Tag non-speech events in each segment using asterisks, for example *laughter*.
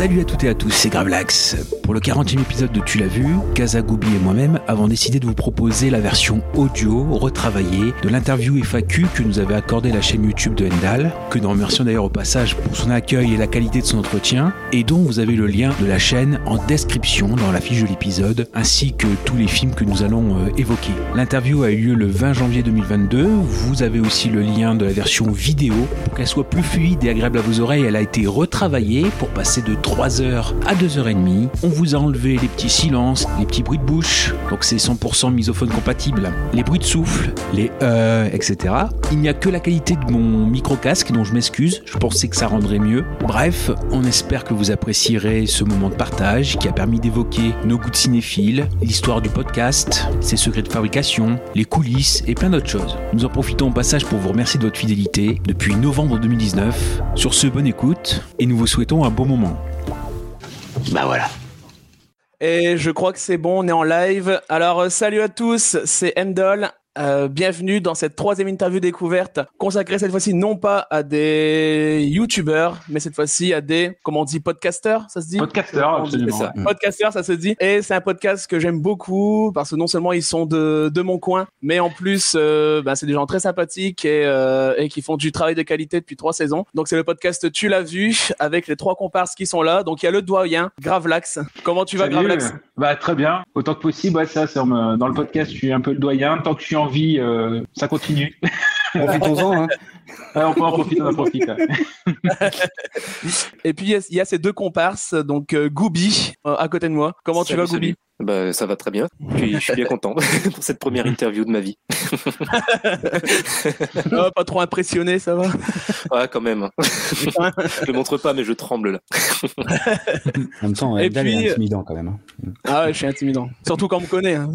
Salut à toutes et à tous, c'est Gravelax. Pour le 40e épisode de Tu l'as vu, Kazagoubi et moi-même avons décidé de vous proposer la version audio retravaillée de l'interview FAQ que nous avait accordé la chaîne YouTube de Hendal, que nous remercions d'ailleurs au passage pour son accueil et la qualité de son entretien, et dont vous avez le lien de la chaîne en description dans la fiche de l'épisode, ainsi que tous les films que nous allons euh, évoquer. L'interview a eu lieu le 20 janvier 2022, vous avez aussi le lien de la version vidéo. Pour qu'elle soit plus fluide et agréable à vos oreilles, elle a été retravaillée pour passer de 3h à 2h30. On vous a enlevé les petits silences, les petits bruits de bouche, donc c'est 100% misophone compatible, les bruits de souffle, les euh, etc. Il n'y a que la qualité de mon micro-casque dont je m'excuse, je pensais que ça rendrait mieux. Bref, on espère que vous apprécierez ce moment de partage qui a permis d'évoquer nos goûts de cinéphiles, l'histoire du podcast, ses secrets de fabrication, les coulisses et plein d'autres choses. Nous en profitons au passage pour vous remercier de votre fidélité depuis novembre 2019. Sur ce, bonne écoute et nous vous souhaitons un beau moment. Bah voilà. Et je crois que c'est bon, on est en live. Alors, euh, salut à tous, c'est Endol. Euh, bienvenue dans cette troisième interview découverte consacrée cette fois-ci non pas à des youtubeurs mais cette fois-ci à des comment on dit podcasters ça se dit? Dit absolument. ça? Podcasters ça se dit et c'est un podcast que j'aime beaucoup parce que non seulement ils sont de, de mon coin mais en plus euh, bah, c'est des gens très sympathiques et, euh, et qui font du travail de qualité depuis trois saisons donc c'est le podcast tu l'as vu avec les trois comparses qui sont là donc il y a le doyen Gravelax comment tu vas Salut. Gravelax Bah très bien, autant que possible. Ouais, ça, c'est en- dans le podcast, je suis un peu le doyen. Tant que je suis en vie, euh, ça continue. *laughs* Profitons-en. Hein. Ouais, on en profiter, on en profite. *laughs* Et puis il y y, a ces deux comparses, donc euh, Goubi euh, à côté de moi. Comment tu Salut, vas Goubi? salut. Bah, ça va très bien. Puis, je suis bien content *laughs* pour cette première interview de ma vie. *laughs* Oh, Pas trop impressionné, ça va? Ouais, quand même. je le montre pas, mais je tremble là. En même temps, Eldal puis- est intimidant quand même. hein. Ah ouais, je suis intimidant. Surtout quand on me connaît. hein,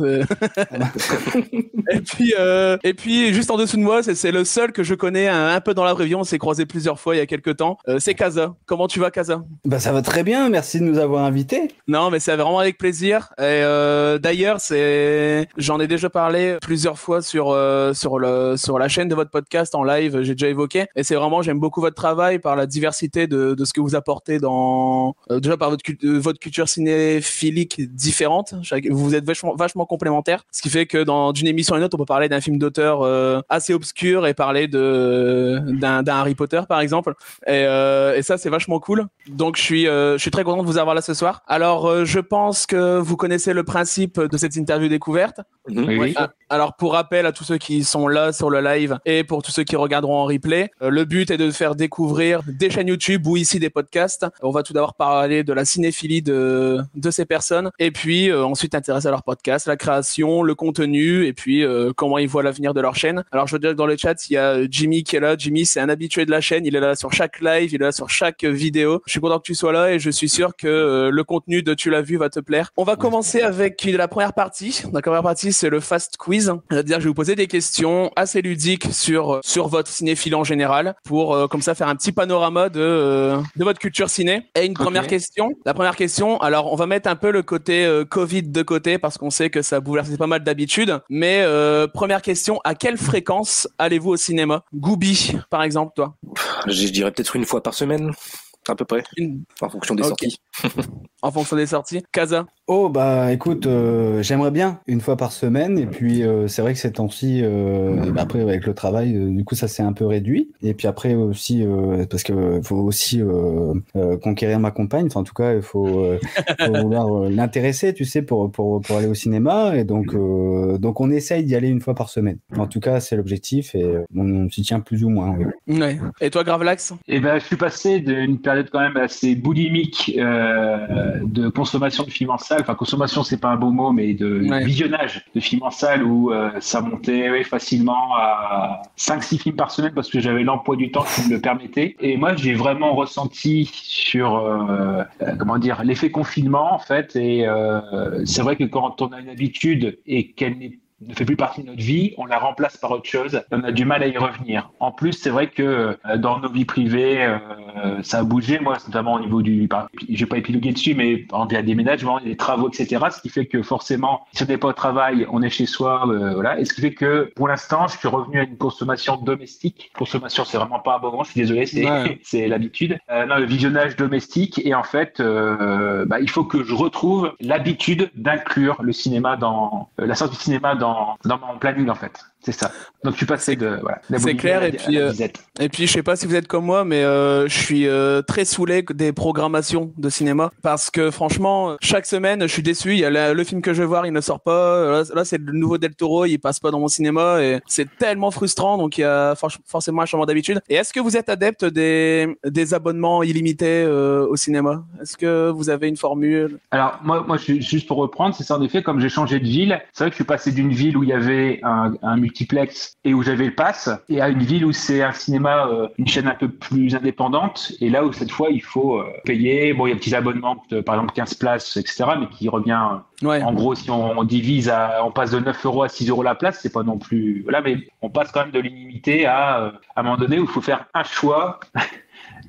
c'est- *laughs* et puis, euh, et puis juste en dessous de moi, c'est c'est le seul que je connais un, un peu dans la vraie vie. On s'est croisé plusieurs fois il y a quelques temps. Euh, c'est Kaza. Comment tu vas, Kaza? Bah ça va très bien, merci de nous avoir invités. Non, mais c'est vraiment avec plaisir. Et euh, d'ailleurs, c'est, j'en ai déjà parlé plusieurs fois sur euh, sur le sur la chaîne de votre podcast en live. J'ai déjà évoqué. Et c'est vraiment, j'aime beaucoup votre travail par la diversité de de ce que vous apportez dans euh, déjà par votre euh, culture cinéphilique différente. Vous êtes vachement vachement complémentaires. Ce qui fait que dans d'une émission à une autre, on peut parler d'un film d'auteur euh, assez obscur et parler de d'un Harry Potter par exemple. Et, euh, et ça, c'est vachement cool. Donc, je suis, je suis très content de vous avoir là ce soir. Alors, je pense que vous connaissez le principe de cette interview découverte. Mhm. Oui. Ah, alors, pour rappel à tous ceux qui sont là sur le live et pour tous ceux qui regarderont en replay, euh, le but est de faire découvrir des chaînes YouTube ou ici des podcasts. On va tout d'abord parler de la cinéphilie de, de ces personnes et puis euh, ensuite intéresser à leur podcast, la création, le contenu et puis euh, comment ils voient l'avenir de leur chaîne. Alors, je veux dire que dans le chat, il y a Jimmy qui est là. Jimmy, c'est un habitué de la chaîne. Il est là sur chaque live, il est là sur chaque vidéo. Je suis content que tu sois là et je suis sûr que euh, le contenu de Tu l'as vu va te plaire. On va commencer avec la première partie. La première partie, c'est le fast quiz. C'est-à-dire, je vais vous poser des questions assez ludiques sur sur votre cinéphile en général pour euh, comme ça faire un petit panorama de euh, de votre culture ciné. Et une première question. La première question. Alors, on va mettre un peu le côté euh, Covid de côté parce qu'on sait que ça bouleverse pas mal d'habitudes. Mais première question. À quelle fréquence allez-vous au cinéma? Goubi, par exemple, toi? Je dirais peut-être une fois par semaine, à peu près, Une- en fonction des sorties. *laughs* en fonction des sorties. Kaza. Oh bah écoute, euh, j'aimerais bien une fois par semaine et puis euh, c'est vrai que ces temps-ci, euh, bah, après avec le travail, euh, du coup ça s'est un peu réduit et puis après aussi euh, parce que faut aussi euh, euh, conquérir ma compagne, enfin en tout cas il faut, euh, faut *laughs* vouloir euh, l'intéresser, tu sais, pour, pour pour aller au cinéma et donc euh, donc on essaye d'y aller une fois par semaine. En tout cas c'est l'objectif et on, s'y tient plus ou moins. oui. Ouais. Et toi, Gravelax? Et ben, je suis passé d'une période quand même assez boulimique euh, de consommation de films en salle. Enfin, consommation, c'est pas un beau mot, mais de Ouais. visionnage de films en salle où euh, ça montait ouais, facilement à 5-6 films par semaine parce que j'avais l'emploi du temps qui me le permettait. Et moi, j'ai vraiment ressenti sur, euh, euh, comment dire, l'effet confinement, en fait. Et euh, c'est vrai que quand on a une habitude et qu'elle n'est ne fait plus partie de notre vie, on la remplace par autre chose, on a du mal à y revenir. En plus, c'est vrai que euh, dans nos vies privées, euh, ça a bougé, moi, notamment au niveau du, par- je vais pas épiloguer dessus, mais par exemple, il y a des travaux, etc., ce qui fait que forcément, si on n'est pas au travail, on est chez soi, euh, voilà, et ce qui fait que, pour l'instant, je suis revenu à une consommation domestique. Consommation, c'est vraiment pas un bon mot, je suis désolé, c'est, Ouais. *laughs* l'habitude. Euh, non, le visionnage domestique, et en fait, bah, il faut que je retrouve l'habitude d'inclure le cinéma dans, la sorte du cinéma dans, dans mon planning, en fait. C'est ça. Donc, je suis passé de, voilà. C'est clair, et puis, euh. Et puis je sais pas si vous êtes comme moi, mais euh, je suis euh, très saoulé des programmations de cinéma parce que franchement, chaque semaine, je suis déçu. Il y a la- le film que je veux voir, il ne sort pas. Là, là, c'est le nouveau Del Toro, il passe pas dans mon cinéma et c'est tellement frustrant. Donc il y a for- forcément un changement d'habitude. Et est-ce que vous êtes adepte des, des abonnements illimités euh, au cinéma? Est-ce que vous avez une formule? Alors, moi, moi, juste pour reprendre, c'est ça, en effet, comme j'ai changé de ville, c'est vrai que je suis passé d'une ville où il y avait un, un multiplex et où j'avais le pass, et à une ville où c'est un cinéma, euh, une chaîne un peu plus indépendante, et là où cette fois, il faut euh, payer. Bon, il y a des petits abonnements, de, par exemple 15 places, etc., mais qui revient, Ouais. en gros, si on, on divise, à, on passe de 9 euros à 6 euros la place, c'est pas non plus. Voilà, mais on passe quand même de l'illimité à, euh, à un moment donné où il faut faire un choix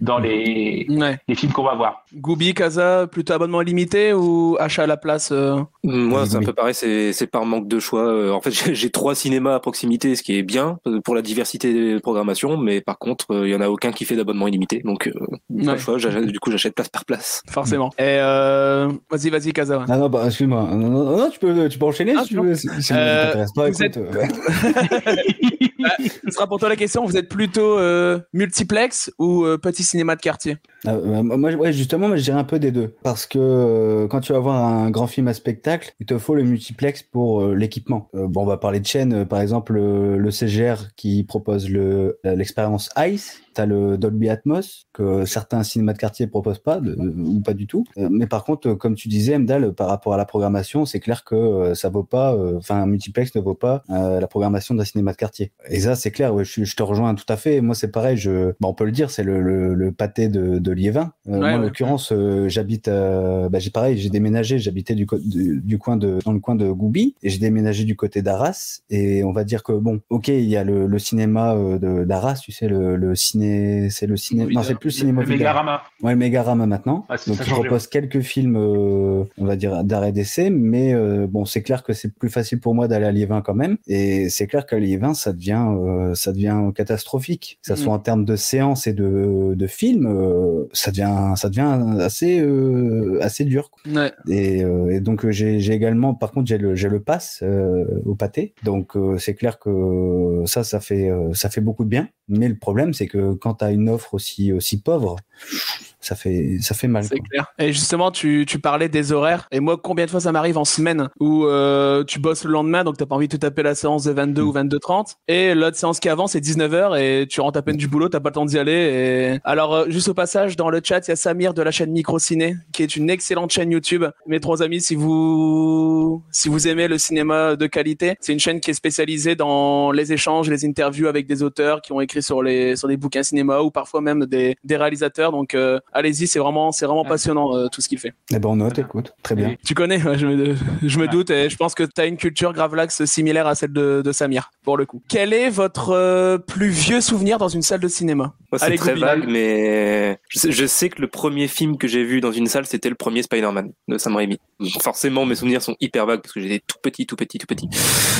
dans les, Ouais. les films qu'on va voir. Goubi, Casa, plutôt abonnement illimité ou achat à la place euh Moi, Oui, c'est un peu pareil, c'est c'est par manque de choix. Euh, En fait, *laughs* j'ai- trois cinémas à proximité, ce qui est bien euh, pour la diversité des programmations, mais par contre, il y en a aucun qui fait d'abonnement illimité, donc euh, Ouais. choix. Du coup, j'achète place par place. Forcément. Et euh... vas-y, vas-y, Casa. ouais. Ah non, bah, excuse-moi. Non, non, non, non, tu peux, tu peux enchaîner Ah, si tu non. veux. Si, si Euh, ça t'intéresse pas, vous écoute, euh, ouais. *laughs* Ce sera pour toi la question. Vous êtes plutôt euh, multiplex ou euh, cinéma de quartier Ah, euh, moi, ouais, justement, moi, je dirais un peu des deux. Parce que euh, quand tu vas voir un grand film à spectacle, il te faut le multiplex pour euh, l'équipement. Euh, bon, on va parler de chaînes. par exemple, le CGR qui propose le l'expérience Le Dolby Atmos que certains cinémas de quartier proposent pas de- ou pas du tout. Euh, mais par contre, comme tu disais, Mdal, par rapport à la programmation, c'est clair que euh, ça vaut pas. euh, Enfin, un multiplex ne vaut pas euh, la programmation d'un cinéma de quartier. Et ça, c'est clair. Ouais, je, je te rejoins tout à fait. Moi, c'est pareil. Je, bah, on peut le dire, c'est le, le, le pâté de, de Liévin. Euh, Ouais, moi, en ouais. l'occurrence, euh, j'habite. bah, j'ai pareil. J'ai déménagé. J'habitais du, du, du coin de dans le coin de Goubi et j'ai déménagé du côté d'Arras. Et on va dire que bon, ok, il y a le, le cinéma d'Arras. Tu sais, le, le ciné, c'est le ciné. Non, c'est plus le cinéma Le Mégarama. Ouais, le Mégarama maintenant. Ah, Donc il propose quelques films, euh, on va dire d'arrêt d'essai, mais euh, bon, c'est clair que c'est plus facile pour moi d'aller à Liévin quand même. Et c'est clair qu'à Liévin, ça devient, euh, ça devient catastrophique. Que ça Mhm. soit en termes de séances et de, de films, ça devient, ça devient assez, assez dur. Ouais. Et, et donc j'ai également, par contre, j'ai le, le pass au pâté. Donc c'est clair que ça, ça fait, ça fait beaucoup de bien. Mais le problème, c'est que quand tu as une offre aussi, aussi pauvre, ça fait, ça fait mal. C'est clair. Et justement, tu, tu parlais des horaires. Et moi, combien de fois ça m'arrive en semaine où euh, tu bosses le lendemain, donc t'as pas envie de te taper la séance de 22 Mm. ou 22h30. Et l'autre séance qui avance, c'est 19h et tu rentres à peine du boulot, t'as pas le temps d'y aller. Et... Alors, euh, juste au passage, dans le chat, il y a Samir de la chaîne Microciné, qui est une excellente chaîne YouTube. Mes trois amis, si vous, si vous aimez le cinéma de qualité, c'est une chaîne qui est spécialisée dans les échanges, les interviews avec des auteurs qui ont écrit sur les, sur des bouquins cinéma ou parfois même des, des réalisateurs. Donc, euh, allez-y, c'est vraiment, c'est vraiment passionnant euh, tout ce qu'il fait. Eh ben on note, écoute, très bien. Tu connais, ouais, je me, *laughs* je me doute, et je pense que tu as une culture Gravelax similaire à celle de, de Samir, pour le coup. Quel est votre euh, plus vieux souvenir dans une salle de cinéma? Moi, c'est Allez, très vague, mais je sais, je sais que le premier film que j'ai vu dans une salle, c'était le premier Spider-Man de Sam Raimi. Forcément, mes souvenirs sont hyper vagues parce que j'étais tout petit, tout petit, tout petit.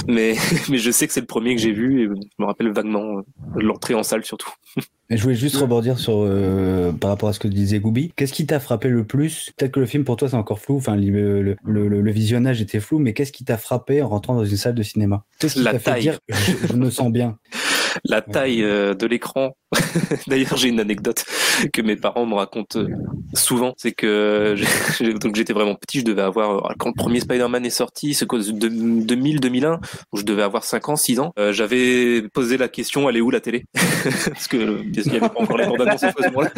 Mais, *laughs* mais je sais que c'est le premier que j'ai vu et je me rappelle vaguement euh, l'entrée en salle surtout. *laughs* Mais je voulais juste rebondir sur euh, par rapport à ce que disait Goubi. Qu'est-ce qui t'a frappé le plus? Peut-être que le film pour toi c'est encore flou. Enfin, le, le, le, le visionnage était flou, mais qu'est-ce qui t'a frappé en rentrant dans une salle de cinéma? Qu'est-ce qui La t'a fait taille. dire je, je me sens bien? *laughs* La taille euh, de l'écran. *laughs* D'ailleurs, j'ai une anecdote. que mes parents me racontent euh, souvent. C'est que *laughs* j'ai- donc j'étais vraiment petit, je devais avoir, euh, quand le premier Spider-Man est sorti, c'est quoi, de 2000-2001, donc je devais avoir 5 ans, 6 ans, euh, j'avais posé la question, elle est où la télé? *laughs* Parce que euh, parce qu'il n'y avait pas encore les bandes annonces à ce moment-là.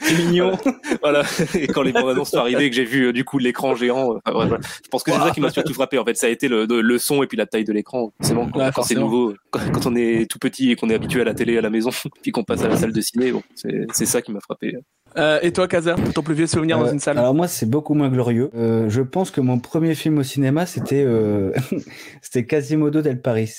C'est mignon. Voilà. Et quand les bandes annonces sont arrivées et que j'ai vu euh, du coup l'écran géant, euh, je pense que c'est ça qui m'a surtout frappé. En fait, ça a été le, le son et puis la taille de l'écran. C'est bon, quand, Ouais, quand c'est nouveau, quand on est tout petit et qu'on est habitué à la télé à la maison, *laughs* puis qu'on passe à la salle de ciné, bon, c'est ça qui m'a frappé. Euh, et toi, Kaza, ton plus vieux souvenir dans Euh, une salle Alors moi, c'est beaucoup moins glorieux. Euh, je pense que mon premier film au cinéma, c'était euh, *laughs* c'était Quasimodo del Paris.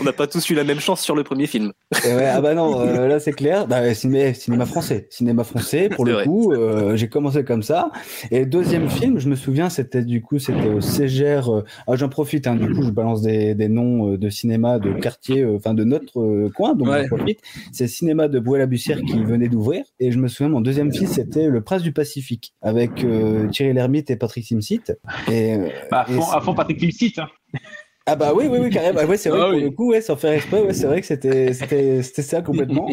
On n'a pas tous eu la même chance sur le premier film. Ouais, ah bah non, euh, là c'est clair. Bah, cinéma, cinéma français, cinéma français. Pour le vrai. coup, euh, j'ai commencé comme ça. Et le deuxième film, je me souviens, c'était du coup, c'était au Ségère. euh, ah, j'en profite. Hein, du coup, je balance des, des noms de cinéma de quartier, euh, enfin de notre euh, coin, donc Ouais. j'en profite. C'est le cinéma de Bois-la-Bussière qui venait d'ouvrir. Et je me souviens, mon deuxième film, c'était Le Prince du Pacifique avec euh, Thierry Lhermitte et Patrick. Et, euh, Bah, à, et fond, fond Patrick Timsit. Hein. ah bah oui, oui, oui, carrément. Ah ouais, c'est vrai, Ah pour oui. le coup, ouais, sans faire exprès, ouais, c'est vrai que c'était, c'était, c'était ça complètement.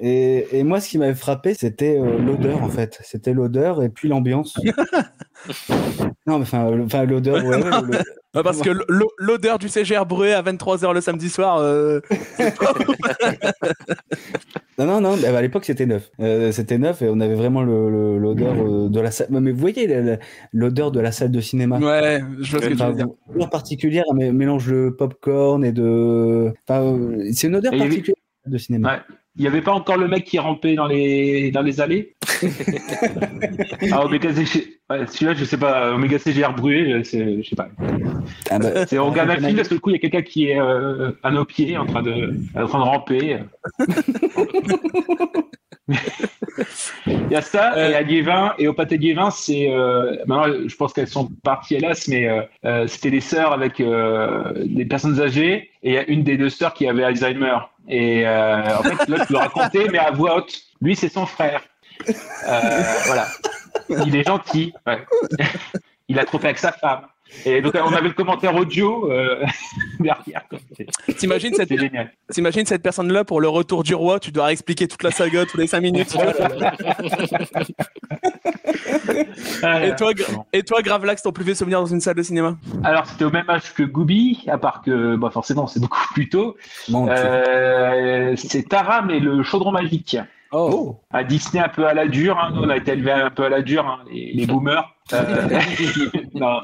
Et, et moi, ce qui m'avait frappé, c'était euh, l'odeur, en fait. C'était l'odeur et puis l'ambiance. *laughs* *laughs* non, mais enfin, l'odeur, ouais, le- *laughs* Parce que l'o- l'odeur du CGR brûlé à 23h le samedi soir, euh, *laughs* Non, non, non, bah, à l'époque, c'était neuf. Euh, c'était neuf et on avait vraiment l'odeur euh, de la salle. Mais vous voyez l'odeur de la salle de cinéma. ouais, je vois ce que tu veux dire. une odeur particulière, un mélange de popcorn et de. Enfin, euh, c'est une odeur Et il particulière de cinéma. Ouais. Il n'y avait pas encore le mec qui rampait dans les, dans les allées *laughs* Ah, Omega CGR. Ouais, celui-là, je sais pas. Omega CGR brûlé, c'est- je sais pas. Ah bah, C'est, on un film, parce que du coup, il y a quelqu'un qui est euh, à nos pieds, en train de, en train de ramper. *laughs* Il y a ça, et à Liévin, et au pâté de Liévin, c'est. Euh, maintenant, je pense qu'elles sont parties, hélas, mais euh, euh, c'était des sœurs avec euh, des personnes âgées, et il y a une des deux sœurs qui avait Alzheimer. Et euh, en fait, je le racontais, mais à voix haute. Lui, c'est son frère. Euh, voilà. Il est gentil. ouais. *laughs* Il a trop fait avec sa femme. Et donc, on avait le commentaire audio euh, *laughs* derrière. T'imagines cette, t'imagines cette personne-là pour le retour du roi, tu dois expliquer toute la saga tous les 5 minutes. *laughs* et, toi, Gra- et toi, Gravelax, ton plus vieux souvenir dans une salle de cinéma? Alors, c'était au même âge que Gooby, à part que, bah, forcément, c'est beaucoup plus tôt. Euh, c'est Taram et le chaudron magique. Oh. À Disney, un peu à la dure. hein. Nous, on a été élevés un peu à la dure, hein, les, les boomers. Euh, *laughs* non,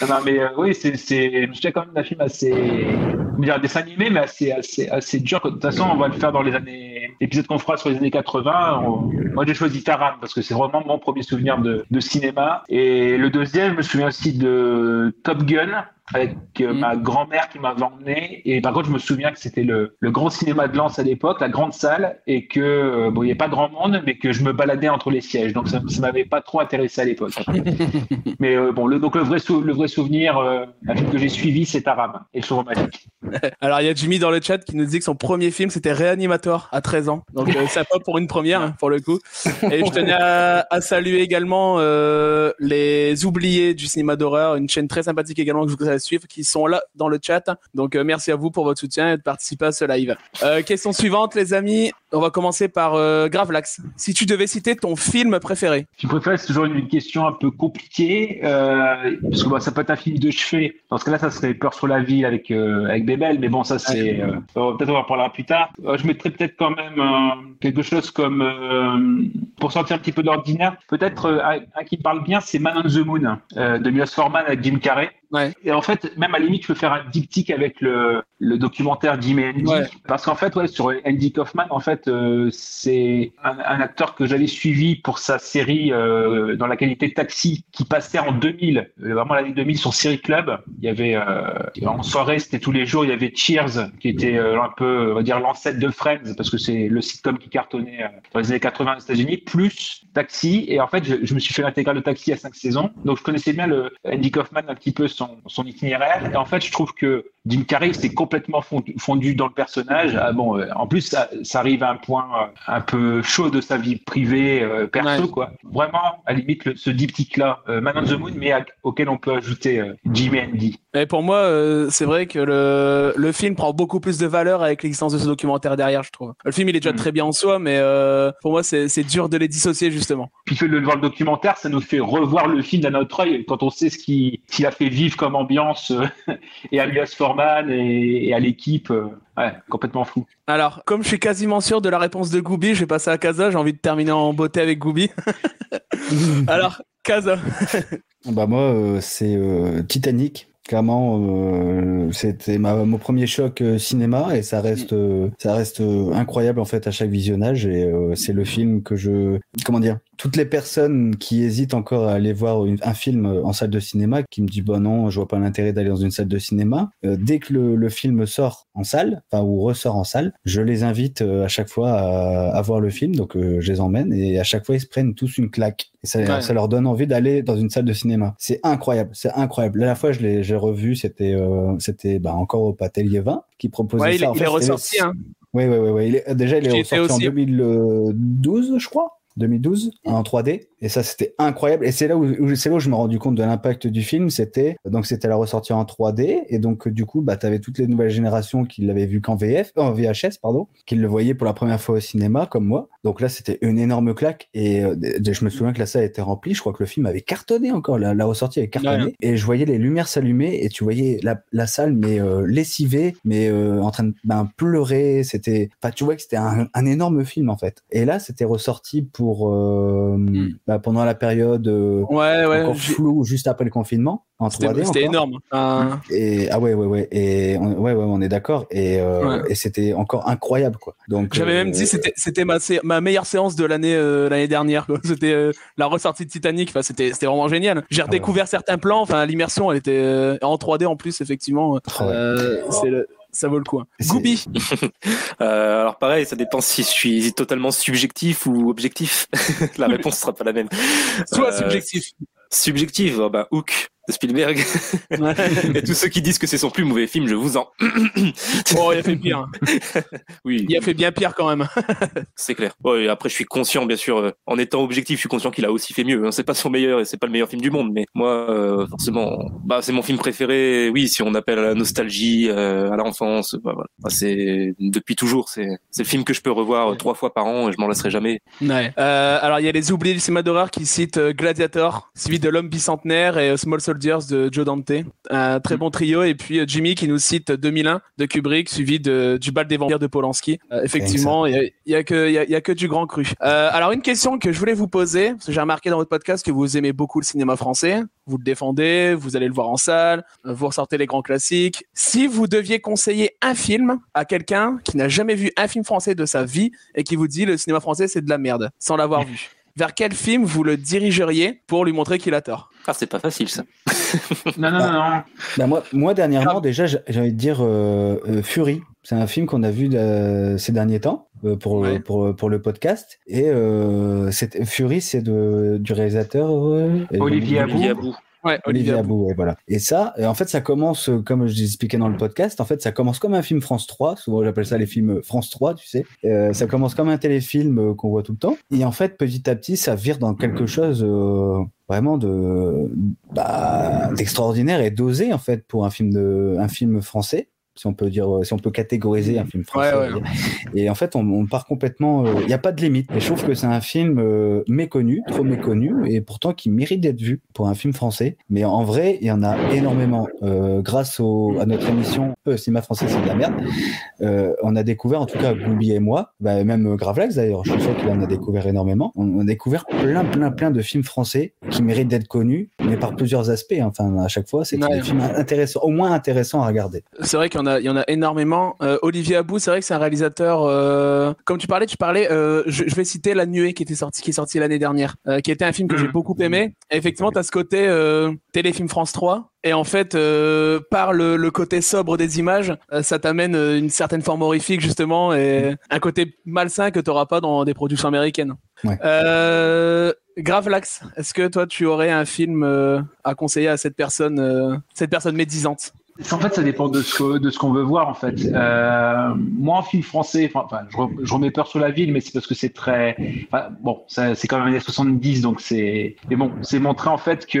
non, non, mais euh, oui, c'est, c'est, je me souviens quand même d'un film assez, comment dire, un dessin animé, mais assez, assez, assez dur. De toute façon, on va le faire dans les années, l'épisode qu'on fera sur les années 80. On- moi, j'ai choisi Taram parce que c'est vraiment mon premier souvenir de, de cinéma. Et le deuxième, je me souviens aussi de Top Gun avec euh, Mm. ma grand-mère qui m'avait emmené. Et par contre, je me souviens que c'était le, le grand cinéma de Lens à l'époque, la grande salle, et que euh, bon, il n'y avait pas grand monde, mais que je me baladais entre les sièges. Donc ça, ça m'avait pas trop intéressé à l'époque. *laughs* *laughs* mais euh, bon, le, donc le vrai, sou- le vrai souvenir, euh, un film que j'ai suivi, c'est Taram et le Chaudron magique. Alors, il y a Jimmy dans le chat qui nous dit que son premier film, c'était Réanimator à 13 ans. Donc, *laughs* euh, ça pas pour une première, hein, pour le coup. *laughs* Et je tenais à, à saluer également euh, les oubliés du cinéma d'horreur, une chaîne très sympathique également que je vous suivre, qui sont là dans le chat. Donc, euh, merci à vous pour votre soutien et de participer à ce live. Euh, question suivante, les amis. On va commencer par euh, Gravelax. Si tu devais citer ton film préféré. Tu préfères, c'est toujours une question un peu compliquée, euh, parce que bah, ça peut être un film de chevet. Dans ce cas-là, ça serait Peur sur la ville avec, euh, avec Bébel, mais bon, ça c'est. Euh, peut-être on en parlera plus tard. Euh, je mettrais peut-être quand même quelque chose comme. pour sortir un petit peu de l'ordinaire, peut-être un, un qui parle bien, c'est Man on the Moon de Milos Forman avec Jim Carrey. Ouais. Et en fait, même à la limite, je peux faire un diptyque avec le, le documentaire Jim et Andy. Ouais. Parce qu'en fait, ouais, sur Andy Kaufman, en fait, euh, c'est un, un acteur que j'avais suivi pour sa série euh, dans la qualité Taxi qui passait en 2000, euh, vraiment l'année 2000 sur Série Club. Il y avait euh, en soirée, c'était tous les jours, il y avait Cheers qui était euh, un peu, on va dire, l'ancêtre de Friends parce que c'est le sitcom qui cartonnait euh, dans les années 80 aux États-Unis, plus Taxi. Et en fait, je, je me suis fait l'intégrale de Taxi à cinq saisons, donc je connaissais bien le Andy Kaufman un petit peu son, itinéraire. Et en fait, je trouve que Jim Carrey, c'est complètement fondu, fondu dans le personnage. Ah, bon, euh, en plus, ça, ça arrive à un point euh, un peu chaud de sa vie privée, euh, perso, Ouais. quoi. Vraiment, à la limite, le- ce diptyque-là, Man on the Moon, mais à- auquel on peut ajouter euh, Jimmy Andy. Et pour moi, c'est vrai que le, le film prend beaucoup plus de valeur avec l'existence de ce documentaire derrière, je trouve. Le film, il est déjà Mm. très bien en soi, mais pour moi, c'est dur de les dissocier, justement. Puis de voir le documentaire, ça nous fait revoir le film d'un autre œil quand on sait ce qui- ce qu'il a fait vivre comme ambiance *laughs* et à Elias Et à l'équipe. euh, ouais, complètement fou. Alors, comme je suis quasiment sûr de la réponse de Gooby, je vais passer à Kaza. J'ai envie de terminer en beauté avec Gooby. *laughs* Alors, Kaza. Bah moi, euh, c'est euh, Titanic. Clairement, euh, c'était ma, mon premier choc euh, cinéma et ça reste, euh, ça reste incroyable en fait à chaque visionnage et euh, c'est le film que je, comment dire, toutes les personnes qui hésitent encore à aller voir une- un film en salle de cinéma, qui me disent bah non, je vois pas l'intérêt d'aller dans une salle de cinéma, euh, dès que le, le film sort en salle, enfin ou ressort en salle, je les invite euh, à chaque fois à, à voir le film, donc euh, je les emmène et à chaque fois ils se prennent tous une claque et ça, Ouais. ça leur donne envie d'aller dans une salle de cinéma. C'est incroyable, c'est incroyable. La dernière fois je l'ai j'ai revu, c'était euh, c'était bah, encore au Pâté 20 qui proposait Ouais, il, ça. est- En il fait, est ressorti. Hein. oui, oui, oui. Il déjà, il est ressorti en aussi. 2012, je crois. 2012 en 3D et ça c'était incroyable. Et c'est là où, où- c'est là où je me suis rendu compte de l'impact du film. C'était donc c'était la ressortie en 3D et donc du coup bah t'avais toutes les nouvelles générations qui l'avaient vu qu'en VF en VHS pardon qui le voyaient pour la première fois au cinéma comme moi. Donc là c'était une énorme claque. Et euh, je me souviens que la salle était remplie. Je crois que le film avait cartonné encore. La, la ressortie avait cartonné. Ouais. et je voyais les lumières s'allumer. Et tu voyais la, la salle mais euh, lessivée mais euh, en train de ben, pleurer. C'était enfin tu vois que c'était un, un énorme film en fait. Et là c'était ressorti pour euh, bah, pendant la période euh, Ouais, ouais. encore j'ai- floue juste après le confinement en 3D C'était énorme. Enfin, et ah ouais ouais ouais et on, ouais ouais on est d'accord et euh, Ouais. et c'était encore incroyable quoi donc J'avais euh, même dit c'était c'était ma ma meilleure séance de l'année l'année dernière. *laughs* C'était la ressortie de Titanic. Enfin c'était c'était vraiment génial. J'ai redécouvert certains plans. Enfin l'immersion elle était en 3D en plus effectivement. Ah c'est le- ça vaut le coup. hein. *laughs* Euh, alors pareil, ça dépend si je suis totalement subjectif ou objectif. *laughs* la réponse sera pas la même. Soit Euh, subjectif. Subjectif, oh bah Hook de Spielberg. *laughs* Et tous ceux qui disent que c'est son plus mauvais film, je vous en. Bon, *clears throat* il a fait pire. *laughs* oui, Il a fait bien pire quand même. *laughs* c'est clair. Et après, je suis conscient, bien sûr, euh, en étant objectif, je suis conscient qu'il a aussi fait mieux. hein. C'est pas son meilleur et c'est pas le meilleur film du monde, mais moi, euh, forcément, bah, c'est mon film préféré. Oui, si on appelle à la nostalgie, euh, à l'enfance, bah, voilà. Bah, c'est depuis toujours. C'est c'est le film que je peux revoir trois fois par an et je m'en lasserai jamais. Ouais. Euh, alors il y a les oubliés du cinéma d'horreur qui citent Gladiator, suivi de L'homme bicentenaire et Small Soldiers de Joe Dante. Un très bon trio. Et puis euh, Jimmy qui nous cite 2001 de Kubrick, suivi de du bal des vampires de Polanski. Euh, effectivement, il y a, que y a, il y a que du grand cru. Euh, alors une question que je voulais vous poser, parce que j'ai remarqué dans votre podcast que vous aimez beaucoup le cinéma français. Vous le défendez, vous allez le voir en salle, vous ressortez les grands classiques. Si vous deviez conseiller un film à quelqu'un qui n'a jamais vu un film français de sa vie et qui vous dit le cinéma français c'est de la merde, sans l'avoir *laughs* vu, vers quel film vous le dirigeriez pour lui montrer qu'il a tort? Ah, c'est pas facile ça. Non, non, non, non. Bah, moi, moi, dernièrement, Ah. déjà, j'ai envie de dire euh, euh, Fury. C'est un film qu'on a vu euh, ces derniers temps euh, pour, Ouais. pour, pour le podcast. Et euh, c'est- Fury, c'est de- du réalisateur euh, Olivier Abou. Olivier Abou. Ouais, Olivier Olivier Abou, ouais, voilà. Et ça, euh, en fait, ça commence, euh, comme je l'expliquais dans le podcast, en fait, ça commence comme un film France 3. Souvent, j'appelle ça les films France 3, tu sais. Euh, ça commence comme un téléfilm euh, qu'on voit tout le temps. Et en fait, petit à petit, ça vire dans quelque chose euh, vraiment de bah, d'extraordinaire et dosé, en fait, pour un film de, un film français. Si on peut dire, si on peut catégoriser un film français. Ouais, ouais. *laughs* Et en fait, on, on part complètement. Il n'y a pas de limite. Et je trouve que c'est un film euh, méconnu, trop méconnu, et pourtant qui mérite d'être vu pour un film français. Mais en vrai, il y en a énormément. Euh, grâce au, à notre émission euh, Cinéma français, c'est de la merde. Euh, on a découvert, en tout cas, Goubi et moi, bah, même Gravelax d'ailleurs, je suis sûr qu'il en a découvert énormément. On, on a découvert plein, plein, plein de films français qui méritent d'être connus, mais par plusieurs aspects. hein. Enfin, à chaque fois, c'est des films intéressants, au moins intéressants à regarder. C'est vrai qu'il y en a, il y en a énormément. Euh, Olivier Abou, c'est vrai que c'est un réalisateur. euh, comme tu parlais, tu parlais. euh, je, je vais citer La Nuée qui était qui est sorti l'année dernière, qui était un film que j'ai Mhm. beaucoup aimé. Et effectivement, t'as ce côté téléfilm France 3. Et en fait, euh, par le, le côté sobre des images, euh, ça t'amène euh, une certaine forme horrifique justement et un côté malsain que t'auras pas dans des productions américaines. Ouais. Gravelax, est-ce que toi tu aurais un film à conseiller à cette personne, cette personne médisante? En fait, ça dépend de ce que- de ce qu'on veut voir en fait. Euh, moi, en film français, enfin, je, re- je remets peur sur la ville, mais c'est parce que c'est très, bon, c'est quand même les années 70, donc c'est, mais bon, c'est montrer en fait que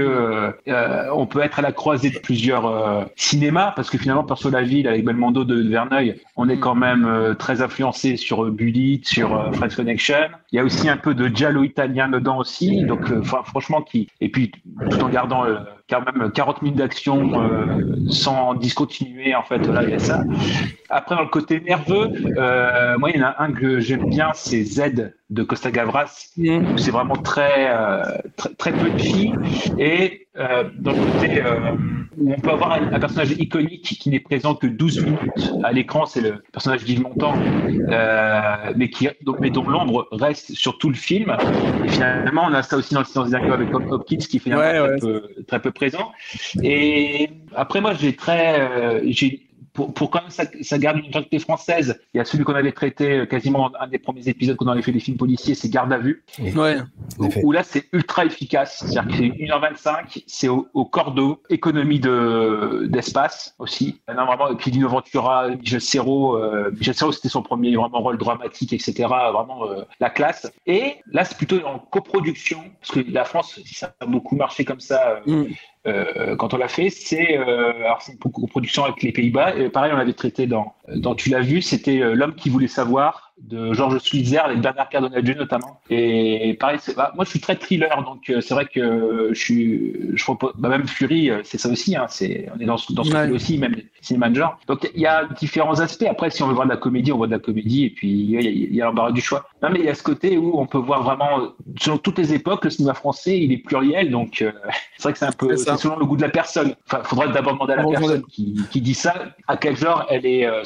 euh, on peut être à la croisée de plusieurs euh, cinémas, parce que finalement, Peur sur la ville avec Belmondo de, Verneuil, on est quand même euh, très influencé sur euh, Bullitt, sur French Connection. Il y a aussi un peu de giallo italien dedans aussi, donc franchement, qui, et puis tout en gardant euh, quand même 40 minutes d'action euh, sans discontinuer en fait là il y a ça. Après dans le côté nerveux euh, moi il y en a un que j'aime bien c'est Z de Costa Gavras où c'est vraiment très, euh, très très peu de filles. Et euh, dans le côté euh, où on peut avoir un, un personnage iconique qui n'est présent que 12 minutes à l'écran c'est le personnage d'Yves Montand mais qui donc, mais dont l'ombre reste sur tout le film. Et finalement on a ça aussi dans le silence des agneaux avec Hop- Hopkins qui fait Ouais, ouais. très, peu, très peu présent. Et après moi j'ai très j'ai pour, pour quand même ça, ça garde une identité française, il y a celui qu'on avait traité euh, quasiment dans un des premiers épisodes qu'on avait fait des films policiers, c'est Garde à vue, Ouais. Où là c'est ultra efficace, c'est-à-dire que c'est 1h25, c'est au, au cordeau, économie de d'espace aussi. Non, vraiment, Pidino Ventura, Michel Serrault, euh, Michel Serrault c'était son premier vraiment rôle dramatique, etc. Vraiment euh, la classe. Et là c'est plutôt en coproduction, parce que la France, ça a beaucoup marché comme ça. euh, Mm. Euh, quand on l'a fait, c'est euh, alors production avec les Pays-Bas. Pareil, on l'avait traité dans, dans tu l'as vu, c'était euh, l'homme qui voulait savoir de Georges Switzer et Bernard Cardonadieu notamment. Et pareil, bah, moi je suis très thriller, donc euh, c'est vrai que je suis, je propose, bah, même Fury, euh, c'est ça aussi. Hein, c'est, on est dans ce, dans ce Ouais. aussi, même cinéma de genre. Donc il y a différents aspects. Après, si on veut voir de la comédie, on voit de la comédie, et puis il y a, l'embarras du choix. Non, mais il y a ce côté où on peut voir vraiment, selon toutes les époques, le cinéma français, il est pluriel, donc euh, *laughs* c'est vrai que c'est un peu, C'est selon le goût de la personne. Enfin, faudra d'abord demander à la Bon, personne qui, qui dit ça, à quel genre elle est euh,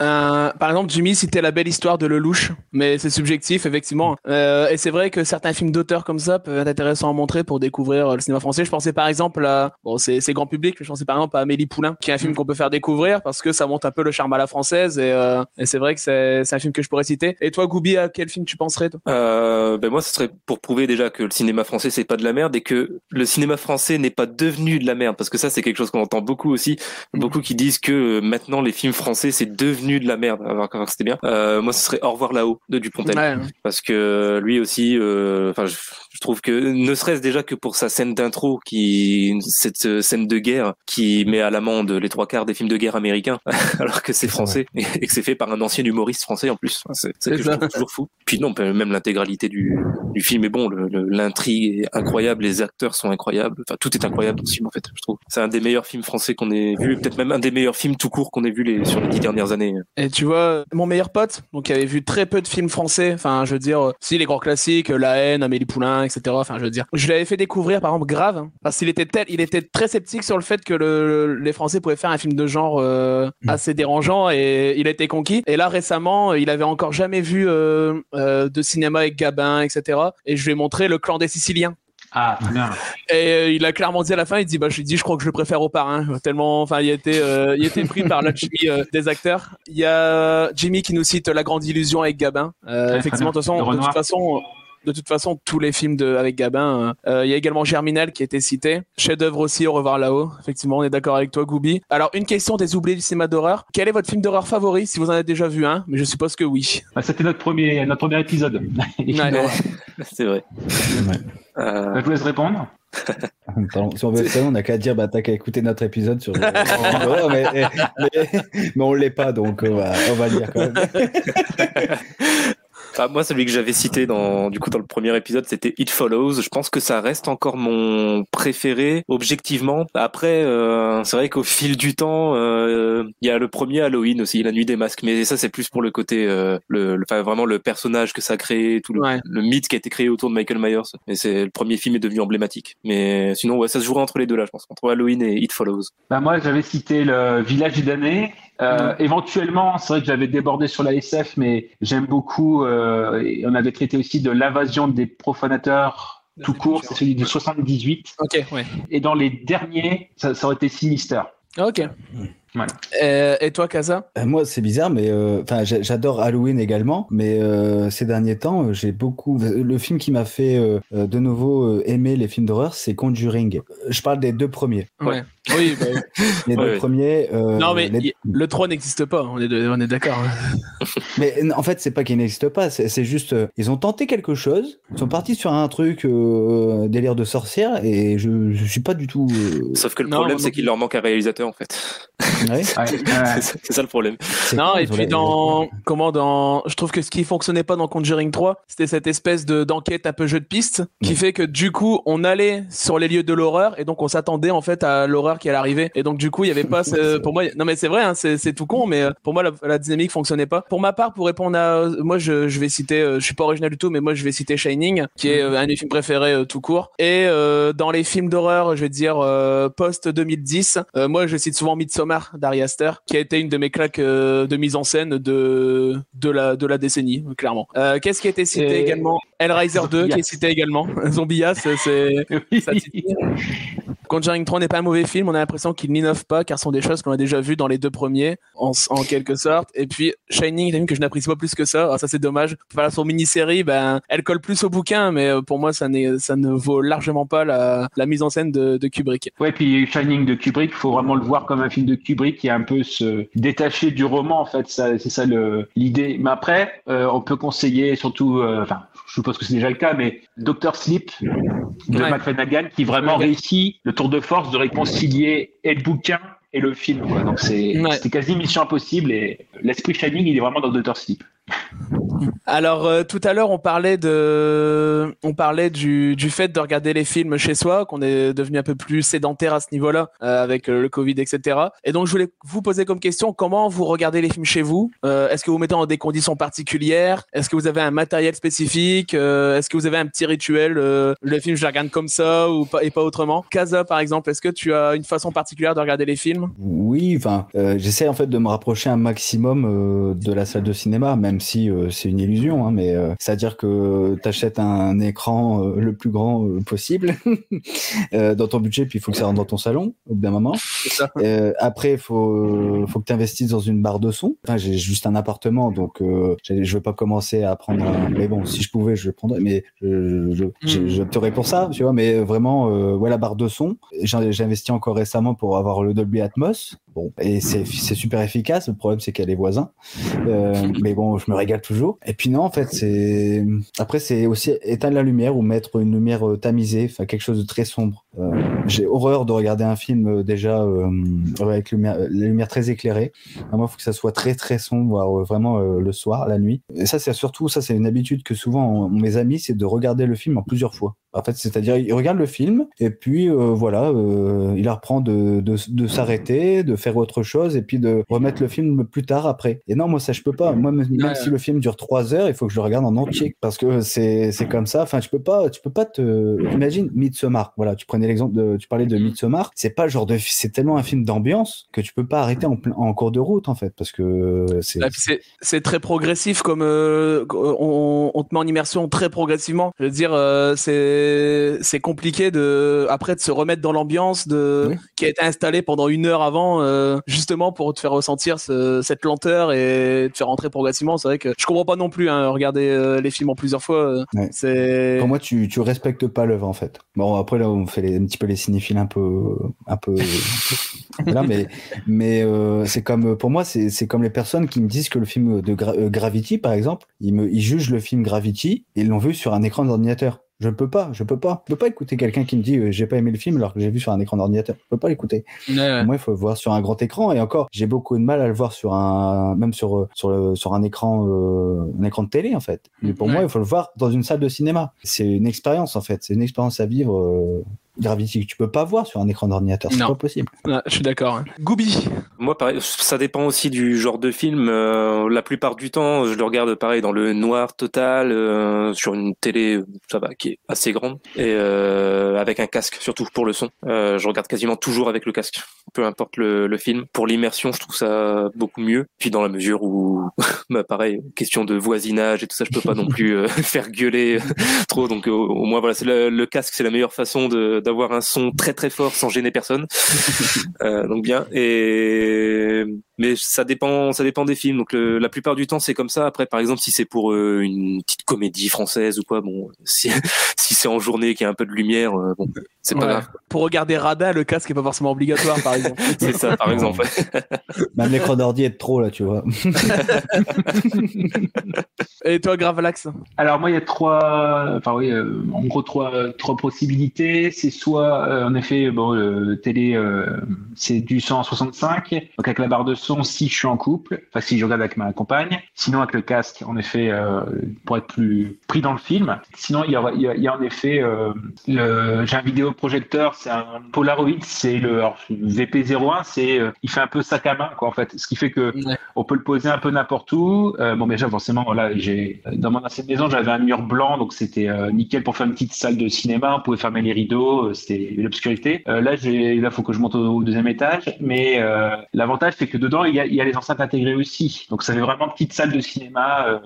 Euh, par exemple, Jimmy citait la belle histoire de Lelouch, mais c'est subjectif, effectivement. Euh, et c'est vrai que certains films d'auteur comme ça peuvent être intéressants à montrer pour découvrir euh, le cinéma français. Je pensais par exemple à, bon, c'est grand public, mais je pensais par exemple à Amélie Poulain, qui est un film qu'on peut faire découvrir parce que ça monte un peu le charme à la française. Et, euh, et c'est vrai que c'est un film que je pourrais citer. Et toi, Goubi, à quel film tu penserais toi? Ben moi, ce serait pour prouver déjà que le cinéma français c'est pas de la merde et que le cinéma français n'est pas devenu de la merde parce que ça c'est quelque chose qu'on entend beaucoup aussi, beaucoup qui disent que maintenant les films français c'est devenu de la merde. Alors qu'avant c'était bien. Euh, moi, ce serait Au revoir là-haut de Dupontel Ouais. parce que lui aussi, euh, enfin, je, je trouve que ne serait-ce déjà que pour sa scène d'intro, qui cette euh, scène de guerre qui met à l'amende les trois quarts des films de guerre américains, *laughs* alors que c'est français et, *laughs* et que c'est fait par un ancien humoriste français en plus. C'est que toujours fou. Puis non, même l'intégralité du, du film est bon, l'intrigue est incroyable, les acteurs sont incroyables, enfin tout est incroyable dans ce film en fait. Je trouve c'est un des meilleurs films français qu'on ait vu, peut-être même un des meilleurs films tout court qu'on ait vu les, sur les dix dernières années. Et tu vois, mon meilleur pote, donc qui avait vu très peu de films français, enfin je veux dire, euh, si les grands classiques, euh, La haine, Amélie Poulain, etc. Enfin je veux dire, je l'avais fait découvrir par exemple Grave, hein, parce qu'il était tel, était très sceptique sur le fait que le, les Français pouvaient faire un film de genre euh, assez dérangeant et il a été conquis. Et là récemment, il avait encore jamais vu de cinéma avec Gabin, etc. Et je lui ai montré Le Clan des Siciliens. Ah. Et euh, il a clairement dit à la fin, il dit bah je lui dis je crois que je le préfère au parrain tellement enfin il était euh, il était pris par l'alchimie euh, des acteurs. Il y a Jimmy qui nous cite La Grande Illusion avec Gabin. Euh, effectivement de toute façon De toute façon de toute façon tous les films de avec Gabin. euh, euh, il y a également Germinal qui a été cité. Chef d'œuvre aussi Au revoir là-haut. Effectivement on est d'accord avec toi Goubi. Alors une question des oubliés du cinéma d'horreur. Quel est votre film d'horreur favori si vous en avez déjà vu un? Mais je suppose que oui. Bah, C'était notre premier, notre premier épisode. Ouais. *laughs* c'est vrai. Ouais. Euh, Bah, Je vous laisse répondre. *laughs* Si on veut on n'a qu'à dire bah, t'as qu'à écouter notre épisode sur. *laughs* Oh, mais, mais, mais on l'est pas, donc on va, on va le dire quand même. Enfin, moi, celui que j'avais cité dans, du coup, dans le premier épisode, c'était It Follows. Je pense que ça reste encore mon préféré, objectivement. Après, euh, c'est vrai qu'au fil du temps, euh, il y a le premier Halloween aussi, La Nuit des Masques. Mais ça, c'est plus pour le côté, euh, le, le- enfin, vraiment le personnage que ça a créé, tout le, Ouais. le mythe qui a été créé autour de Michael Myers. Mais c'est le premier film est devenu emblématique. Mais sinon, ouais, ça se jouerait entre les deux là, je pense, entre Halloween et It Follows. Bah, moi, j'avais cité le Village du Damné. Euh, Éventuellement, c'est vrai que j'avais débordé sur la SF, mais j'aime beaucoup. euh, et on avait traité aussi de l'invasion des profanateurs tout court, c'est celui de 78. Ok ouais. Et dans les derniers, ça, ça aurait été Sinister. Ok. Euh, et toi, Kaza Euh, Moi, c'est bizarre, mais euh, enfin, j'a- j'adore Halloween également, mais euh, ces derniers temps, j'ai beaucoup. Le film qui m'a fait de nouveau euh, aimer les films d'horreur, c'est Conjuring. Je parle des deux premiers. Ouais. Oui, bah, Les Ouais, deux ouais. premiers. euh, non, mais les- y- le 3 n'existe pas, on est, de- on est d'accord. *laughs* Mais en fait, c'est pas qu'il n'existe pas, c'est c'est juste ils ont tenté quelque chose, ils sont partis sur un truc euh, délire de sorcière et je, je suis pas du tout. euh, Sauf que le Non, problème, c'est qu'il leur manque un réalisateur, en fait. Ouais. *laughs* C'est ça- le problème. Non, et puis dans comment dans je trouve que ce qui fonctionnait pas dans Conjuring 3, c'était cette espèce de d'enquête un peu jeu de piste qui fait que du coup, on allait sur les lieux de l'horreur et donc on s'attendait en fait à l'horreur qui allait arriver et donc du coup, il y avait pas *laughs* ce- pour moi non mais c'est vrai hein, c'est c'est tout con mais euh, pour moi la, la dynamique fonctionnait pas. Pour ma part pour répondre à moi je, je vais citer euh, je suis pas original du tout mais moi je vais citer Shining qui est euh, un des films préférés euh, tout court et euh, dans les films d'horreur, je vais dire euh, post 2010, euh, moi je cite souvent Midsommar d'Ari Aster qui a été une de mes claques euh, de mise en scène de de la de la décennie clairement. Euh, Qu'est-ce qui a été cité Et- également? Hellraiser 2 qui est cité également. *laughs* Zombias c'est. Conjuring 3 n'est pas un mauvais film, on a l'impression qu'il n'innove pas car ce sont des choses qu'on a déjà vues dans les deux premiers en, quelque sorte et puis Shining, un film que je n'apprécie pas plus que ça, Ah, ça c'est dommage. Voilà son mini-série, ben elle colle plus au bouquin mais euh, pour moi ça ça ne vaut largement pas la, mise en scène de, Kubrick. Ouais, puis Shining de Kubrick, faut vraiment le voir comme un film de Kubrick qui est un peu se détacher du roman, en fait. C'est ça l'idée. Mais après, euh, on peut conseiller surtout, euh, enfin, suppose que c'est déjà le cas, mais Doctor Sleep de Ouais. Matt Flanagan qui vraiment Ouais. réussit le tour de force de réconcilier et le bouquin et le film. Quoi. Donc c'est, Ouais. c'était quasi mission impossible et l'esprit Shining, il est vraiment dans Doctor Sleep. Alors euh, tout à l'heure on parlait de, on parlait du, du fait de regarder les films chez soi, qu'on est devenu un peu plus sédentaire à ce niveau-là euh, avec euh, le Covid, etc. Et donc je voulais vous poser comme question comment vous regardez les films chez vous? Est-ce que vous mettez dans des conditions particulières? Est-ce que vous avez un matériel spécifique? Est-ce que vous avez un petit rituel? Le film je le regarde comme ça ou pas et pas autrement? Kaza par exemple, est-ce que tu as une façon particulière de regarder les films? Oui, enfin, j'essaie en fait de me rapprocher un maximum de la salle de cinéma, même si euh, c'est une illusion, hein, mais euh, c'est-à-dire que tu achètes un écran euh, le plus grand euh, possible *laughs* euh, dans ton budget, puis il faut que ça rentre dans ton salon au bout d'un moment. Ça. Euh, après, il faut, faut que tu investisses dans une barre de son. Enfin, j'ai juste un appartement, donc euh, je veux pas commencer à prendre un... Mais bon, si je pouvais, je le prendrais, mais je, je, je- Mm. j'opterais pour ça, tu vois. Mais vraiment, euh, ouais, la barre de son. J'ai investi encore récemment pour avoir le Dolby Atmos. Bon, et c'est c'est super efficace. Le problème, c'est qu'il y a les voisins. Euh, mais bon, je me régale toujours. Et puis non, en fait, c'est après c'est aussi éteindre la lumière ou mettre une lumière euh, tamisée, enfin quelque chose de très sombre. Euh, J'ai horreur de regarder un film euh, déjà euh, avec lumière, la lumière très éclairée. Ah, Moi, il faut que ça soit très très sombre, voire vraiment le soir, la nuit. Et ça, c'est surtout ça, c'est une habitude que souvent mes amis, c'est de regarder le film en plusieurs fois. En fait, c'est-à-dire ils regardent le film et puis euh, voilà, euh, il apprend de, de, de s'arrêter, de faire autre chose et puis de remettre le film plus tard après. Et non, moi ça je peux pas. Moi même, Ouais. si le film dure trois heures, il faut que je le regarde en entier parce que c'est c'est comme ça. Enfin, tu peux pas, tu peux pas te. Imagine Midsommar. Voilà, tu prenais l'exemple de, tu parlais de Midsommar. C'est pas le genre de, c'est tellement un film d'ambiance que tu peux pas arrêter en, en cours de route en fait parce que c'est. Puis c'est c'est très progressif comme euh, on, on te met en immersion très progressivement. Je veux dire, euh, c'est c'est compliqué de après de se remettre dans l'ambiance de Oui. qui a été installée pendant une heure avant, euh, justement pour te faire ressentir ce- cette lenteur et te faire rentrer progressivement. C'est vrai que je comprends pas non plus hein, regarder euh, les films en plusieurs fois. euh, Ouais. C'est Pour moi, tu, tu respectes pas l'œuvre en fait. Bon, après là, on fait les, un petit peu les cinéphiles un peu, un peu. *laughs* voilà, mais mais c'est comme pour moi, c'est c'est comme les personnes qui me disent que le film de Gra- Gravity, par exemple, ils me ils jugent le film Gravity et ils l'ont vu sur un écran d'ordinateur. Je peux pas, je peux pas, je peux pas écouter quelqu'un qui me dit euh, j'ai pas aimé le film alors que j'ai vu sur un écran d'ordinateur. Je peux pas l'écouter. Ouais. Moi, il faut le voir sur un grand écran et encore, j'ai beaucoup de mal à le voir sur un, même sur euh, sur le sur un écran, euh, un écran de télé en fait. Mais pour Ouais. moi, il faut le voir dans une salle de cinéma. C'est une expérience en fait. C'est une expérience à vivre. euh, Gravity que tu peux pas voir sur un écran d'ordinateur, c'est pas possible. Ouais, je suis d'accord. hein. Gooby. Moi, pareil, ça dépend aussi du genre de film. Euh, la plupart du temps, je le regarde pareil dans le noir total, euh, sur une télé, ça va, qui est assez grande, et euh, avec un casque, surtout pour le son. Euh, je regarde quasiment toujours avec le casque, peu importe le, le film. Pour l'immersion, je trouve ça beaucoup mieux. Puis dans la mesure où, *laughs* bah, pareil, question de voisinage et tout ça, je peux pas non *laughs* plus euh, *laughs* faire gueuler trop. Donc au, au moins, voilà, c'est le, le casque, c'est la meilleure façon de d'avoir un son très très fort sans gêner personne. *laughs* Euh, donc bien. Et mais ça dépend, ça dépend des films. Donc le- la plupart du temps c'est comme ça. Après, par exemple, si c'est pour euh, une petite comédie française ou quoi, bon, *laughs* si, si c'est en journée qu'il y a un peu de lumière, euh, bon, c'est pas Ouais. grave. Pour regarder Rada, le casque est pas forcément obligatoire, par exemple. *laughs* C'est ça, par exemple. Même l'écran d'ordi est trop là, tu vois. Et toi, Gravelax? Alors moi il y a trois, enfin oui, euh, en gros trois trois possibilités. C'est soit euh, en effet bon télé euh, c'est du 165, donc avec la barre de son si je suis en couple, enfin si je regarde avec ma compagne. Sinon avec le casque en effet euh, pour être plus pris dans le film. Sinon il y a il y a, il y a en effet j'ai un vidéoprojecteur, c'est un Polaroid, c'est le alors, VP01, c'est il fait un peu sac à main quoi en fait, ce qui fait que Ouais. on peut le poser un peu n'importe où. Bon, déjà, forcément, voilà, j'ai dans mon ancienne maison, j'avais un mur blanc, donc c'était nickel pour faire une petite salle de cinéma. On pouvait fermer les rideaux, euh, c'était l'obscurité. Euh, là, là, faut que je monte au, deuxième étage, mais euh, l'avantage, c'est que dedans, il y, a, il y a les enceintes intégrées aussi. Donc, ça fait vraiment une petite salle de cinéma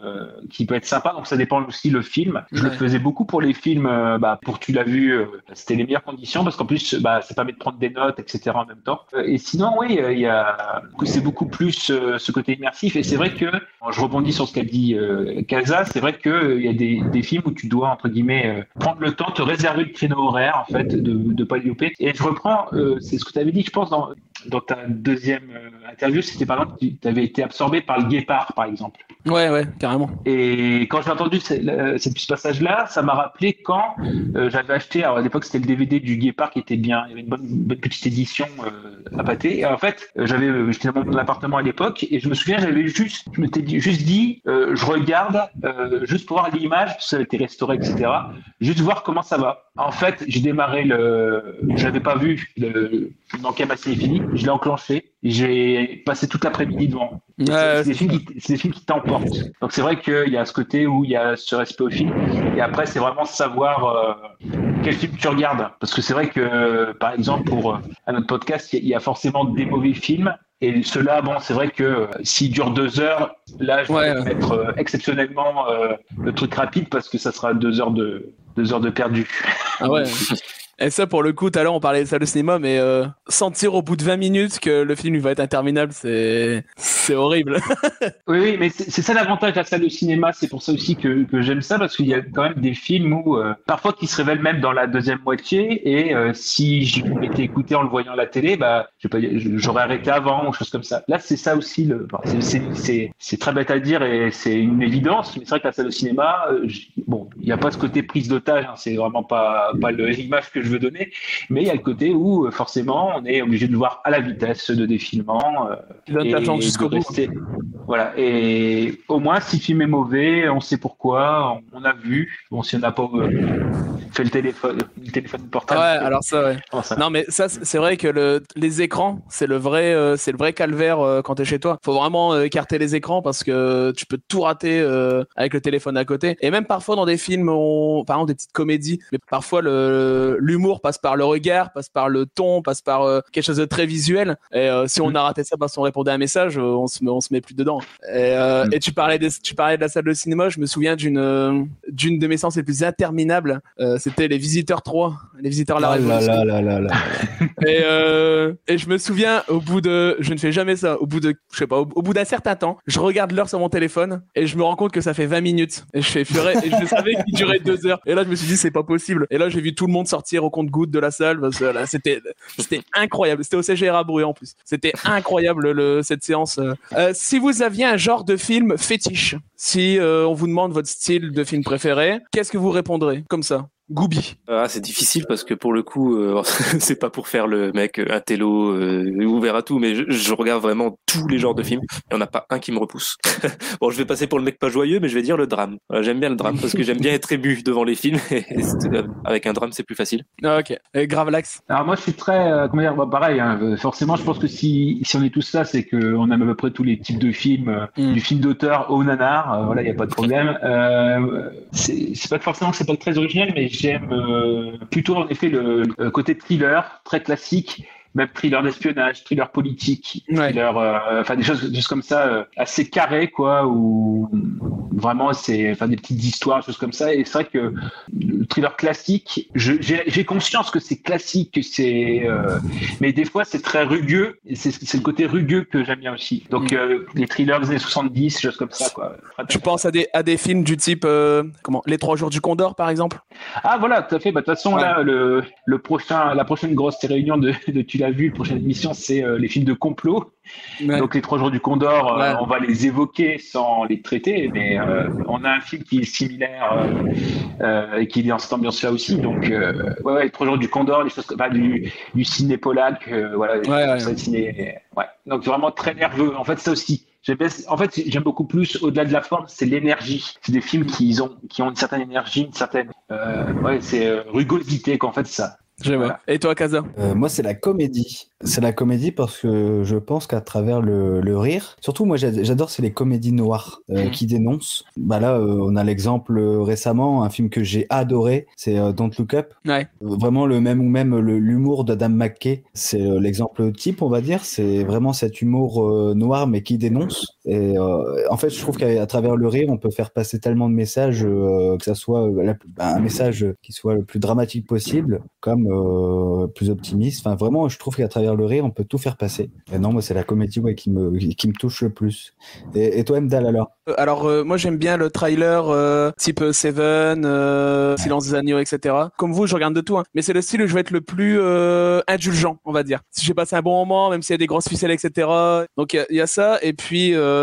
qui peut être sympa. Donc, ça dépend aussi le film. Je le faisais beaucoup pour les films. bah, pour tu l'as vu, c'était les meilleures conditions parce qu'en plus, bah, ça permet de prendre des notes, etc. En même temps. Et sinon, oui, il y a, c'est beaucoup plus ce côté immersif. Et c'est vrai que, je rebondis sur ce qu'a dit euh, Kaza, c'est vrai euh, il y a des, des films où tu dois entre guillemets euh, prendre le temps, te réserver le créneau horaire en fait, de de. Et je reprends, euh, c'est ce que tu avais dit, je pense dans dans ta deuxième euh, interview, c'était par exemple, tu avais été absorbé par le guépard, par exemple. Ouais, ouais, carrément. Et quand j'ai entendu ce, ce passage-là, ça m'a rappelé quand euh, j'avais acheté, alors à l'époque c'était le DVD du Guépard qui était bien, il y avait une bonne, une bonne petite édition euh, à pâté. Et en fait, euh, j'avais, j'étais dans mon appartement à l'époque et je me souviens, j'avais juste, je m'étais dit- juste dit, euh, je regarde juste pour voir l'image, que ça a été restauré, etc. Juste voir comment ça va. En fait, j'ai démarré le, j'avais pas vu le, l'enquête assez fini, je l'ai enclenché, j'ai passé toute l'après-midi devant. Ouais, C'est des, films qui- c'est des films qui t'emportent. Donc c'est vrai qu'il y a ce côté où il y a ce respect au film. Et après, c'est vraiment savoir euh, quel film tu regardes. Parce que c'est vrai que, par exemple, pour euh, à notre podcast, il y a- il y, a forcément des mauvais films. Et ceux-là, bon, c'est vrai que euh, s'ils durent deux heures, là, je vais ouais. mettre euh, exceptionnellement euh, le truc rapide parce que ça sera deux heures de deux heures de perdu. Ah ouais. *laughs* Et ça, pour le coup, tout à l'heure, on parlait de salle de cinéma, mais euh, sentir au bout de 20 minutes que le film il va être interminable, c'est c'est horrible. *laughs* Oui, oui, mais c'est ça l'avantage de la salle de cinéma. C'est pour ça aussi que, que j'aime ça, parce qu'il y a quand même des films où, euh, parfois, qui se révèlent même dans la deuxième moitié. Et euh, si je m'étais écouté en le voyant à la télé, bah, j'aurais arrêté avant ou chose comme ça. Là, c'est ça aussi. Le, c'est- c'est- c'est très bête à dire et c'est une évidence. Mais c'est vrai que la salle de cinéma, euh, bon, il n'y a pas ce côté prise d'otage. Hein, c'est vraiment pas pas l'image que je veux donner. Mais il y a le côté où, euh, forcément, on est obligé de voir à la vitesse de défilement. euh, Tu donnes ta jusqu'au bout. Voilà. Et au moins, si le film est mauvais, on sait pourquoi, on, a vu. Bon, si on n'a pas euh, fait le téléphone, le téléphone Ouais, portable. alors ça, ouais. ça Non, mais ça, c'est vrai que le, les écrans, c'est le vrai, euh, c'est le vrai calvaire euh, quand t'es chez toi. Faut vraiment euh, écarter les écrans parce que tu peux tout rater avec le téléphone à côté. Et même parfois dans des films, on, par exemple des petites comédies, mais parfois le l'humour passe par le regard, passe par le ton, passe par euh, quelque chose de très visuel. Et euh, si on a raté ça parce qu'on répondait à un message, euh, on se on se met plus dedans. Et, Mm. et tu parlais, des, tu parlais de la salle de cinéma. Je me souviens d'une d'une de mes séances les plus interminables. C'était les Visiteurs 3, les Visiteurs la Ah là Révolution. là là là là. *laughs* Et, et je me souviens, au bout de, je ne fais jamais ça, au bout de, je sais pas, au, au bout d'un certain temps, je regarde l'heure sur mon téléphone et je me rends compte que ça fait 20 minutes. Et je fais purée, et je savais qu'il durait deux heures. Et là, je me suis dit, c'est pas possible. Et là, j'ai vu tout le monde sortir au compte-goutte de la salle parce que c'était, c'était incroyable. C'était au CGR à en plus. C'était incroyable, le, cette séance. euh. Euh, si vous aviez un genre de film fétiche, si euh, on vous demande votre style de film préféré, qu'est-ce que vous répondrez comme ça? Goubi. Ah, c'est difficile parce que pour le coup, euh, *laughs* c'est pas pour faire le mec euh, un télo euh, ouvert à tout, mais je, je regarde vraiment tous les genres de films. Il y en a pas un qui me repousse. *laughs* bon, je vais passer pour le mec pas joyeux, mais je vais dire le drame. Voilà, j'aime bien le drame parce que j'aime bien être ému devant les films *laughs* et euh, avec un drame c'est plus facile. Ah, ok. Et Gravelax. Alors moi, je suis très, euh, comment dire, bah, pareil. hein, euh, forcément, je pense que si si on est tous là, c'est qu'on aime à peu près tous les types de films, euh, Mm. du film d'auteur au nanar. euh, voilà, il y a pas de problème. Euh, c'est c'est pas forcément que c'est pas très original, mais j'aime euh, plutôt en effet le, le côté thriller, très classique. Même thriller d'espionnage, thriller politique, Ouais. thriller, euh, enfin des choses, des choses comme ça, euh, assez carrées quoi, où Vraiment, c'est enfin des petites histoires, choses comme ça. Et c'est vrai que le thriller classique, j'ai conscience que c'est classique, que c'est, euh, mais des fois c'est très rugueux. C'est le côté rugueux que j'aime bien aussi. Donc euh, les thrillers des années 70, choses comme ça, quoi. Tu penses à des, à des films du type comment Les Trois Jours du Condor, par exemple? Ah voilà, tout à fait. Bah, de toute façon, Ouais. là, le, le prochain, la prochaine grosse réunion de, de l'as vu, la prochaine émission, c'est euh, les films de complot. Ouais. Donc les trois jours du Condor, euh, Ouais. on va les évoquer sans les traiter, mais euh, on a un film qui est similaire et qui est dans cette ambiance-là aussi. Donc ouais, ouais, les trois jours du Condor, les choses comme bah, du, du ciné polac, voilà, ça, ciné. Donc vraiment très nerveux. En fait, ça aussi. En fait, j'aime beaucoup plus au-delà de la forme, c'est l'énergie. C'est des films qui ont qui ont une certaine énergie, une certaine euh, ouais, c'est euh, rugosité qu'en fait ça. Je vois. Voilà. Et toi, Kaza Euh, moi, c'est la comédie. C'est la comédie parce que je pense qu'à travers le, le rire, surtout moi j'a- j'adore, c'est les comédies noires euh, Mhm. qui dénoncent. Bah là, euh, on a l'exemple euh, récemment, un film que j'ai adoré, c'est euh, Don't Look Up. Ouais. Euh, Vraiment le même ou même l'humour d'Adam McKay, c'est euh, l'exemple type, on va dire. C'est vraiment cet humour euh, noir mais qui dénonce. Et euh, en fait, je trouve qu'à travers le rire, on peut faire passer tellement de messages, euh, que ça soit euh, la- bah, un message qui soit le plus dramatique possible, comme euh, plus optimiste. Enfin, vraiment, je trouve qu'à travers le rire, on peut tout faire passer. Et non, moi, c'est la comédie ouais, qui me qui me touche le plus. Et, et toi, Mdal, alors? Alors moi j'aime bien le trailer type Seven, Silence des agneaux, etc. Comme vous, je regarde de tout, hein. mais c'est le style où je vais être le plus indulgent, on va dire. Si j'ai passé un bon moment, même s'il y a des grosses ficelles, etc. Donc il y a- il y, a ça. Et puis euh,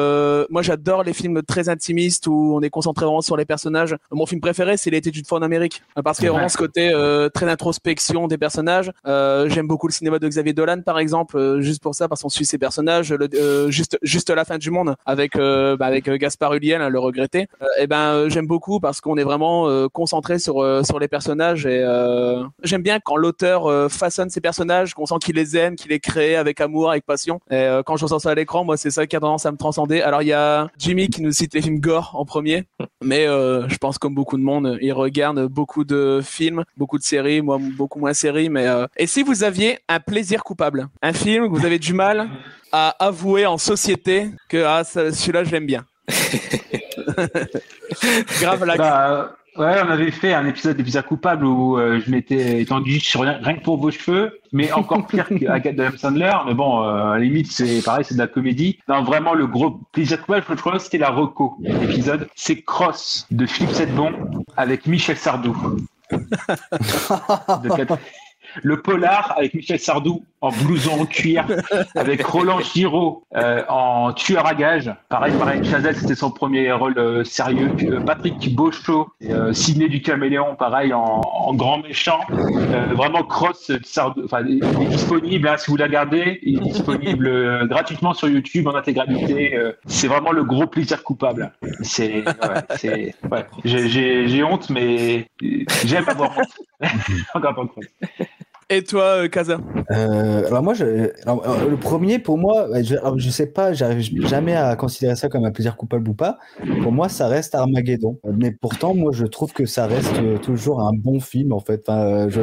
moi j'adore les films très intimistes où on est concentré vraiment sur les personnages. Mon film préféré c'est L'été d'une fois en Amérique euh, parce qu'il y a vraiment ce côté euh, très d'introspection des personnages. Euh, j'aime beaucoup le cinéma de Xavier Dolan par exemple, euh, juste pour ça parce qu'on suit ses personnages. Le, euh, juste juste la fin du monde avec euh, bah, avec euh, Gaspard Ulliel, hein, le regretté. Euh, et ben euh, j'aime beaucoup parce qu'on est vraiment euh, concentré sur euh, sur les personnages et euh, j'aime bien quand l'auteur euh, façonne ses personnages, qu'on sent qu'il les aime, qu'il les crée avec amour, avec passion. Et euh, quand je ressens ça à l'écran, moi c'est ça qui a tendance à me Alors il y a Jimmy qui nous cite les films gore en premier, mais euh, je pense comme beaucoup de monde, il regarde beaucoup de films, beaucoup de séries, moi beaucoup moins séries. Mais euh, et si vous aviez un plaisir coupable, un film que vous avez du mal à avouer en société que ah celui-là je l'aime bien. *laughs* Grave la Bah, ouais, on avait fait un épisode d'épisode coupable où euh, je m'étais étendu sur rien, rien que pour vos cheveux, mais encore pire qu'Agathe de Sandler. Mais bon, euh, à la limite, c'est pareil, c'est de la comédie. Non, vraiment, le gros plaisir coupable, je crois que c'était la Rocco, l'épisode. C'est Cross de Philippe Sedbon avec Michel Sardou. *laughs* De Le polar avec Michel Sardou en blouson en cuir, *laughs* avec Roland Giraud euh, en tueur à gage. Pareil, pareil, Chazelle, c'était son premier rôle euh, sérieux. Euh, Patrick Beauchot, euh, Sidney du Caméléon, pareil, en, en grand méchant. Euh, vraiment cross. Enfin, il est disponible, hein, si vous la regardez, il est disponible euh, gratuitement sur YouTube en intégralité. euh, c'est vraiment le gros plaisir coupable. C'est, ouais, ouais. J'ai, honte, mais j'aime avoir honte. *laughs* Encore pas. Et toi, euh, Kaza Euh, alors moi, je, alors, euh, le premier pour moi, je, alors, je sais pas, j'arrive jamais à considérer ça comme un plaisir coupable ou pas. Pour moi, ça reste Armageddon. Mais pourtant, moi, je trouve que ça reste toujours un bon film en fait. Enfin, je,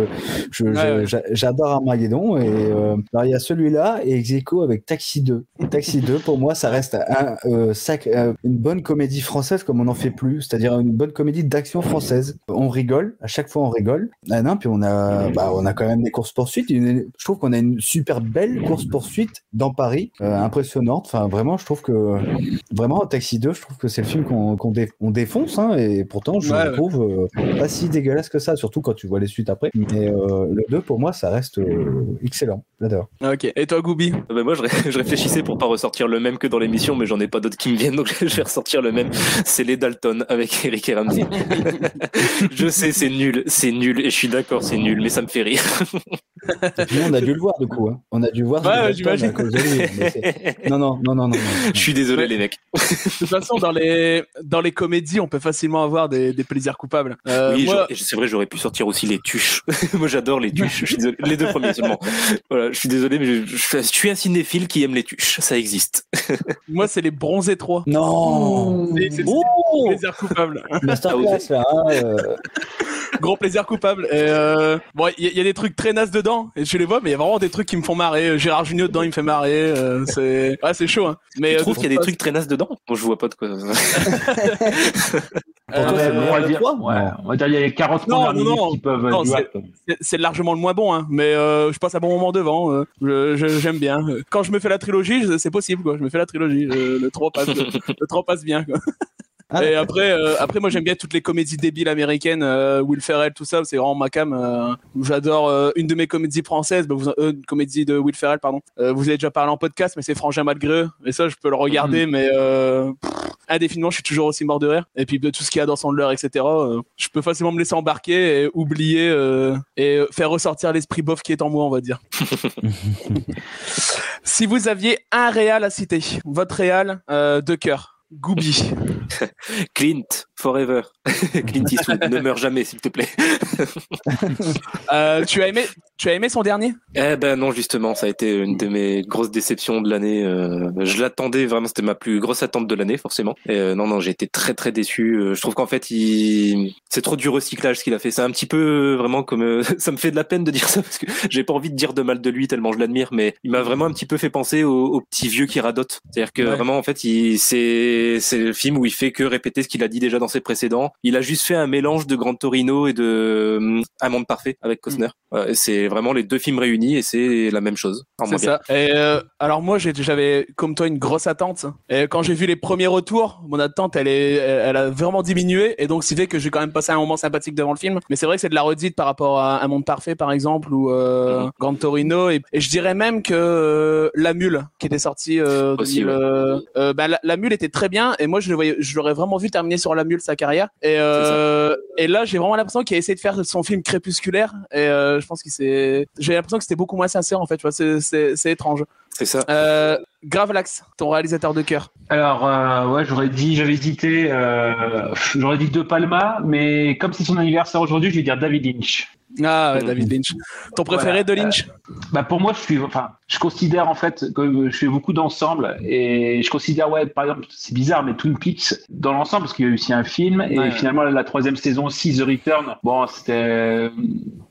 je, Ouais, je- ouais. j'a- j'adore Armageddon et euh, alors il y a celui-là et ex aequo avec Taxi 2. Taxi 2, pour moi, ça reste un, euh, sac, une bonne comédie française comme on n'en fait plus, c'est-à-dire une bonne comédie d'action française. On rigole, à chaque fois on rigole. Ah non, puis on a, bah, on a quand même des courses poursuites. Je trouve qu'on a une super belle course poursuite dans Paris, euh, impressionnante. Enfin, vraiment, je trouve que vraiment Taxi 2, je trouve que c'est le film qu'on dé- on défonce, hein, et pourtant je Ouais, le ouais. trouve euh, pas si dégueulasse que ça, surtout quand tu vois les suites après. Mais euh, le 2, pour moi, ça reste euh, excellent. J'adore. Ok. Et toi, Goubi? Euh, bah, moi, je, ré- *laughs* je réfléchissais pour pas ressortir le même que dans l'émission, mais j'en ai pas d'autres qui me viennent, donc *laughs* je vais ressortir le même. C'est les Dalton avec *laughs* Eric et Ramsey. je sais, c'est nul, c'est nul, et je suis d'accord, c'est nul, mais ça me fait rire. On a dû le voir du coup. Hein. On a dû voir. Ouais, j'imagine. c'est- *laughs* non, non, non, non, non. non. Je suis désolé, les mecs. De toute façon, dans les dans les comédies, on peut facilement avoir des, des plaisirs coupables. Euh, oui, moi, c'est vrai, j'aurais pu sortir aussi les tuches. *laughs* moi, j'adore les tuches. Je suis désolé. Les deux premiers seulement. Voilà, je suis désolé, mais je, je- je suis un cinéphile qui aime les tuches. Ça existe. *laughs* moi, c'est les bronzés 3. Non. C'est- Oh Plaisir coupable. Masterclass, là. hein, euh. Gros plaisir coupable. Et euh, bon, il y, a- il y a des trucs très nazes dedans, et je les vois, mais il y a vraiment des trucs qui me font marrer. Gérard Junior dedans, il me fait marrer. euh, c'est, ouais, c'est chaud. Hein. Mais Tu euh, trouves qu'il y a des trucs très nazes dedans? Bon, je vois pas de quoi. Euh, *laughs* toi, c'est le on, va dire, ouais, on va dire il y a 40 Non, non, qui peuvent Non, jouer. c'est- c'est largement le moins bon, hein, mais euh, je passe un bon moment devant. euh, je- je- j'aime bien. Quand je me fais la trilogie, je- c'est possible, quoi. Je me fais la trilogie. euh, le 3 passe, le 3 passe bien, quoi. *laughs* Ah, Et après, euh, après, moi j'aime bien toutes les comédies débiles américaines, euh, Will Ferrell, tout ça, c'est vraiment ma cam. euh, J'adore euh, une de mes comédies françaises, bah, vous, euh, une comédie de Will Ferrell, pardon. Euh, vous avez déjà parlé en podcast, mais c'est Frangin malgré eux. Et ça, je peux le regarder, mais euh, pff, indéfiniment, je suis toujours aussi mort de rire. Et puis de tout ce qu'il y a dans Sandler, etc. euh, je peux facilement me laisser embarquer et oublier euh, et faire ressortir l'esprit bof qui est en moi, on va dire. *laughs* si vous aviez un réal à citer, votre réal euh, de cœur, Gooby. *laughs* Clint, forever. *laughs* Clint Eastwood, ne meurs jamais, s'il te plaît. *laughs* Euh, tu as aimé, tu as aimé son dernier? Eh ben non, justement, ça a été une de mes grosses déceptions de l'année. euh, je l'attendais vraiment, c'était ma plus grosse attente de l'année, forcément. Et euh, non, non, j'ai été très très déçu. Euh, Je trouve qu'en fait, il... c'est trop du recyclage ce qu'il a fait. C'est un petit peu vraiment comme, euh, ça me fait de la peine de dire ça parce que j'ai pas envie de dire de mal de lui tellement je l'admire, mais il m'a vraiment un petit peu fait penser au, au petit vieux qui radote. C'est-à-dire que Ouais. vraiment, en fait, il... c'est c'est le film où il fait que répéter ce qu'il a dit déjà dans ses précédents. Il a juste fait un mélange de Grand Torino et de euh, Un monde parfait avec Costner. Et c'est vraiment les deux films réunis et c'est la même chose. C'est ça. Et euh, alors moi, j'avais comme toi une grosse attente. Et quand j'ai vu les premiers retours, mon attente, elle est, elle a vraiment diminué. Et donc, c'est fait que j'ai quand même passé un moment sympathique devant le film. Mais c'est vrai que c'est de la redite par rapport à Un Monde Parfait, par exemple, ou euh, Mhm. Grand Torino. Et, et je dirais même que euh, La Mule, qui était sortie, euh, Aussi, 2000, ouais. euh, euh, bah, la, La Mule était très bien. Et moi, je le voyais, je l'aurais vraiment vu terminer sur La Mule sa carrière. Et, euh, et là, j'ai vraiment l'impression qu'il a essayé de faire son film crépusculaire. Et euh, je pense qu'il s'est, j'ai l'impression que c'était beaucoup moins sincère en fait. Tu vois, c'est, c'est, c'est étrange. C'est ça. Euh, Gravelax, ton réalisateur de cœur. Alors, euh, ouais, j'aurais dit, j'avais hésité, euh, j'aurais dit De Palma, mais comme c'est son anniversaire aujourd'hui, je vais dire David Lynch. Ah. David Lynch. Ton préféré Voilà. de Lynch Bah pour moi, je suis, enfin, je considère en fait que je fais beaucoup d'ensemble et je considère, ouais, par exemple, c'est bizarre, mais Twin Peaks dans l'ensemble parce qu'il y a eu aussi un film et Ouais. finalement la troisième saison aussi, The Return. Bon, c'était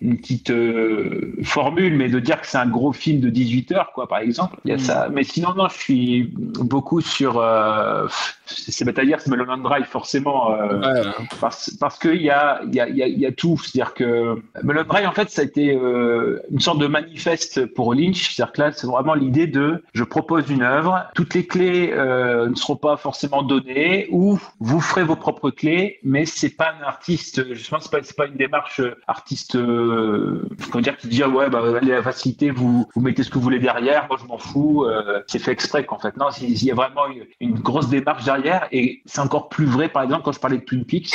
une petite euh, formule, mais de dire que c'est un gros film de 18 heures, quoi, par exemple, il y a Mm. ça. Mais sinon, non, je suis beaucoup sur, euh, c'est dire, c'est Mulholland Drive forcément. euh, parce, parce qu'il y a, y, a, y, a, y a tout. C'est-à-dire que Mulholland Drive, en fait, ça a été euh, une sorte de manifeste pour Lynch. C'est-à-dire que là, c'est vraiment l'idée de je propose une œuvre, toutes les clés euh, ne seront pas forcément données, ou vous ferez vos propres clés, mais c'est pas un artiste, justement, c'est pas, pas une démarche artiste, euh, comment dire, qui dit ah ouais, bah, allez, la facilité, vous, vous mettez ce que vous voulez derrière, moi je m'en fous, c'est fait exprès qu'en fait. Non, il il y a vraiment une, une grosse démarche et c'est encore plus vrai, par exemple, quand je parlais de Twin Peaks,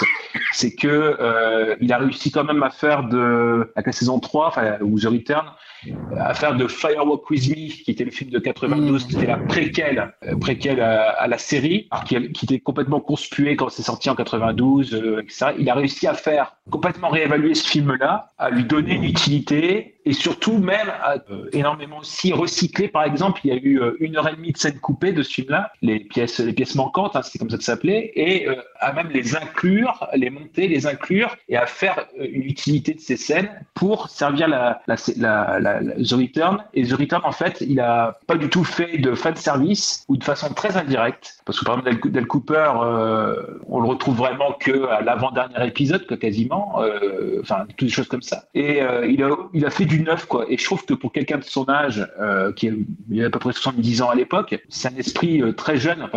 c'est que euh, il a réussi quand même à faire de avec la saison 3 enfin ou The Return à faire de Firewalk With Me qui était le film de 92 qui était la préquelle euh, préquelle à, à la série alors qui, qui était complètement conspué quand c'est sorti en 92 euh, etc. il a réussi à faire complètement réévaluer ce film là à lui donner une utilité et surtout même à euh, énormément aussi recycler par exemple il y a eu euh, une heure et demie de scène coupée de ce film là les pièces les pièces manquantes hein, c'était comme ça que ça s'appelait et euh, à même les inclure les monter les inclure et à faire euh, une utilité de ces scènes pour servir la, la, la, la, The Return. Et The Return en fait il a pas du tout fait de fan service ou de façon très indirecte. Parce que par exemple Del, Cooper euh, on le retrouve vraiment que à l'avant dernier épisode quasiment euh, enfin toutes des choses comme ça. Et euh, il a il a fait du neuf quoi. Et je trouve que pour quelqu'un de son âge euh, qui a, à peu près 70 ans à l'époque c'est un esprit très jeune.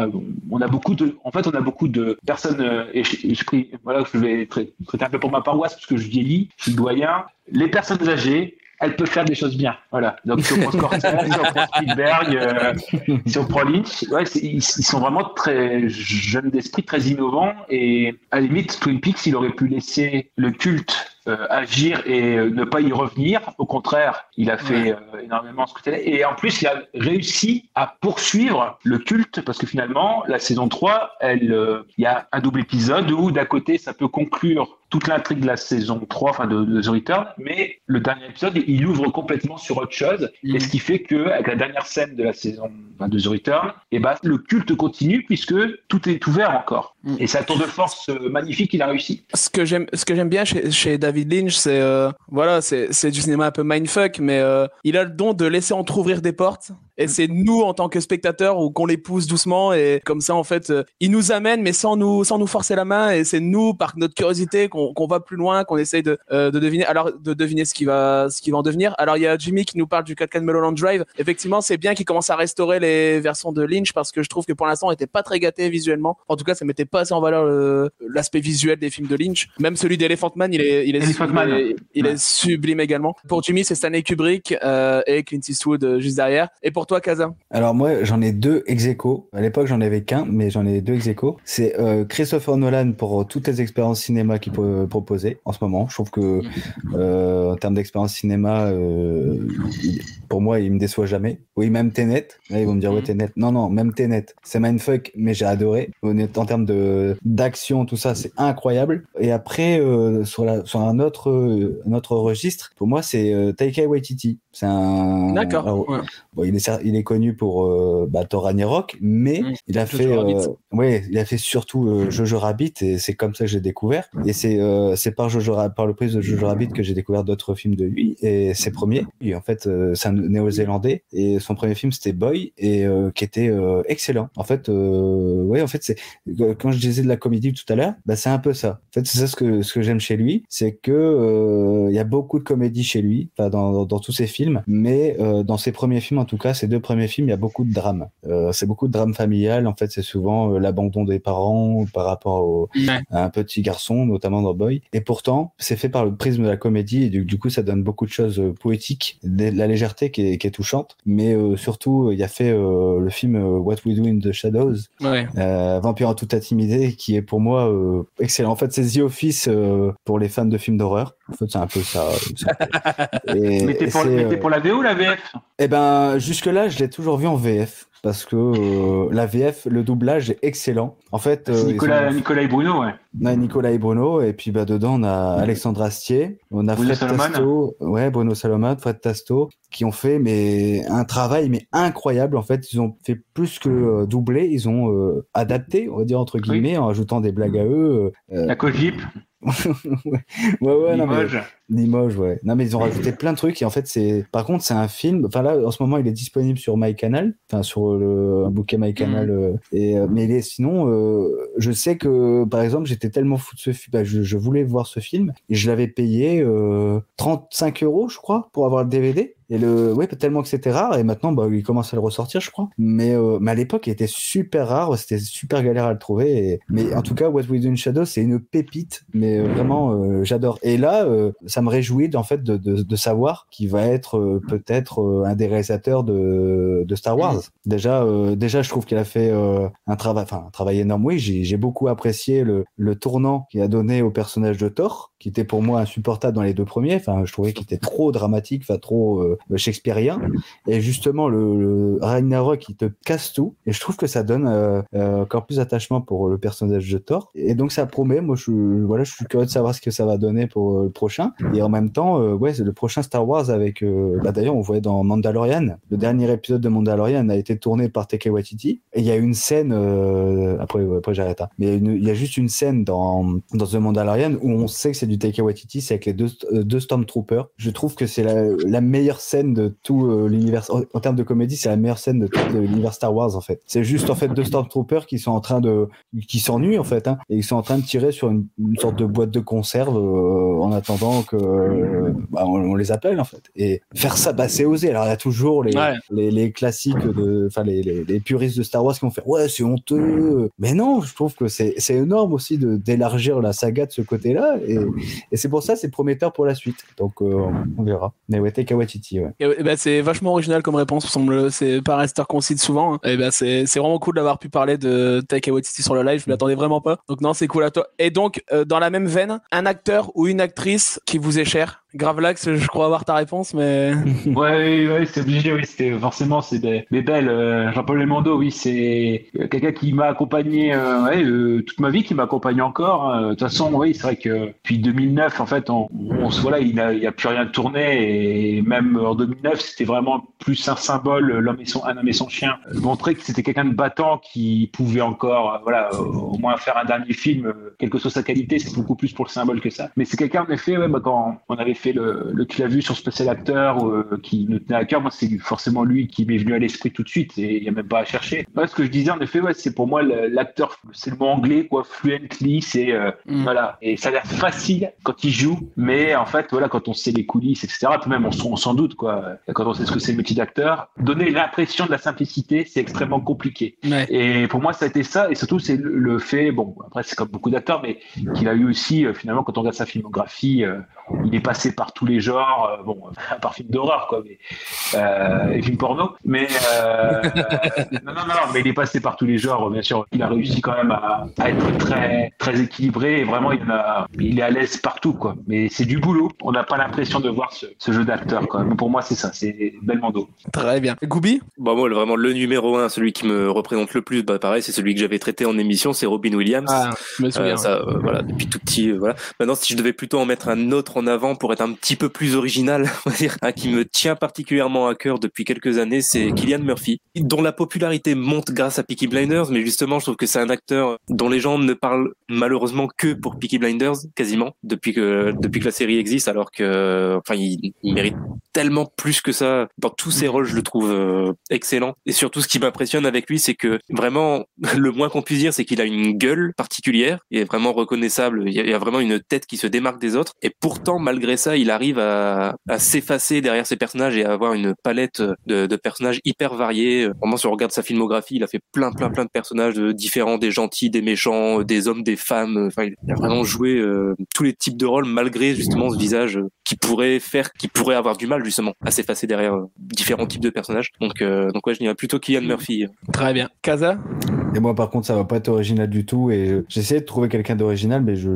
On a beaucoup de en fait on a beaucoup de personnes et je, voilà je vais traiter un peu pour ma paroisse parce que je vieillis je suis doyen. Les personnes âgées elles peuvent faire des choses bien. Voilà. Donc, si on prend Scorsese, si on prend Spielberg, euh, si on prend Lynch, ouais, ils, ils, sont vraiment très jeunes d'esprit, très innovants. Et à la limite, Twin Peaks, il aurait pu laisser le culte euh, agir et euh, ne pas y revenir. Au contraire, il a fait ouais. euh, énormément ce côté-là. Et en plus, il a réussi à poursuivre le culte parce que finalement, la saison 3, elle, il y a un double épisode où d'un côté, ça peut conclure toute l'intrigue de la saison 3, enfin de, de, The Return, mais le dernier épisode, il ouvre complètement sur autre chose, et ce qui fait que avec la dernière scène de la saison enfin, de The Return, et ben, le culte continue puisque tout est ouvert encore. Mm. Et c'est un tour de force euh, magnifique qu'il a réussi. Ce que j'aime, ce que j'aime bien chez, chez David Lynch, c'est euh, voilà, c'est du cinéma un peu mindfuck, mais euh, il a le don de laisser entrouvrir des portes. Et c'est nous en tant que spectateurs ou qu'on les pousse doucement et comme ça en fait, euh, il nous amène mais sans nous sans nous forcer la main et c'est nous par notre curiosité qu'on qu'on va plus loin, qu'on essaye de, euh, de deviner alors de deviner ce qui va ce qui va en devenir. Alors il y a Jimmy qui nous parle du 4K de Mulholland Drive. Effectivement, c'est bien qu'il commence à restaurer les versions de Lynch parce que je trouve que pour l'instant on était pas très gâté visuellement. En tout cas, ça mettait pas assez en valeur le- l'aspect visuel des films de Lynch. Même celui d'Elephant Man, il est il est Elephant il Man. est, il Ouais. est sublime également. Pour Jimmy, c'est Stanley Kubrick euh, et Clint Eastwood euh, juste derrière. Et pour toi, Kaza Alors moi, j'en ai deux ex aequo. À l'époque, j'en avais qu'un, mais j'en ai deux ex aequo. C'est euh, Christopher Nolan pour toutes les expériences cinéma qu'il peut proposer en ce moment. Je trouve que euh, en termes d'expérience cinéma, euh, il- pour moi, il me déçoit jamais. Oui, même Tenet. Là, ils vont me dire ouais Tenet. Non, non, même Tenet. C'est mindfuck, mais j'ai adoré. En termes de d'action, tout ça, c'est incroyable. Et après, euh, sur la sur un autre euh, un autre registre, pour moi, c'est euh, Taika Waititi. C'est un D'accord. Ouais. Bon, il est il est connu pour euh, bah, Thor Ragnarok, mais Mm. il a fait euh, ouais, il a fait surtout euh, Jojo Rabbit et c'est comme ça que j'ai découvert. Et c'est euh, c'est par Jojo par le prise de Jojo Rabbit que j'ai découvert d'autres films de lui et ses premiers. Et en fait, euh, c'est un néo-zélandais et son premier film c'était Boy et euh, qui était excellent. En fait, ouais, en fait c'est quand je disais de la comédie tout à l'heure, bah c'est un peu ça. En fait, c'est ça ce que ce que j'aime chez lui, c'est que il y a beaucoup de comédie chez lui, dans, dans, dans tous ses films, mais dans ses premiers films en tout cas, ses deux premiers films, il y a beaucoup de drame. Euh, c'est beaucoup de drame familial. En fait, c'est souvent euh, l'abandon des parents par rapport au, à un petit garçon, notamment dans Boy. Et pourtant, c'est fait par le prisme de la comédie et du, du coup, ça donne beaucoup de choses euh, poétiques, de la légèreté qui est, qui est touchante. Mais euh, surtout, il y a fait euh, le film What We Do in the Shadows, Ouais. euh, Vampire en toute intimidé, qui est pour moi euh, excellent. En fait, c'est The Office euh, pour les fans de films d'horreur. En fait, c'est un peu ça. *laughs* Et, Mais t'es pour, euh, la VO ou la VF eh ben, jusque-là, je l'ai toujours vu en VF. Parce que euh, la VF, le doublage est excellent. En fait, euh, Nicolas, ont- Nicolas et Bruno, ouais. on a Nicolas et Bruno, et puis bah, dedans, on a Alexandre Astier, on a Bruno Fred Salomon. Tasto, ouais, Bruno Salomon, Fred Tasto, qui ont fait mais un travail mais incroyable. En fait, ils ont fait plus que euh, doubler, ils ont euh, adapté, on va dire entre guillemets, en ajoutant des blagues à eux. euh, La Cogip, ouais, ouais, non, mais- Limoges. Ouais. Non, mais ils ont rajouté plein de trucs et en fait, c'est. Par contre, c'est un film. Enfin là, en ce moment, il est disponible sur MyCanal, enfin sur le un bouquet MyCanal. euh, et euh, mais il est sinon, euh, je sais que par exemple, j'étais tellement fou de ce film, bah, je, je voulais voir ce film et je l'avais payé euh, 35 euros, je crois, pour avoir le DVD. Et le, ouais, tellement que c'était rare, et maintenant, bah, il commence à le ressortir, je crois. Mais, euh, mais à l'époque, il était super rare, c'était super galère à le trouver. Et... Mais en tout cas, What We Do in Shadow, c'est une pépite, mais euh, vraiment, euh, j'adore. Et là, euh, ça me réjouit, en fait, de, de, de savoir qu'il va être euh, peut-être euh, un des réalisateurs de, de Star Wars. Déjà, euh, déjà, je trouve qu'il a fait un travail, enfin, un travail énorme. Oui, j'ai j'ai beaucoup apprécié le, le tournant qu'il a donné au personnage de Thor, qui était pour moi insupportable dans les deux premiers. Enfin, je trouvais qu'il était trop dramatique, enfin, trop euh, shakespearien. Et justement, le, le Ragnarok, il te casse tout. Et je trouve que ça donne euh, euh, encore plus d'attachement pour le personnage de Thor. Et donc, ça promet. Moi, je, voilà, je suis curieux de savoir ce que ça va donner pour euh, le prochain. Et en même temps, euh, ouais, c'est le prochain Star Wars avec. euh, bah, D'ailleurs, on voyait dans Mandalorian. Le dernier épisode de Mandalorian a été tourné par Taika Waititi. Et il y a une scène. après, après j'arrête. hein. Mais il y, a il y a juste une scène dans dans The Mandalorian où on sait que c'est du Taika Waititi. C'est avec les deux euh, deux Stormtroopers. Je trouve que c'est la, la meilleure scène de tout euh, l'univers. En, en termes de comédie, c'est la meilleure scène de tout l'univers Star Wars en fait. C'est juste en fait deux Stormtroopers qui sont en train de qui s'ennuient en fait hein, et ils sont en train de tirer sur une, une sorte de boîte de conserve euh, en attendant que euh, bah, on, on les appelle en fait. Et faire ça, bah c'est osé. Alors il y a toujours les Ouais. les, les classiques enfin les, puristes de Star Wars qui vont faire ouais c'est honteux. Mais non, je trouve que c'est énorme aussi d'élargir la saga de ce côté-là et, et c'est pour ça c'est prometteur pour la suite. Donc euh, on verra. Mais ouais, Taika ouais. Et, et ben, c'est vachement original comme réponse, semble. C'est pas Rester qu'on cite souvent. hein. Et ben, c'est c'est vraiment cool d'avoir pu parler de Taika Waititi sur le live. Je m'y attendais vraiment pas. Donc non, c'est cool à toi. Et donc, euh, dans la même veine, un acteur ou une actrice qui vous est cher. Gravelax, je crois avoir ta réponse, mais. *laughs* ouais, ouais, c'est obligé, oui, c'était forcément, c'est des, mais belle. euh, Jean-Paul Belmondo, oui, c'est quelqu'un qui m'a accompagné euh, euh, toute ma vie, qui m'accompagne encore. hein. De toute façon, oui, c'est vrai que depuis 2009, en fait, on, on voilà, il il a plus rien tourné et même en 2009, c'était vraiment plus un symbole, l'homme et son, un homme et son chien, montrer que c'était quelqu'un de battant qui pouvait encore, voilà, au moins faire un dernier film, quelle que soit sa qualité, c'est beaucoup plus pour le symbole que ça. Mais c'est quelqu'un, en effet, ouais, bah, quand on avait le, le tu l'as vu sur Special Acteur, euh, qui nous tenait à cœur, moi, c'est forcément lui qui m'est venu à l'esprit tout de suite et il n'y a même pas à chercher. Ouais, ce que je disais, en effet, ouais, c'est pour moi l'acteur, c'est le mot anglais, quoi, fluently, c'est, euh, Mm. voilà. Et ça a l'air facile quand il joue, mais en fait, voilà, quand on sait les coulisses, etc., puis même on, on s'en doute, quoi, quand on sait ce que c'est le métier d'acteur, donner l'impression de la simplicité, c'est extrêmement compliqué. Ouais. Et pour moi, ça a été ça, et surtout, c'est le, le fait, bon, après, c'est comme beaucoup d'acteurs, mais qu'il a eu aussi, euh, finalement, quand on regarde sa filmographie, euh, il est passé par tous les genres, euh, bon, *laughs* à part film d'horreur, quoi, mais, euh, et film porno, mais, euh, *laughs* non, non, non, mais il est passé par tous les genres, bien sûr. Il a réussi quand même à, à être très, très équilibré, et vraiment, il, en a, il est à l'aise partout, quoi. Mais c'est du boulot, on n'a pas l'impression de voir ce, ce jeu d'acteur, quoi. Mais pour moi, c'est ça, c'est Belmondo. Très bien. Goubi? Bah moi, le- vraiment le numéro un, celui qui me représente le plus, bah pareil, c'est celui que j'avais traité en émission, c'est Robin Williams. Ah, je me souviens. Euh, ça, euh, voilà, depuis tout petit, euh, voilà. Maintenant, si je devais plutôt en mettre un autre en avant pour être un petit peu plus original, *laughs* on va dire, un qui me tient particulièrement à cœur depuis quelques années, c'est Killian Murphy, dont la popularité monte grâce à Peaky Blinders, mais justement, je trouve que c'est un acteur dont les gens ne parlent malheureusement que pour Peaky Blinders, quasiment, depuis que depuis que la série existe, alors que, enfin, il, mérite tellement plus que ça. Dans tous ses rôles, je le trouve euh, excellent. Et surtout, ce qui m'impressionne avec lui, c'est que vraiment, *laughs* le moins qu'on puisse dire, c'est qu'il a une gueule particulière. Il est vraiment reconnaissable. Il il y a vraiment une tête qui se démarque des autres. Et pourtant, malgré ça, il arrive à, s'effacer derrière ses personnages et à avoir une palette de, personnages hyper variés. Vraiment, si on regarde sa filmographie, il a fait plein, plein, plein de personnages différents, des gentils, des méchants, des hommes, des femmes. Il a vraiment joué euh, tous les types de rôles malgré justement ce visage euh, qui pourrait faire, qui pourrait avoir du mal justement à s'effacer derrière euh, différents types de personnages. Donc, euh, donc ouais, je dirais plutôt Kylian Murphy. Très bien. Kaza? Et moi, par contre, ça va pas être original du tout. Et euh, j'essaie de trouver quelqu'un d'original, mais je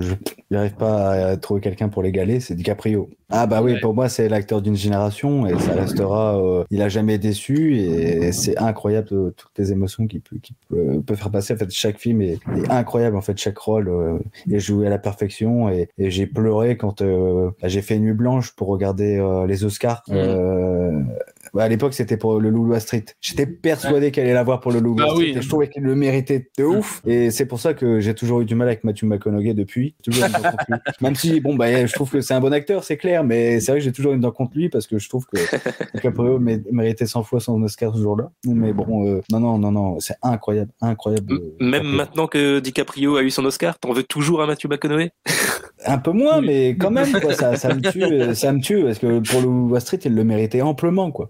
j'arrive pas à trouver quelqu'un pour l'égaler. C'est DiCaprio. Ah bah oui, Ouais. pour moi, c'est l'acteur d'une génération et ça restera. euh, il a jamais déçu et c'est incroyable euh, toutes les émotions qu'il peut, qu'il peut, peut faire passer. En fait, chaque film est, est incroyable. En fait, chaque rôle euh, est joué à la perfection et, et j'ai pleuré quand euh, bah, j'ai fait une nuit blanche pour regarder euh, les Oscars. Mhm. Bah, à l'époque, c'était pour le Loulou Street. J'étais persuadé qu'elle allait l'avoir pour le Loulou Bah Street oui. et je trouvais qu'il le méritait de ouf. Et c'est pour ça que j'ai toujours eu du mal avec Matthew McConaughey depuis. Toujours une. Même si, bon, bah, je trouve que c'est un bon acteur, c'est clair, mais c'est vrai que j'ai toujours une dent contre lui parce que je trouve que DiCaprio mé- méritait 100 fois son Oscar ce jour-là. Mais bon, euh, non, non, non, non, c'est incroyable, incroyable. Euh, Même DiCaprio. maintenant que DiCaprio a eu son Oscar, t'en veux toujours à Matthew McConaughey? Un peu moins, mais quand même, quoi, ça, ça me tue, euh, ça me tue, parce que pour le Wall Street, il le méritait amplement, quoi.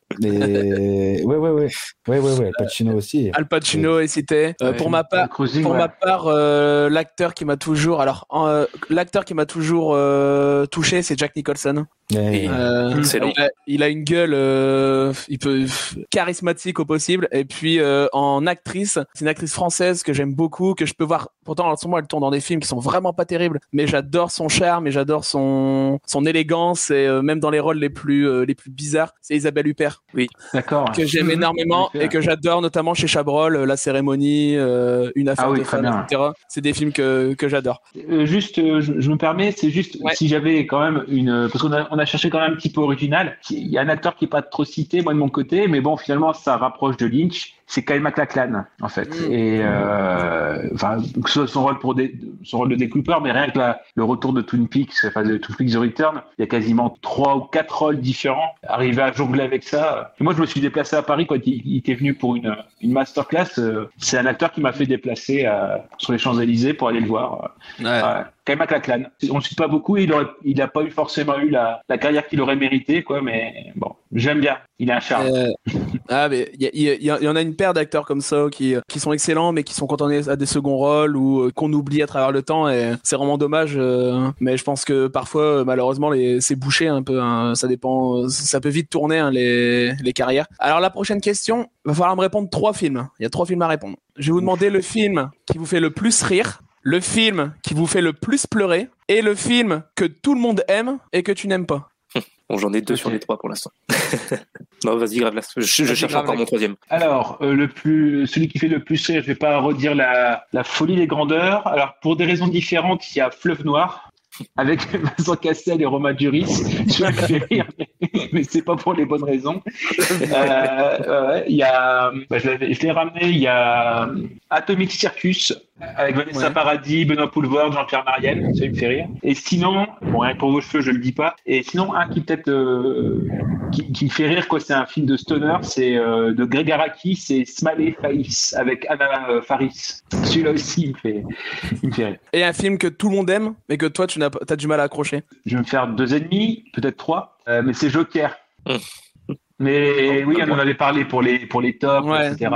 Mais ouais, ouais, ouais, ouais, ouais, ouais, Pacino aussi. Al Pacino est cité. Euh, pour ma part, Cruising, pour ouais. ma part, euh, l'acteur qui m'a toujours, alors euh, l'acteur qui m'a toujours euh, touché, c'est Jack Nicholson. Euh. Il a, il a une gueule, euh, il peut charismatique au possible. Et puis euh, en actrice, c'est une actrice française que j'aime beaucoup, que je peux voir. Pourtant, en ce moment, elle tourne dans des films qui sont vraiment pas terribles, mais j'adore son charme et j'adore son son élégance et euh, même dans les rôles les plus euh, les plus bizarres, c'est Isabelle Huppert D'accord. que j'aime *laughs* énormément et que j'adore notamment chez Chabrol, euh, La Cérémonie, euh, Une affaire Ah oui, de bien. etc. C'est des films que que j'adore. Euh, juste, je, je me permets, c'est juste Ouais. si j'avais quand même une, parce qu'on a, on a cherché quand même un petit peu original. Il y a un acteur qui est pas trop cité, moi de mon côté, mais bon, finalement, ça rapproche de Lynch. C'est Kyle MacLachlan, en fait. Mm. Et euh, enfin, soit son rôle pour des, son rôle de Dick Cooper, mais rien que la, le retour de Twin Peaks, enfin de Twin Peaks The Return, il y a quasiment trois ou quatre rôles différents. Arriver à jongler avec ça. Et moi, je me suis déplacé à Paris quand il, il était venu pour une, une masterclass. Euh, C'est un acteur qui m'a fait déplacer euh, sur les Champs Élysées pour aller le voir. Ouais. Kyle MacLachlan. On ne cite pas beaucoup. Il aurait, il n'a pas eu forcément eu la, carrière qu'il aurait mérité, quoi. Mais bon, j'aime bien. Il a un charme. Euh, ah mais il y, il y il en a une paire d'acteurs comme ça qui qui sont excellents mais qui sont cantonnés à des seconds rôles ou euh, qu'on oublie à travers le temps et c'est vraiment dommage. euh, mais je pense que parfois malheureusement c'est bouché un peu. hein, ça dépend. Ça peut vite tourner hein, les les carrières. Alors la prochaine question, va falloir me répondre trois films. Il y a trois films à répondre. Je vais vous demander le film qui vous fait le plus rire. Le film qui vous fait le plus pleurer et le film que tout le monde aime et que tu n'aimes pas. *laughs* Bon, j'en ai deux sur les trois pour l'instant. *laughs* non, vas-y, grave là. Je, cherche grave, encore mon troisième. Alors, euh, le plus, celui qui fait le plus rire, je vais pas redire la, la folie des grandeurs. Alors, pour des raisons différentes, il y a Fleuve Noir avec *laughs* Vincent Cassel et Romain Duris. Je me fais rire, mais, mais c'est pas pour les bonnes raisons. Euh, il y a, bah, je l'avais- je l'ai ramené. Il y a Atomic Circus avec Vanessa Ouais. Paradis, Benoît Poulvord, Jean-Pierre Mariel. Ça me fait rire. Et sinon, bon, rien pour vos cheveux, je le dis pas. Et sinon, un qui peut-être euh, qui, fait rire, quoi. C'est un film de stoner, c'est euh, de Greg Araki, c'est Smiley Face avec Anna euh, Faris. Celui-là aussi, il me fait, il me fait rire. Et un film que tout le monde aime, mais que toi, tu n'as pas- t'as du mal à accrocher. Je vais me faire deux ennemis, peut-être trois, euh, mais c'est Joker. Mais oui, on en avait parlé pour les pour les tops, Ouais, etc.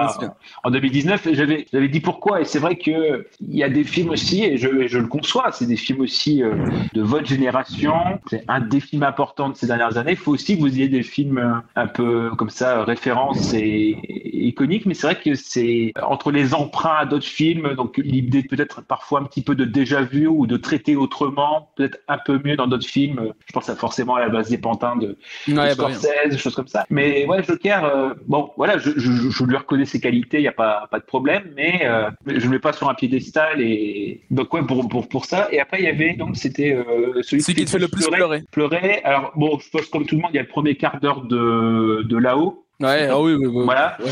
En 2019, et j'avais j'avais dit pourquoi. Et c'est vrai que il y a des films aussi, et je, et je le conçois, c'est des films aussi euh, de votre génération. C'est un des films importants de ces dernières années. Il faut aussi que vous ayez des films euh, un peu comme ça références et, et iconiques. Mais c'est vrai que c'est entre les emprunts à d'autres films, donc l'idée peut-être parfois un petit peu de déjà vu ou de traiter autrement, peut-être un peu mieux dans d'autres films. Je pense à forcément à la base des pantins de Ouais, de bah. Scorsese, des choses comme ça. Mais ouais, Joker, euh, bon, voilà, je, je, je lui reconnais ses qualités, il n'y a pas, pas de problème, mais euh, je ne le mets pas sur un piédestal et donc ouais, pour, pour, pour ça. Et après, il y avait donc c'était euh, celui, qui te fait le plus pleurer. Pleurer. Alors bon, je pense comme tout le monde, il y a le premier quart d'heure de, de là-haut. Ouais, ah oui, oui, oui. Voilà. Ouais.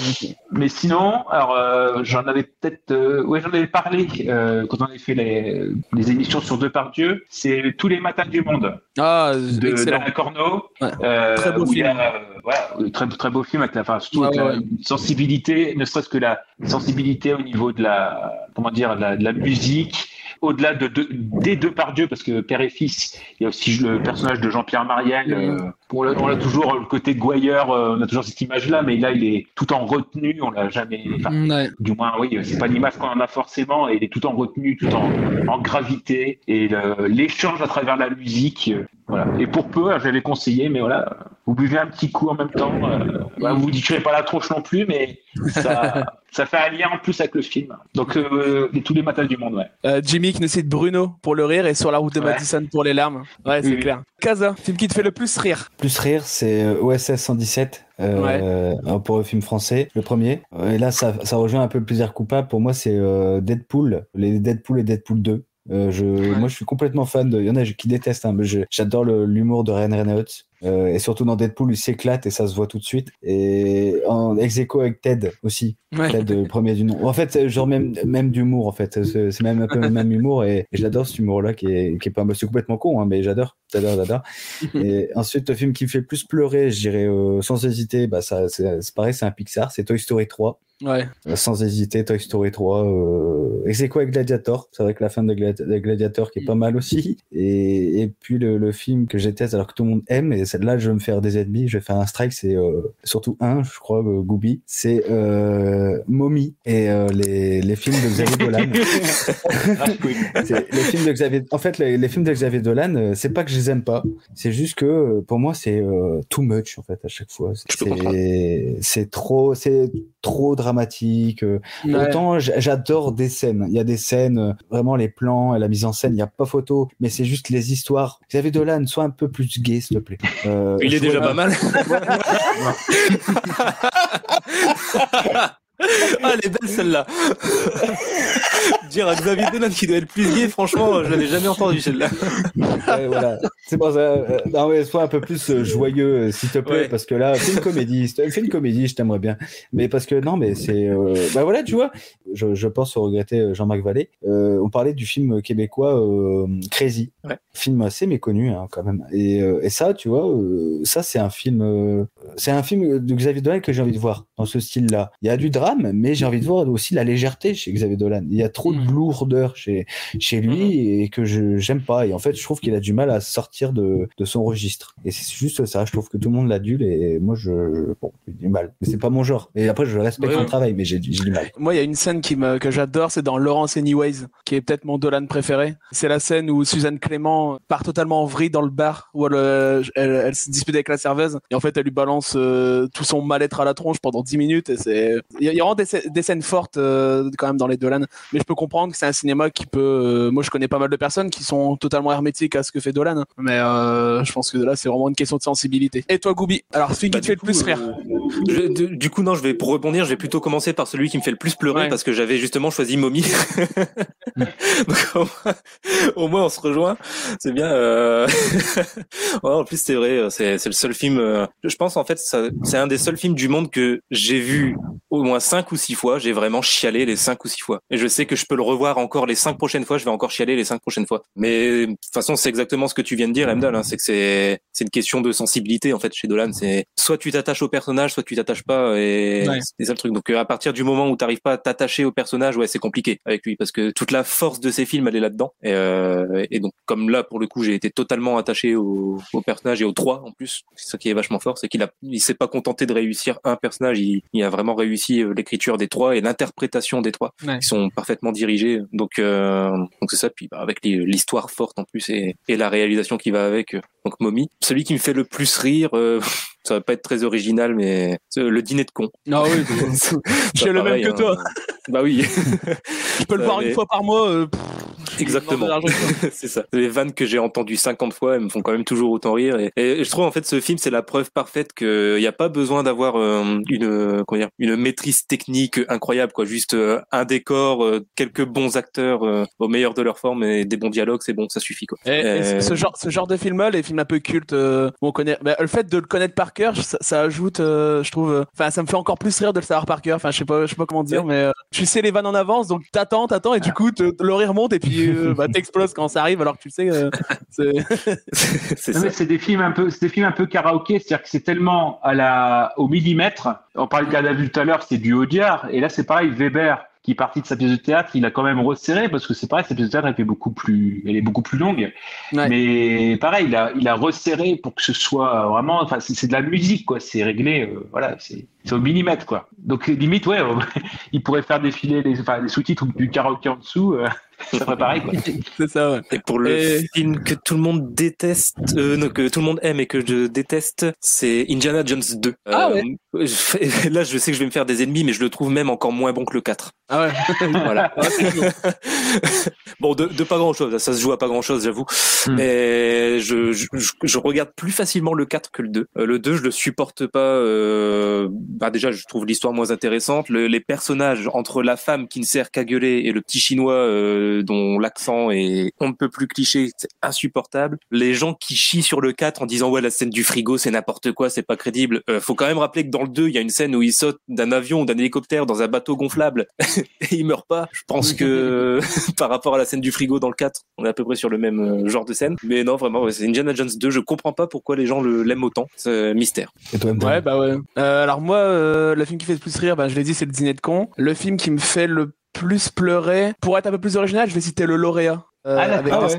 Mais sinon, alors euh, j'en avais peut-être, euh, ouais, j'en avais parlé euh, quand on avait fait les, les émissions sur Deux par Dieu. C'est tous les matins du monde Ah, de excellent. d'Alain Corneau. Ouais. Très beau film. a, voilà, très, très beau film avec la, enfin, surtout Ouais, avec la sensibilité, ne serait-ce que la sensibilité au niveau de la, comment dire, de la, de la musique, au-delà de, de- des deux par Dieu, parce que père et fils, il y a aussi le personnage de Jean-Pierre Mariel. euh, on, a, on a toujours le côté gouailleur, euh, on a toujours cette image-là, mais là, il est tout en retenue, on l'a jamais. enfin, Ouais. du moins, oui, c'est pas l'image qu'on en a forcément, et il est tout en retenue, tout en, en gravité, et l'échange à travers la musique, euh, voilà. Et pour peu, euh, j'avais conseillé, mais voilà, vous buvez un petit coup en même temps, euh, voilà, vous vous dites pas la tronche non plus, mais ça, *laughs* ça fait un lien en plus avec le film. Donc, euh, tous les matins du monde, ouais. Euh, Jimmy qui nous cite Bruno pour le rire et sur la route de Ouais. Madison pour les larmes. Ouais, c'est Oui, oui. clair. Casa, film qui te fait le plus rire. Plus rire, c'est euh, OSS 117 euh, euh, pour le film français, le premier. Et là, ça, ça rejoint un peu le plaisir coupable. Pour moi, c'est euh, Deadpool, les Deadpool et Deadpool 2. Euh, je, Moi, je suis complètement fan de. Il y en a qui détestent, hein, mais j'adore l'humour de Ryan Reynolds. Euh, et surtout dans Deadpool, il s'éclate et ça se voit tout de suite. Et en ex aequo avec Ted aussi. Ouais. Ted, le premier du nom. En fait, genre même, même d'humour, en fait. C'est même un peu le même humour et, et j'adore cet humour-là qui est, qui est pas. C'est complètement con, hein, mais j'adore. J'adore, j'adore. *laughs* Et ensuite, le film qui me fait le plus pleurer, je dirais euh, sans hésiter, bah, ça, c'est pareil, c'est un Pixar, c'est Toy Story 3. Ouais. Euh, sans hésiter, Toy Story 3. Euh... Et c'est quoi avec Gladiator? C'est vrai que la fin de, Gladi- de Gladiator qui est pas mal aussi. Et, et puis le, le film que déteste alors que tout le monde aime, et celle-là je vais me faire des ennemis, je vais faire un strike, c'est euh, surtout un, je crois, euh, Gooby, c'est euh, Mommy et euh, les, les films de Xavier *laughs* Dolan. *laughs* C'est- les films de Xavier en fait les, les films de Xavier Dolan c'est pas que je les aime pas c'est juste que pour moi c'est euh, too much en fait à chaque fois c'est c'est trop c'est trop dramatique euh. Ouais. autant j'adore des scènes il y a des scènes euh, vraiment les plans et la mise en scène il y a pas photo mais c'est juste les histoires Xavier Dolan sois un peu plus gay s'il te plaît Euh, Il est déjà vois- pas mal. *laughs* *laughs* *laughs* ah, elle est belle celle-là. Dire à Xavier Dolan qui doit être plus gay, franchement, je l'avais jamais entendu celle-là. Ouais, voilà. C'est pour ça. euh, non, mais sois un peu plus euh, joyeux, euh, s'il te plaît, Ouais. parce que là, fais une comédie. Fais une comédie, je t'aimerais bien. Mais parce que non, mais c'est. euh, Bah voilà, tu vois. Je, je pense au regretter Jean-Marc Vallée. Euh, on parlait du film québécois Crazy. Ouais. Film assez méconnu, hein, quand même. Et, et ça, tu vois, ça, c'est un film. C'est un film de Xavier Dolan que j'ai envie de voir dans ce style-là. Il y a du drame, mais j'ai envie de voir aussi la légèreté chez Xavier Dolan. Il y a trop de lourdeur chez, chez lui et que je j'aime pas. Et en fait, je trouve qu'il a du mal à sortir de, de son registre. Et c'est juste ça. Je trouve que tout le monde l'adule et moi, je, bon, j'ai du mal. Mais c'est pas mon genre. Et après, je respecte Ouais, travail, mais j'ai du mal. Moi, il y a une scène qui me, que j'adore, c'est dans Laurence Anyways, qui est peut-être mon Dolan préféré. C'est la scène où Suzanne Clément part totalement en vrille dans le bar, où elle, euh, elle, elle se dispute avec la serveuse, et en fait, elle lui balance euh, tout son mal-être à la tronche pendant 10 minutes, et c'est, il y a vraiment des, scè- des scènes fortes, euh, quand même, dans les Dolan. Mais je peux comprendre que c'est un cinéma qui peut. euh, moi, je connais pas mal de personnes qui sont totalement hermétiques à ce que fait Dolan, hein. mais je pense que là, c'est vraiment une question de sensibilité. Et toi, Goubi? Alors, celui qui Bah, te fait le plus rire je- du coup, non, je vais pour rebondir, je vais plutôt commencer par celui qui me fait le plus pleurer Ouais. parce que j'avais justement choisi Mommy. *laughs* Donc, au, moins, on se rejoint. C'est bien. *laughs* ouais, en plus, c'est vrai, c'est c'est le seul film. Je pense en fait, ça- c'est un des seuls films du monde que j'ai vu au moins cinq ou six fois. J'ai vraiment chialé les cinq ou six fois. Et je sais que je peux le revoir encore les cinq prochaines fois. Je vais encore chialer les cinq prochaines fois. Mais de toute façon, c'est exactement ce que tu viens de dire, Emdal. Hein, c'est que c'est c'est une question de sensibilité en fait chez Dolan. C'est soit tu t'attaches au personnage, soit tu t'attaches pas. Et Ouais. c'est ça le truc. Donc euh, à partir du moment où t'arrives pas à t'attacher au personnage, ouais, c'est compliqué avec lui parce que toute la force de ses films, elle est là-dedans. Et, euh, et donc comme là pour le coup, j'ai été totalement attaché au, au personnage et aux trois en plus. C'est ça qui est vachement fort, c'est qu'il a, il s'est pas contenté de réussir un personnage, il, il a vraiment réussi euh, l'écriture des trois et l'interprétation des trois. Ouais. Ils sont parfaitement dirigés. Donc euh, donc c'est ça. Puis bah, avec l'histoire forte en plus et, et la réalisation qui va avec. euh, Donc Mommy. Celui qui me fait le plus rire. euh, *laughs* ça va pas être très original, mais c'est le dîner de con. Ah oui, *laughs* j'ai le même que hein. toi. Bah oui, *laughs* Je peux le voir mais- une fois par mois. euh, exactement. *laughs* c'est ça. Les vannes que j'ai entendues 50 fois, elles me font quand même toujours autant rire. Et, et je trouve en fait ce film, c'est la preuve parfaite qu'il n'y a pas besoin d'avoir euh, une euh, comment dire, une maîtrise technique incroyable, quoi. Juste euh, un décor, euh, quelques bons acteurs euh, au meilleur de leur forme et des bons dialogues, c'est bon, ça suffit, quoi. Et, et ce genre, ce genre de film-là, les films un peu cultes, euh, où on connaît, bah, le fait de le connaître par cœur, ça, ça ajoute, euh, je trouve, euh, enfin, ça me fait encore plus rire de le savoir par cœur. Enfin, je sais pas, je sais pas comment dire, mais euh, tu sais les vannes en avance, donc t'attends, t'attends, et du coup, te- le rire monte, et puis euh, bah, t'exploses quand ça arrive, alors que tu sais, euh, *laughs* c'est- des films un peu, c'est des films un peu karaoké, c'est-à-dire que c'est tellement à la, au millimètre. On parlait de Garde tout à l'heure, c'est du Audiard, et là c'est pareil, Weber qui est parti de sa pièce de théâtre, il a quand même resserré parce que c'est pareil, sa pièce de théâtre elle fait beaucoup plus, elle est beaucoup plus longue. Ouais. Mais pareil, il a, il a resserré pour que ce soit vraiment, enfin c'est c'est de la musique quoi, c'est réglé, euh, voilà, c'est c'est au millimètre quoi. Donc limite ouais, euh, *laughs* il pourrait faire défiler les, enfin, les sous-titres ou du karaoké en dessous, euh, *laughs* ça serait pareil quoi. *laughs* c'est ça, ouais. Et pour le Et- film que tout le monde déteste, euh, non, que tout le monde aime et que je déteste, c'est Indiana Jones 2. Ah Euh, je- Là, je sais que je vais me faire des ennemis, mais je le trouve même encore moins bon que le 4. Ah ouais. Voilà. Ah, bon, de, de pas grand chose. Ça se joue à pas grand chose, j'avoue. Hmm. Mais je, je, je- regarde plus facilement le 4 que le 2. Euh, le 2, je le supporte pas. Bah déjà, je trouve l'histoire moins intéressante. Le- les personnages entre la femme qui ne sert qu'à gueuler et le petit chinois euh, dont l'accent est on ne peut plus cliché, c'est insupportable. Les gens qui chient sur le 4 en disant ouais la scène du frigo c'est n'importe quoi, c'est pas crédible. Euh, faut quand même rappeler que dans le 2, il y a une scène où il saute d'un avion ou d'un hélicoptère dans un bateau gonflable *laughs* et il meurt pas. Je pense que *laughs* par rapport à la scène du frigo dans le 4, on est à peu près sur le même euh, genre de scène. Mais non, vraiment, ouais, c'est Indiana Jones 2. Je comprends pas pourquoi les gens le- l'aiment autant. C'est un mystère. Et toi, Ouais, bah ouais. Euh, alors moi, euh, le film qui fait le plus rire, bah, je l'ai dit, c'est le dîner de con. Le film qui me fait le plus pleurer, pour être un peu plus original, je vais citer le lauréat. Euh, Ah, ouais.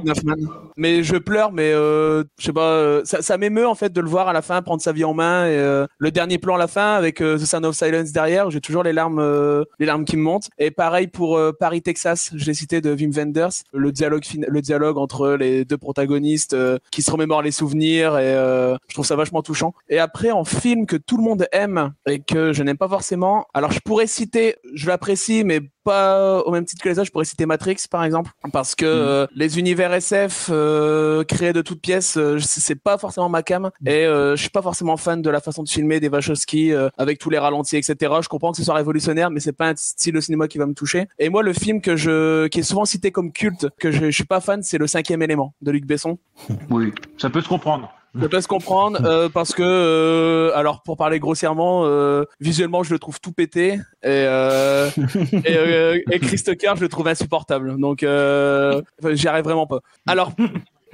Mais je pleure, mais euh, je sais pas, euh, ça, ça m'émeut en fait de le voir à la fin prendre sa vie en main et euh, le dernier plan à la fin avec euh, The Sound of Silence derrière, j'ai toujours les larmes, euh, les larmes qui me montent. Et pareil pour euh, Paris Texas, je l'ai cité de Wim Wenders, le dialogue, fin- le dialogue entre les deux protagonistes euh, qui se remémorent les souvenirs et euh, je trouve ça vachement touchant. Et après en film que tout le monde aime et que je n'aime pas forcément, alors je pourrais citer, je l'apprécie mais pas au même titre que les autres, je pourrais citer Matrix par exemple parce que euh, les univers SF euh, créés de toutes pièces, euh, c'est pas forcément ma cam et euh, je suis pas forcément fan de la façon de filmer des Wachowski euh, avec tous les ralentis etc. Je comprends que ce soit révolutionnaire mais c'est pas un style de cinéma qui va me toucher. Et moi le film que je qui est souvent cité comme culte que je, je suis pas fan c'est le cinquième élément de Luc Besson. Oui, ça peut se comprendre. *laughs* Je peux se comprendre euh, parce que, euh, alors pour parler grossièrement, euh, visuellement je le trouve tout pété et, euh, et, euh, et je le trouve insupportable. Donc euh, j'y arrive vraiment pas. Alors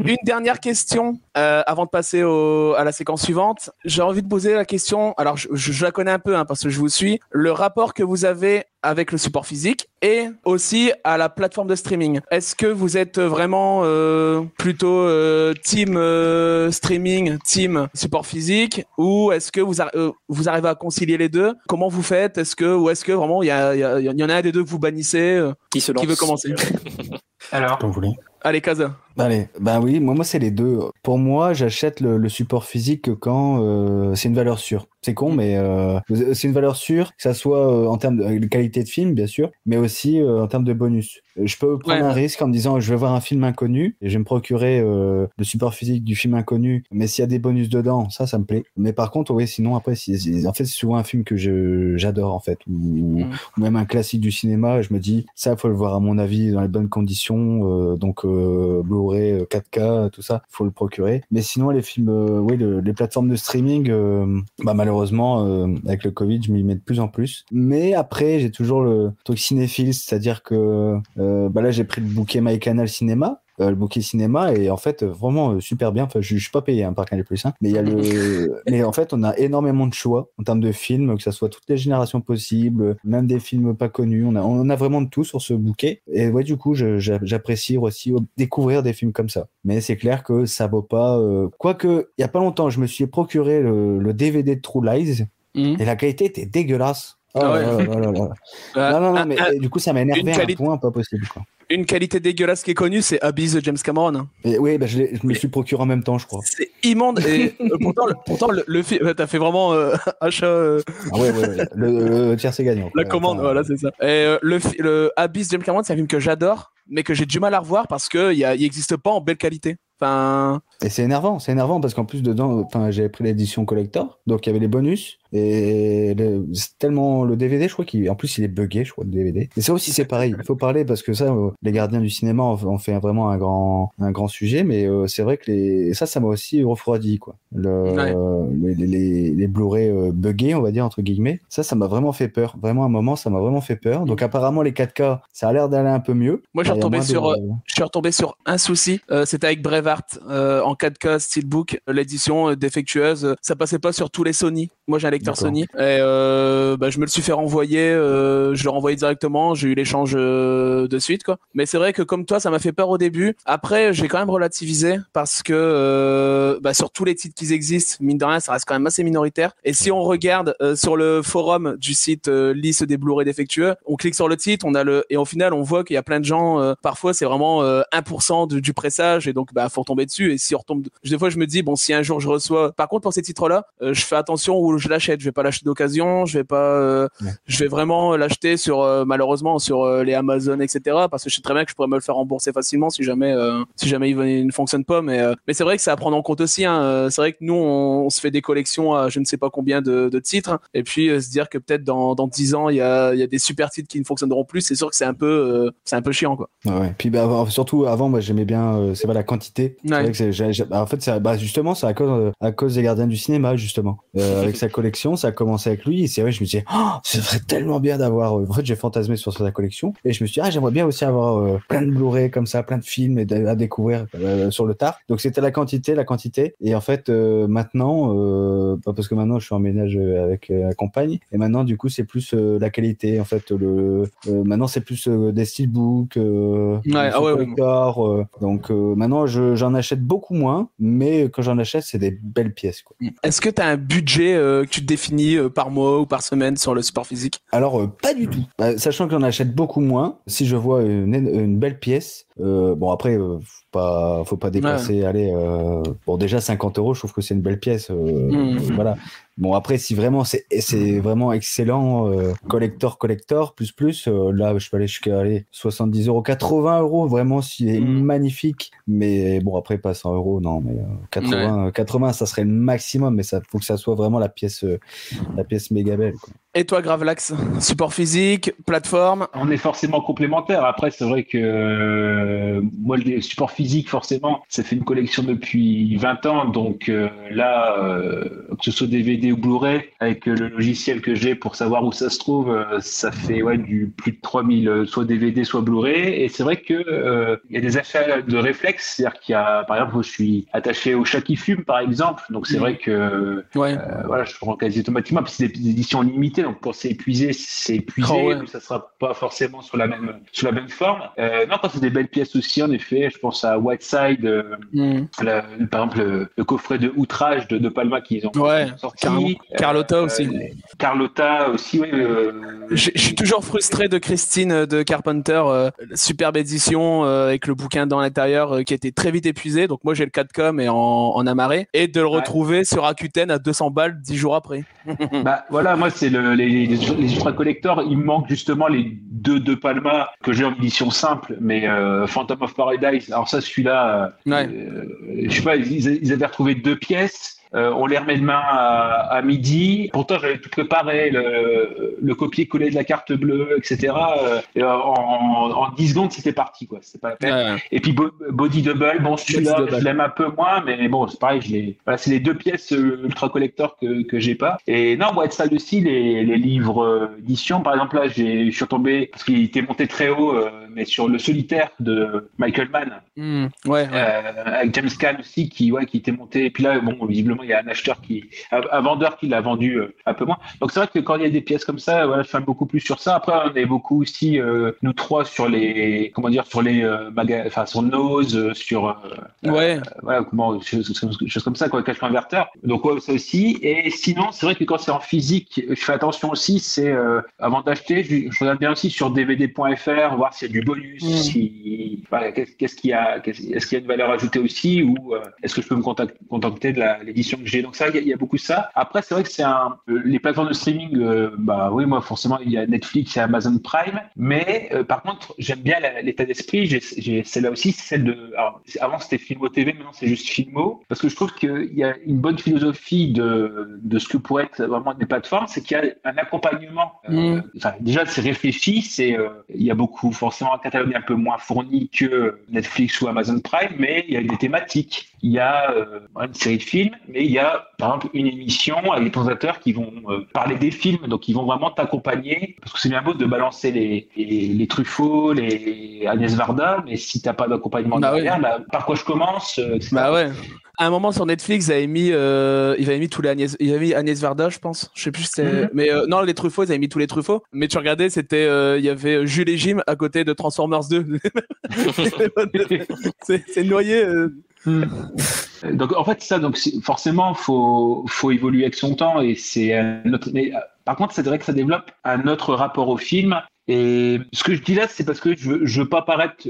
une dernière question euh, avant de passer au, à la séquence suivante. J'ai envie de poser la question. Alors je, je- je la connais un peu hein, parce que je vous suis. Le rapport que vous avez avec le support physique et aussi à la plateforme de streaming. Est-ce que vous êtes vraiment euh, plutôt euh, team euh, streaming, team support physique, ou est-ce que vous, euh, vous arrivez à concilier les deux? Comment vous faites? Est-ce que ou est-ce que vraiment il y, a- il y, a- il y en a un des deux que vous bannissez euh, Qui se lance Qui veut commencer? Alors. Allez, Kaza. Allez, bah oui, moi, moi c'est les deux. Pour moi, j'achète le, le support physique quand euh, c'est une valeur sûre. C'est con, mais euh, c'est une valeur sûre, que ça soit euh, en termes de, qualité de film, bien sûr, mais aussi en termes de bonus. Je peux prendre Ouais. un risque en me disant je vais voir un film inconnu et je vais me procurer le support physique du film inconnu, mais s'il y a des bonus dedans, ça, ça me plaît. Mais par contre, oui, sinon après, si, si- en fait, c'est souvent un film que j'adore en fait, ou, Mm. ou même un classique du cinéma. Je me dis ça, faut le voir à mon avis dans les bonnes conditions, donc euh, Blu-ray, euh, 4K, tout ça, faut le procurer. Mais sinon, les films, euh, oui, le- les plateformes de streaming, euh, bah malheureusement, euh, avec le Covid, je m'y mets de plus en plus. Mais après, j'ai toujours le truc cinéphile, c'est-à-dire que euh, bah là, j'ai pris le bouquet MyCanal Cinéma. Euh, le bouquet cinéma et en fait euh, vraiment euh, super bien enfin je, je suis pas payé hein, par Canal Plus hein, mais il y a le *laughs* mais en fait on a énormément de choix en termes de films que ça soit toutes les générations possibles même des films pas connus on a on a vraiment de tout sur ce bouquet et ouais du coup j'apprécie aussi découvrir des films comme ça mais c'est clair que ça vaut pas euh, quoique il y a pas longtemps je me suis procuré le, le DVD de True Lies Mhm. et la qualité était dégueulasse Oh Ah ouais. là là. Euh, *laughs* non non non un- mais et du coup ça m'a énervé à un point pas possible quoi. Une qualité dégueulasse qui est connue, c'est Abyss de James Cameron. hein. Et oui bah, je, me suis procuré en même temps je crois C'est immonde. Et euh, *laughs* pourtant, le, pourtant, le, le film, t'as fait vraiment euh, *laughs* achat. euh, ah ouais ouais, ouais. Le, le tiers c'est gagnant La commande, Enfin, voilà, c'est ça. Et euh, le, le Abyss James Cameron, c'est un film que j'adore, mais que j'ai du mal à revoir parce que il n'existe pas en belle qualité. Enfin, Et c'est énervant, c'est énervant parce qu'en plus dedans, enfin, j'avais pris l'édition collector, donc il y avait les bonus et le- c'est tellement le DVD, je crois qu'il, en plus il est buggé, je crois le DVD. Et ça aussi c'est pareil, il faut parler parce que ça, euh, les gardiens du cinéma en fait vraiment un grand, un grand sujet, mais euh, c'est vrai que les, ça, ça m'a aussi refroidi quoi. Le, Ouais. les, les, les, Blu-ray euh, buggés, on va dire entre guillemets, ça, ça m'a vraiment fait peur. Vraiment à un moment, ça m'a vraiment fait peur. Donc apparemment les 4K, ça a l'air d'aller un peu mieux. moi, je suis retombé de- sur, je suis retombé sur un souci. Euh, C'était avec Brevart euh, en 4K Steelbook, l'édition euh, défectueuse. euh, Ça passait pas sur tous les Sony. Moi, j'ai un lecteur. Sony. Et euh, bah, je me le suis fait renvoyer. euh, je l'ai renvoyé directement. J'ai eu l'échange euh, de suite, quoi. Mais c'est vrai que comme toi, ça m'a fait peur au début. Après, j'ai quand même relativisé parce que euh, bah, sur tous les titres qui existent, mine de rien, ça reste quand même assez minoritaire. Et si on regarde euh, sur le forum du site euh, liste des Blu-ray défectueux, on clique sur le titre, on a le et au final, on voit qu'il y a plein de gens. euh, parfois, c'est vraiment euh, 1% du, du pressage et donc bah faut retomber dessus. Et si on retombe, des fois, je me dis bon, si un jour je reçois. Par contre, pour ces titres-là, euh, je fais attention où je l'achète. Je vais pas l'acheter d'occasion. Je vais pas. euh, Ouais. Je vais vraiment l'acheter sur euh, malheureusement sur euh, les Amazon, etc. Parce que je sais très bien que je pourrais me le faire rembourser facilement si jamais si jamais il, ne fonctionne pas. Mais mais c'est vrai que c'est à prendre en compte aussi. Hein. C'est vrai que nous on, on se fait des collections à je ne sais pas combien de, de titres et puis se dire que peut-être dans dans 10 ans il y a il y a des super titres qui ne fonctionneront plus. C'est sûr que c'est un peu c'est un peu chiant quoi. Ouais, ouais. Puis bah, surtout avant, moi j'aimais bien, c'est pas la quantité. Ouais. vrai que bah, en fait, c'est- bah, justement, c'est à cause, à cause des gardiens du cinéma, justement. Avec sa *laughs* collection, ça a commencé avec lui. Et c'est vrai, je me disais, oh, ce serait tellement bien d'avoir. euh, En fait, j'ai fantasmé sur sa collection et je me suis dit, ah, j'aimerais bien aussi avoir euh, plein de Blu-ray comme ça, plein de films et à découvrir euh, sur le tard. Donc c'était la quantité, la quantité. Et en fait, euh, maintenant, bah, parce que maintenant je suis en ménage avec la compagne, et maintenant du coup c'est plus la qualité. En fait, le maintenant c'est plus des steelbooks. Euh, Ouais, des ah ouais, ouais. collectors, donc maintenant je- j'en achète beaucoup moins, mais quand j'en achète c'est des belles pièces. Quoi. Est-ce que tu as un budget que tu te définis euh, par mois ou par semaine sur le support physique Alors, euh, pas du tout. Sachant que j'en achète beaucoup moins, si je vois une, une belle pièce, euh, bon après, euh, faut pas, faut pas dépenser, allez, euh, bon déjà 50 euros, je trouve que c'est une belle pièce, euh, Mhm. voilà. Bon après, si vraiment c'est c'est vraiment excellent, euh, collector, collector, plus plus, euh, là je peux aller jusqu'à aller 70 euros, 80 euros, vraiment s'il est Mhm. magnifique, mais bon après pas 100 euros, non, mais euh, 80, euh, 80 ça serait le maximum, mais ça faut que ça soit vraiment la pièce, la pièce méga belle. Quoi. Et toi Gravelax, support physique, plateforme? On est forcément complémentaires. Après, c'est vrai que euh, moi, le support physique, forcément, ça fait une collection depuis 20 ans. Donc euh, là, euh, que ce soit DVD ou Blu-ray, avec le logiciel que j'ai pour savoir où ça se trouve, ça fait ouais, du plus de 3000, euh, soit DVD, soit Blu-ray. Et c'est vrai que il y a des achats de réflexe. C'est-à-dire qu'il y a, par exemple, je suis attaché au chat qui fume, par exemple. Donc c'est vrai que Ouais. voilà, je prends quasi automatiquement, puis c'est des, des éditions limitées. Donc c'est épuisé, c'est épuisé. Oh, ouais. mais ça sera pas forcément sur la même sur la même forme. Euh, non, quand c'est des belles pièces aussi, en effet, je pense à Whiteside, euh, Mm. la- par exemple le, le coffret de Outrage de, de Palma qu'ils ont Ouais, sorti. carrément. Carlotta aussi. Carlotta aussi, oui. euh, Je suis toujours frustré de Christine euh, de Carpenter, euh, superbe édition euh, avec le bouquin dans l'intérieur euh, qui été très vite épuisé. Donc moi j'ai le 4com et en, en amarré et de le Ouais. retrouver sur Rakuten à 200 balles 10 jours après. Bah voilà, moi c'est le, les, les, les ultra collectors, il me manque justement les deux de Palma que j'ai en édition simple, mais euh, Phantom of Paradise. Alors ça, celui-là, euh, Ouais. euh, je sais pas, ils, ils avaient retrouvé deux pièces. Euh, on les remet demain à, à midi. Pourtant, j'avais tout préparé, le, le copier-coller de la carte bleue, etc. euh, et en, en 10 secondes, c'était parti, quoi. C'est pas la peine. Ouais. Et puis Bo- Body Double, bon celui-là, je l'aime un peu moins, mais bon, c'est pareil, je l'ai. Voilà, c'est les deux pièces euh, ultra collector que que j'ai pas. Et non, Whiteside aussi, les, les livres euh, édition, par exemple là, je suis retombé parce qu'il était monté très haut, euh, mais sur le solitaire de Michael Mann, Mm. Ouais, ouais. euh, avec James Caan aussi, qui ouais, qui était monté. Et puis là, bon, visiblement, il y a un acheteur qui, un, vendeur qui l'a vendu euh, un peu moins. Donc c'est vrai que quand il y a des pièces comme ça, voilà, je fais beaucoup plus sur ça. Après, on est beaucoup aussi euh, nous trois sur les, comment dire, sur les euh, maga- enfin sur Nose, sur euh, Ouais. voilà, comment, choses, comme ça, quoi, cache inverteur. Donc ouais, ça aussi. Et sinon, c'est vrai que quand c'est en physique, je fais attention aussi. C'est avant d'acheter, je, je regarde bien aussi sur dvd.fr, voir s'il y a du bonus, Mm. si voilà, qu'est-ce qu'il y a, qu'est-ce- est-ce qu'il y a une valeur ajoutée aussi, ou est-ce que je peux me contact- contacter de la- que j'ai. Donc ça, il y, a- il y a beaucoup de ça. Après, c'est vrai que c'est un, euh, les plateformes de streaming, euh, bah oui, moi forcément, il y a Netflix et Amazon Prime, mais euh, par contre, j'aime bien l'état d'esprit. J'ai, celle-là aussi, c'est celle de. alors, avant c'était Filmo TV, maintenant c'est juste Filmo, parce que je trouve qu'il y a une bonne philosophie de, de ce que pourrait être vraiment des plateformes, c'est qu'il y a un accompagnement. euh, Mm. déjà, c'est réfléchi, c'est il y a beaucoup forcément un catalogue un peu moins fourni que Netflix ou Amazon Prime, mais il y a des thématiques. Il y a une série de films, mais il y a par exemple une émission avec des présentateurs qui vont euh, parler des films, donc ils vont vraiment t'accompagner, parce que c'est bien beau de balancer les, les, les Truffaut, les Agnès Varda, mais si t'as pas d'accompagnement Bah derrière, oui. bah, par quoi je commence euh, etc. Bah ouais. À un moment sur Netflix, ils avaient mis, euh, ils avaient mis tous les Agnès, ils avaient mis Agnès Varda, je pense. Je sais plus si c'était, Mhm. mais euh, non, les Truffauts, ils avaient mis tous les Truffauts. Mais tu regardais, c'était, il y avait Jules et Jim à côté de Transformers 2. *laughs* c'est, c'est noyé. Euh. Donc en fait ça donc forcément faut faut évoluer avec son temps et c'est un autre euh, par contre c'est vrai que ça développe un autre rapport au film et ce que je dis là c'est parce que je veux, je veux pas paraître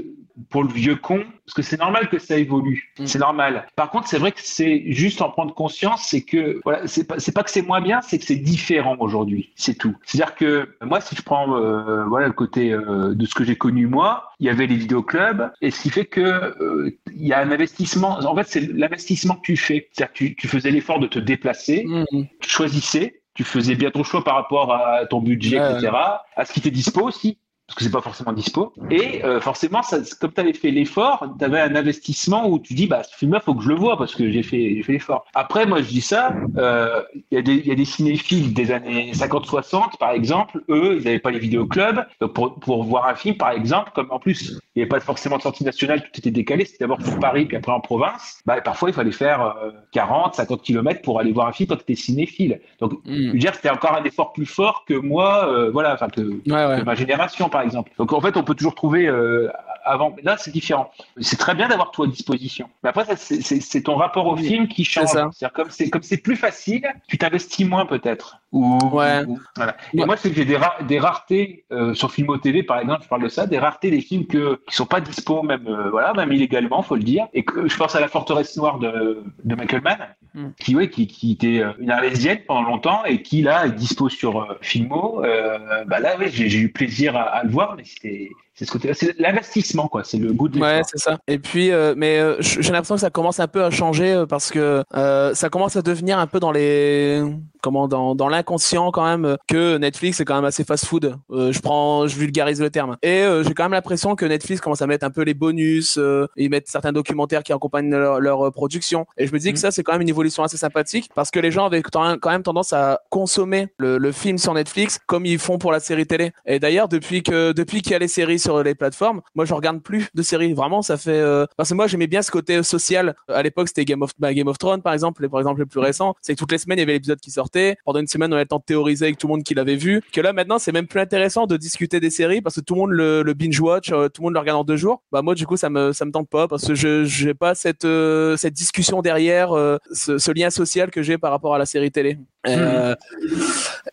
pour le vieux con parce que c'est normal que ça évolue. Mm. c'est normal. Par contre c'est vrai que c'est juste en prendre conscience c'est que voilà c'est pas que c'est moins bien c'est que c'est différent aujourd'hui. C'est tout. C'est à dire que moi si je prends euh, voilà le côté euh, de ce que j'ai connu moi il y avait les vidéoclubs et ce qui fait que euh, il y a un investissement. En fait c'est l'investissement que tu fais. C'est-à-dire que tu, tu faisais l'effort de te déplacer Mhm. tu choisissais, tu faisais bien ton choix par rapport à ton budget, Ouais, etc., à ce qui était dispo aussi, parce que c'est pas forcément dispo. Et euh, forcément, ça, comme tu avais fait l'effort, tu avais un investissement où tu dis, bah, ce film-là, faut que je le vois parce que j'ai fait, fait l'effort. Après, moi, je dis ça, euh, il y, a des- il y a des cinéphiles des années 50-60, par exemple, eux, ils n'avaient pas les vidéoclubs. Pour, pour voir un film, par exemple, comme en plus, il n'y avait pas forcément de sortie nationale, tout était décalé, c'était d'abord sur Paris, puis après en province, bah, parfois, il fallait faire euh, 40, 50 kilomètres pour aller voir un film quand tu étais cinéphile. Donc, je Mhm. veux dire, c'était encore un effort plus fort que moi, euh, voilà, enfin, que, Ouais, ouais. de ma génération, par exemple. Donc, en fait, on peut toujours trouver euh, avant. Là, c'est différent. C'est très bien d'avoir tout à disposition. Mais après, c'est- c'est c'est ton rapport au film qui change. C'est-à-dire, comme c'est comme c'est plus facile, tu t'investis moins peut-être. Ou, Ouais. ou- voilà. Et Ouais. moi, c'est que j'ai des, ra- des raretés euh, sur Filmo TV, par exemple, je parle de ça, des raretés des films que, qui sont pas dispo, même, euh, voilà, même illégalement, faut le dire. Et que je pense à La Forteresse Noire de, de Michael Mann, Mm. qui, ouais, qui, qui était euh, une arlésienne pendant longtemps et qui, là, est dispo sur euh, Filmo. Euh, bah là, ouais, j'ai j'ai eu plaisir à, à le voir, mais c'était. C'est ce côté c'est l'investissement, quoi. C'est le goût de Ouais, c'est ça. Et puis, euh, mais euh, j'ai l'impression que ça commence un peu à changer euh, parce que euh, ça commence à devenir un peu dans les, comment, dans, dans l'inconscient quand même que Netflix est quand même assez fast-food. Euh, je prends, je vulgarise le terme. Et euh, j'ai quand même l'impression que Netflix commence à mettre un peu les bonus, euh, ils mettent certains documentaires qui accompagnent leur, leur, production. Et je me dis que Mhm. ça, c'est quand même une évolution assez sympathique parce que les gens avaient quand même- quand même tendance à consommer le, le film sur Netflix comme ils font pour la série télé. Et d'ailleurs, depuis que depuis qu'il y a les séries sur les plateformes, moi je regarde plus de séries. Vraiment, ça fait euh, parce que moi j'aimais bien ce côté social. À l'époque, c'était Game of bah, Game of Thrones par exemple, les, par exemple les plus récents. C'est que toutes les semaines il y avait l'épisode qui sortait. Pendant une semaine, on avait le temps de théoriser avec tout le monde qui l'avait vu. Que là maintenant, c'est même plus intéressant de discuter des séries parce que tout le monde le, le binge watch, euh, tout le monde le regarde en deux jours. Bah moi du coup ça me ça me tente pas parce que je j'ai pas cette euh, cette discussion derrière, euh, ce lien social que j'ai par rapport à la série télé. Euh,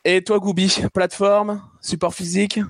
Et toi Goubi, plateforme, support physique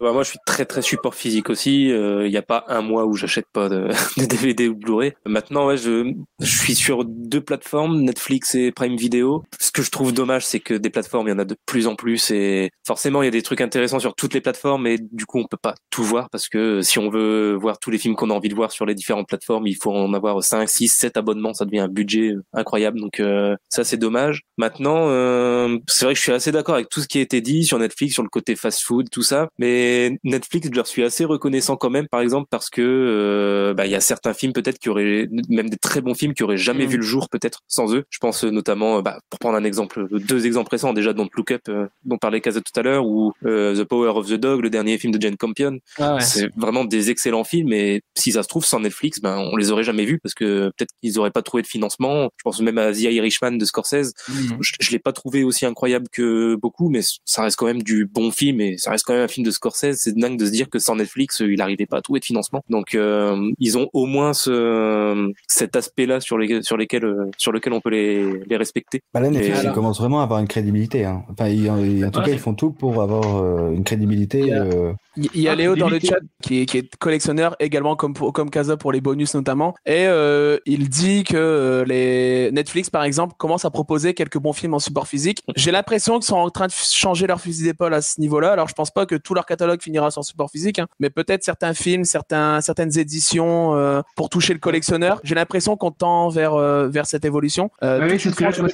Bah, moi, je suis très très support physique aussi. Il n'y a pas un mois où j'achète pas de, *laughs* de DVD ou Blu-ray. Maintenant, ouais, je, je suis sur deux plateformes, Netflix et Prime Video. Ce que je trouve dommage, c'est que des plateformes, il y en a de plus en plus et forcément, il y a des trucs intéressants sur toutes les plateformes, mais du coup, on peut pas tout voir parce que si on veut voir tous les films qu'on a envie de voir sur les différentes plateformes, il faut en avoir 5, 6, 7 abonnements. Ça devient un budget incroyable. Donc euh, ça, c'est dommage. Maintenant, euh, c'est vrai que je suis assez d'accord avec tout ce qui a été dit sur Netflix, sur le côté fast-food, tout ça. Mais Netflix, je leur suis assez reconnaissant quand même, par exemple, parce que euh, bah, il y a certains films peut-être qui auraient, même des très bons films qui auraient jamais Mm. vu le jour peut-être sans eux. Je pense notamment, euh, bah, pour prendre un exemple, deux exemples récents déjà, Don't Look Up, euh, dont parlait Kaza tout à l'heure, ou The Power of the Dog, le dernier film de Jane Campion. Ah ouais. C'est vraiment des excellents films, et si ça se trouve sans Netflix, ben on les aurait jamais vus parce que peut-être qu'ils auraient pas trouvé de financement. Je pense même à The Irishman de Scorsese. Je, je l'ai pas trouvé aussi incroyable que beaucoup, mais ça reste quand même du bon film et ça reste quand même un film de Scorsese. C'est dingue de se dire que sans Netflix, euh, il arrivait pas à trouver de financement. Donc euh, ils ont au moins ce cet aspect-là sur les sur lesquels euh, sur lequel on peut les les respecter. Bah là, Netflix, Et- ils commencent vraiment à avoir une crédibilité. Hein. Enfin, ils- en, en tout Ouais. cas, ils font tout pour avoir euh, une crédibilité. Yeah. euh, Il y a Ah, Léo dans le chat qui est, qui est collectionneur également comme pour, comme Kaza pour les bonus notamment et euh, il dit que euh, les Netflix par exemple commence à proposer quelques bons films en support physique. J'ai l'impression qu'ils sont en train de changer leur fusil d'épaule à ce niveau-là. Alors je pense pas que tout leur catalogue finira sur support physique, hein, mais peut-être certains films, certains certaines éditions euh, pour toucher le collectionneur. J'ai l'impression qu'on tend vers euh, vers cette évolution. Euh, Ouais, tout oui, c'est ce que moi,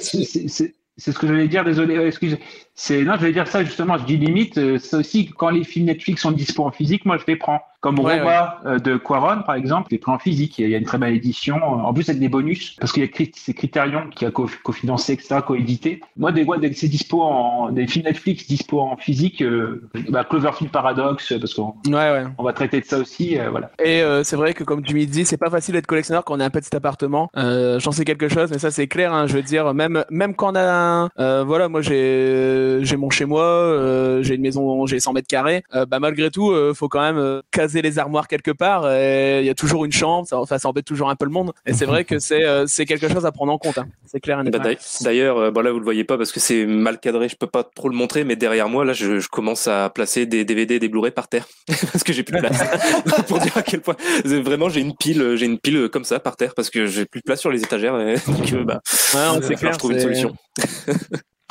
c'est- c'est- c'est- c'est ce que j'allais dire. Désolé, ouais, excusez. C'est non, j'allais dire ça justement. Je dis limite. euh, Ça aussi, quand les films Netflix sont dispo en physique, moi je les prends. Comme Ouais, Roma euh, de Quaron, par exemple, je les prends en physique. Il y a une très belle édition. En plus, avec des bonus, parce qu'il y a c'est Criterion qui a co- cofinancé, etc., coédité. Moi, des que c'est dispo en des films Netflix dispo en physique, euh, bah, Cloverfield Paradox, parce qu'on ouais ouais. on va traiter de ça aussi. euh, voilà. Et euh, c'est vrai que comme tu me dis, c'est pas facile d'être collectionneur quand on a un petit appartement. Euh, J'en sais quelque chose, mais ça c'est clair. Hein, je veux dire, même même quand on a, un, euh, voilà, moi j'ai j'ai mon chez moi, euh, j'ai une maison, j'ai 100 mètres carrés. Euh, bah malgré tout, euh, faut quand même euh, les armoires quelque part. et Il y a toujours une chambre, ça, enfin ça embête toujours un peu le monde. Et c'est vrai que c'est euh, c'est quelque chose à prendre en compte. Hein. C'est clair. Bah, d'ailleurs- euh, bon là vous le voyez pas parce que c'est mal cadré, je peux pas trop le montrer, mais derrière moi là, je, je commence à placer des DVD, et des Blu-ray par terre *laughs* parce que j'ai plus de place. *laughs* Pour dire à quel point, vraiment j'ai une pile, j'ai une pile comme ça par terre parce que j'ai plus de place sur les étagères. Et, *laughs* donc, euh, bah, Ouais, c'est clair. trouver une solution.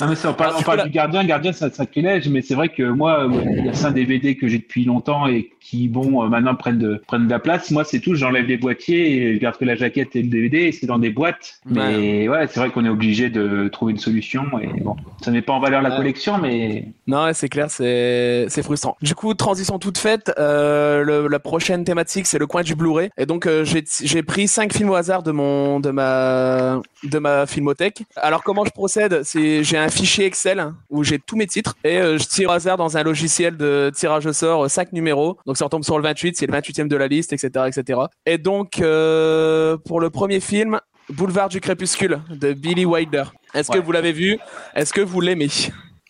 Ah, mais ça, on parle, Alors, on du parle gardien. Gardien, c'est un sacrilège, mais c'est vrai que moi, euh, il y a cinq DVD que j'ai depuis longtemps et qui, bon, euh, maintenant prennent de, prennent de la place. Moi, c'est tout. J'enlève les boîtiers et je garde que la jaquette et le DVD et c'est dans des boîtes. Mais ouais, c'est vrai qu'on est obligé de trouver une solution et bon, ça met pas en valeur la Ouais. collection, mais Non, c'est clair, c'est c'est frustrant. Du coup, transition toute faite. Euh, le- la prochaine thématique, c'est le coin du Blu-ray. Et donc, euh, j'ai j'ai pris cinq films au hasard de mon de ma de ma filmothèque. Alors, comment je procède? C'est j'ai un fichier Excel où j'ai tous mes titres et euh, je tire au hasard dans un logiciel de tirage au sort euh, cinq numéros. Donc, ça retombe sur le 28, c'est le 28e de la liste, etc., etc. Et donc, euh, pour le premier film. Boulevard du crépuscule de Billy Wilder. Est-ce que vous l'avez vu? Est-ce que vous l'aimez?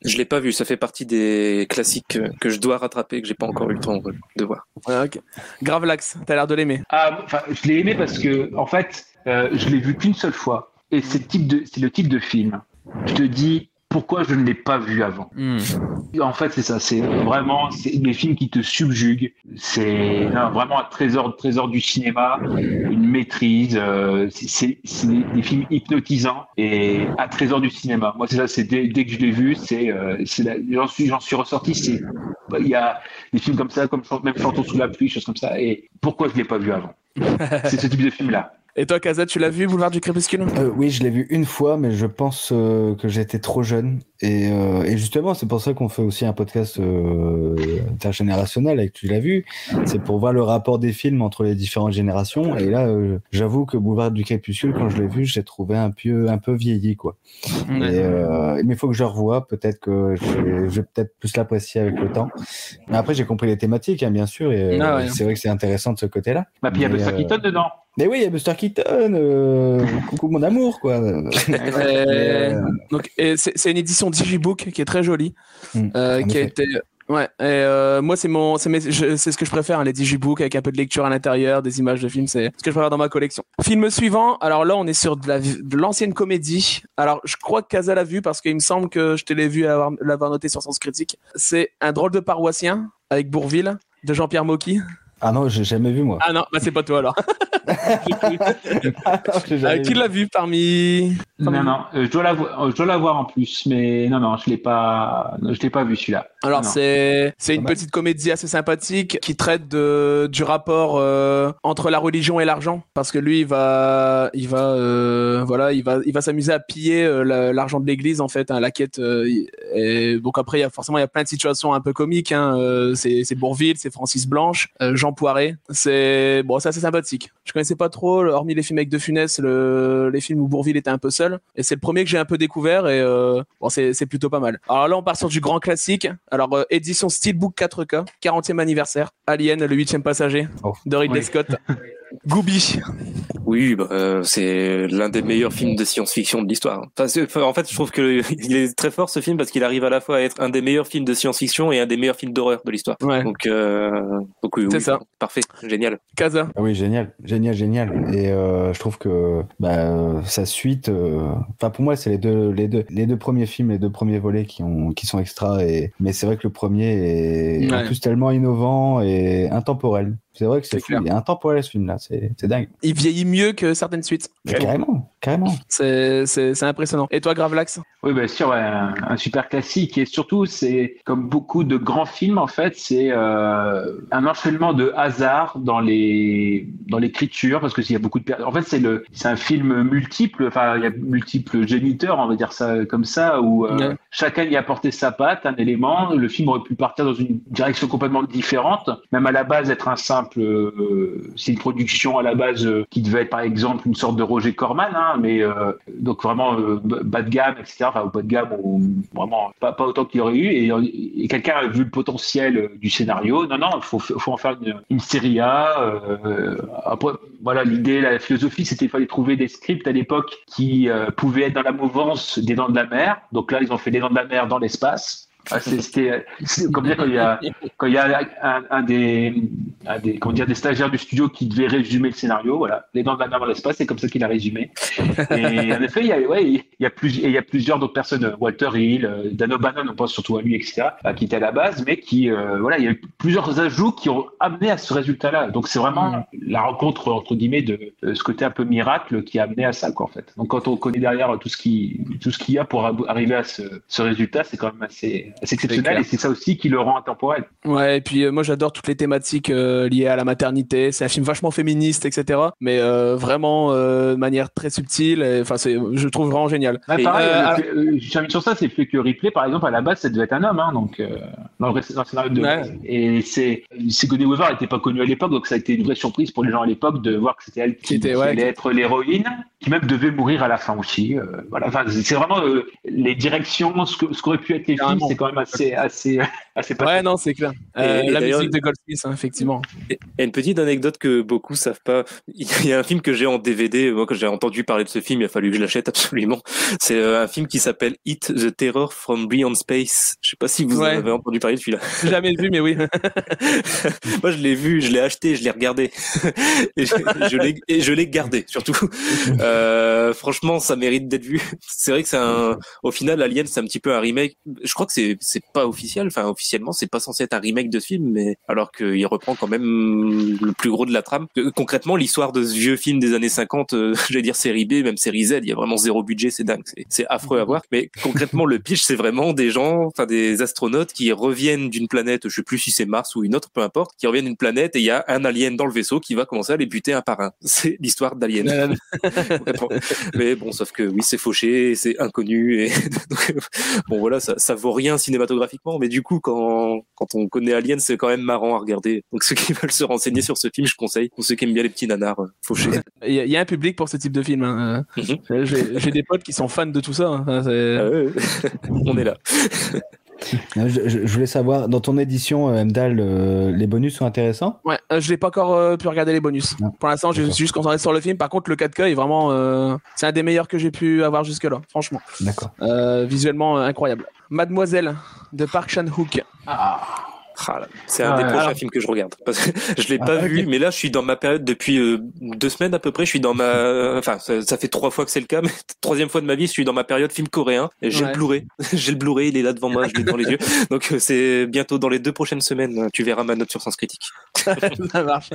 Je l'ai pas vu, ça fait partie des classiques euh, que je dois rattraper que j'ai pas encore eu le temps euh, de voir. Ouais, ok. Grave l'axe, t'as l'air de l'aimer. ah, enfin, je l'ai aimé parce que, en fait, euh, je l'ai vu qu'une seule fois et c'est le type de film. Je te dis pourquoi je ne l'ai pas vu avant. En fait, c'est ça. C'est vraiment c'est des films qui te subjuguent. C'est vraiment un trésor, trésor du cinéma, une maîtrise. euh, c'est- des, des films hypnotisants et un trésor du cinéma. Moi, c'est ça. C'est dès, dès que je l'ai vu, c'est euh, j'en suis j'en suis ressorti. C'est bah, il y a des films comme ça, comme même Chantons sous la pluie, choses comme ça. Et pourquoi je l'ai pas vu avant? *laughs* C'est ce type de film là. Et toi, Kaza, tu l'as vu, Boulevard du Crépuscule? Euh, oui, je l'ai vu une fois, mais je pense euh, que j'étais trop jeune. Et, euh, et justement, c'est pour ça qu'on fait aussi un podcast euh, intergénérationnel avec Tu l'as vu. C'est pour voir le rapport des films entre les différentes générations. Et là, euh, j'avoue que Boulevard du Crépuscule, quand je l'ai vu, j'ai trouvé un peu, un peu vieilli, quoi. Et, euh, mais il faut que je le revoie. Peut-être que je vais, peut-être plus l'apprécier avec le temps. Mais après, j'ai compris les thématiques, hein, bien sûr. Et Ah ouais. c'est vrai que c'est intéressant de ce côté-là. Bah, puis il y a euh, Keaton dedans. Mais oui, il y a Buster Keaton. euh, *laughs* coucou mon amour, quoi. Euh, Donc, c'est une édition Digibook qui est très jolie, Mm, euh, qui a été. Ouais, et euh, moi c'est mon, c'est mes- je- c'est ce que je préfère, hein, les digibooks avec un peu de lecture à l'intérieur, des images de films, c'est ce que je préfère dans ma collection. Film suivant, alors là on est sur de la- de l'ancienne comédie. Alors je crois que Casa l'a vu parce qu'il me semble que je te l'ai vu avoir- l'avoir noté sur Sens Critique. C'est un drôle de paroissien avec Bourville de Jean-Pierre Mocky. Ah non, j'ai jamais vu moi. Ah non, bah c'est pas toi alors. *laughs* *laughs* Euh, qui vu. l'a vu parmi Non, non, euh, je dois l'avoir, je dois l'avoir en plus, mais non, non, je l'ai pas, je l'ai pas vu celui-là. Alors c'est c'est une petite comédie assez sympathique qui traite de du rapport euh, entre la religion et l'argent. Parce que lui il va il va euh, voilà il va il va s'amuser à piller euh, la- l'argent de l'église en fait hein, la quête euh, et donc après il y a forcément il y a plein de situations un peu comiques hein, euh, c'est c'est Bourville c'est Francis Blanche euh, Jean Poiret. C'est bon c'est assez sympathique. Je connaissais pas trop hormis les films avec De Funès le, les films où Bourville était un peu seul. Et c'est le premier que j'ai un peu découvert et euh, bon c'est c'est plutôt pas mal. Alors là on part sur du grand classique alors euh, édition Steelbook 4K 40e anniversaire Alien le huitième passager Oh. de Ridley Oui. Scott *laughs* Gooby Oui, bah, euh, c'est l'un des meilleurs films de science-fiction de l'histoire. En fait, je trouve que *laughs* il est très fort ce film parce qu'il arrive à la fois à être un des meilleurs films de science-fiction et un des meilleurs films d'horreur de l'histoire. ouais Donc, euh, donc oui, C'est oui, ça. parfait, génial. Casa Ah oui, génial, génial, génial. Et euh, je trouve que bah, sa suite, euh, enfin pour moi, c'est les deux, les deux, les deux premiers films, les deux premiers volets qui ont, qui sont extra. Et mais c'est vrai que le premier est en Ouais. plus tellement innovant et intemporel. C'est vrai que c'est C'est fou. clair. Il est intemporel ce film-là. C'est, c'est dingue. il vieillit mieux que certaines suites Mais carrément, carrément. c'est c'est c'est impressionnant et toi Gravelax? Oui, bien sûr, un, un super classique. Et surtout, c'est comme beaucoup de grands films, en fait, c'est euh, un enchaînement de hasard dans les dans l'écriture, parce que s'il y a beaucoup de en fait, c'est le c'est un film multiple. Enfin, il y a multiples géniteurs, on va dire ça comme ça, où euh, Ouais. chacun y a apporté sa patte, un élément. Le film aurait pu partir dans une direction complètement différente, même à la base être un simple. euh, c'est une production à la base euh, qui devait être, par exemple, une sorte de Roger Corman, hein, mais euh, donc vraiment euh, bas de gamme, etc. Enfin, bas de gamme, vraiment pas, pas autant qu'il y aurait eu. Et, et quelqu'un a vu le potentiel euh, du scénario. Non, non, il faut, faut en faire une, une série A. euh, après, voilà, l'idée, la philosophie, c'était qu'il fallait trouver des scripts à l'époque qui euh, pouvaient être dans la mouvance des Dents de la Mer. Donc là, ils ont fait les Dents de la Mer dans l'espace. Ah, C'était comme dire quand il y a quand il y a un, des un des comment des stagiaires du studio qui devait résumer le scénario voilà. Les dents de la mer dans l'espace c'est comme ça qu'il a résumé. Et en effet il y a ouais il y a plus il y a plusieurs d'autres personnes Walter Hill euh, Dan O'Bannon on pense surtout à lui etc euh, qui était à la base mais qui euh, voilà il y a eu plusieurs ajouts qui ont amené à ce résultat là donc c'est vraiment la rencontre entre guillemets de ce côté un peu miracle qui a amené à ça quoi en fait. Donc quand on connaît derrière tout ce qui tout qu'il y a pour arriver à ce résultat c'est quand même assez, assez exceptionnel et c'est ça aussi qui le rend intemporel Ouais, et puis euh, moi j'adore toutes les thématiques euh, liées à la maternité. C'est un film vachement féministe, etc. Mais euh, vraiment euh, de manière très subtile. et, Enfin, c'est, je le trouve vraiment génial. Ouais, Et, pareil, euh, le euh, termine sur ça, c'est le fait que Ripley, par exemple, à la base, ça devait être un homme, hein, donc euh, dans, le, dans le scénario de Ouais. Et c'est Sigourney Weaver n'était pas connue à l'époque, donc ça a été une vraie surprise pour les gens à l'époque de voir que c'était elle qui, était- qui ouais, allait qui- être l'héroïne, qui même devait mourir à la fin aussi. euh, voilà, enfin, c'est vraiment euh, les directions, ce que ce qu'auraient pu être les films, c'est quand même assez assez *laughs* assez ouais, non, c'est clair. Euh, Et- et la musique de Goldsmith, hein, effectivement. Et et une petite anecdote que beaucoup savent pas. *laughs* Il y a un film que j'ai en DVD. Moi, quand j'ai entendu parler de ce film, il a fallu que je l'achète *laughs* absolument. C'est euh, un film qui s'appelle It the Terror from Beyond Space. Je sais pas si vous Ouais. avez entendu parler de celui-là. Jamais vu, mais oui. Moi, je l'ai vu, je l'ai acheté, je l'ai regardé. et je, l'ai, et je l'ai gardé, surtout. Euh, franchement, ça mérite d'être vu. C'est vrai que c'est un, au final, Alien, c'est un petit peu un remake. Je crois que c'est, c'est pas officiel. Enfin, officiellement, c'est pas censé être un remake de ce film, mais alors qu'il reprend quand même le plus gros de la trame. Euh, Concrètement, l'histoire de ce vieux film des années 50, euh, *laughs* je vais dire série B, même série Z, il y a vraiment zéro budget, c'est dingue. C'est, affreux à voir. Mais concrètement, le pitch, c'est vraiment des gens, enfin, des astronautes qui reviennent reviennent d'une planète, je sais plus si c'est Mars ou une autre, peu importe, qui reviennent d'une planète et il y a un alien dans le vaisseau qui va commencer à les buter un par un. *laughs* C'est l'histoire d'Alien. *laughs* Mais bon, sauf que oui, c'est fauché, c'est inconnu et donc, bon voilà, ça, ça vaut rien cinématographiquement, mais du coup quand quand on connaît Alien, c'est quand même marrant à regarder. Donc ceux qui *laughs* veulent se renseigner sur ce film, je conseille. Pour ceux qui aiment bien les petits nanars euh, fauchés. Il y, a- il y a un public pour ce type de film. hein. Mhm. Euh, J'ai j'ai des potes qui sont fans de tout ça. hein. Ah ouais, *laughs* on est là. *laughs* Je, je- je voulais savoir, dans ton édition, euh, Mdal, euh, les bonus sont intéressants? Ouais, euh, je n'ai pas encore euh, pu regarder les bonus. Ah, Pour l'instant, je suis juste concentré sur le film. Par contre, le 4K est vraiment. euh, c'est un des meilleurs que j'ai pu avoir jusque-là, franchement. D'accord. Euh, visuellement euh, incroyable. Mademoiselle de Park Chan-wook. Ah là, c'est un Ah des prochains alors- films que je regarde. Parce que *laughs* je l'ai Ah, pas vu, mais là je suis dans ma période depuis euh, deux semaines à peu près. Je suis dans ma, enfin ça, ça fait trois fois que c'est le cas, mais *laughs* troisième fois de ma vie, je suis dans ma période film coréen. Et j'ai Ouais. le Blu-ray, *laughs* j'ai le Blu-ray, il est là devant moi, je l'ai dans les yeux. Donc euh, c'est bientôt dans les deux prochaines semaines, euh, tu verras ma note sur Sens Critique. ça marche.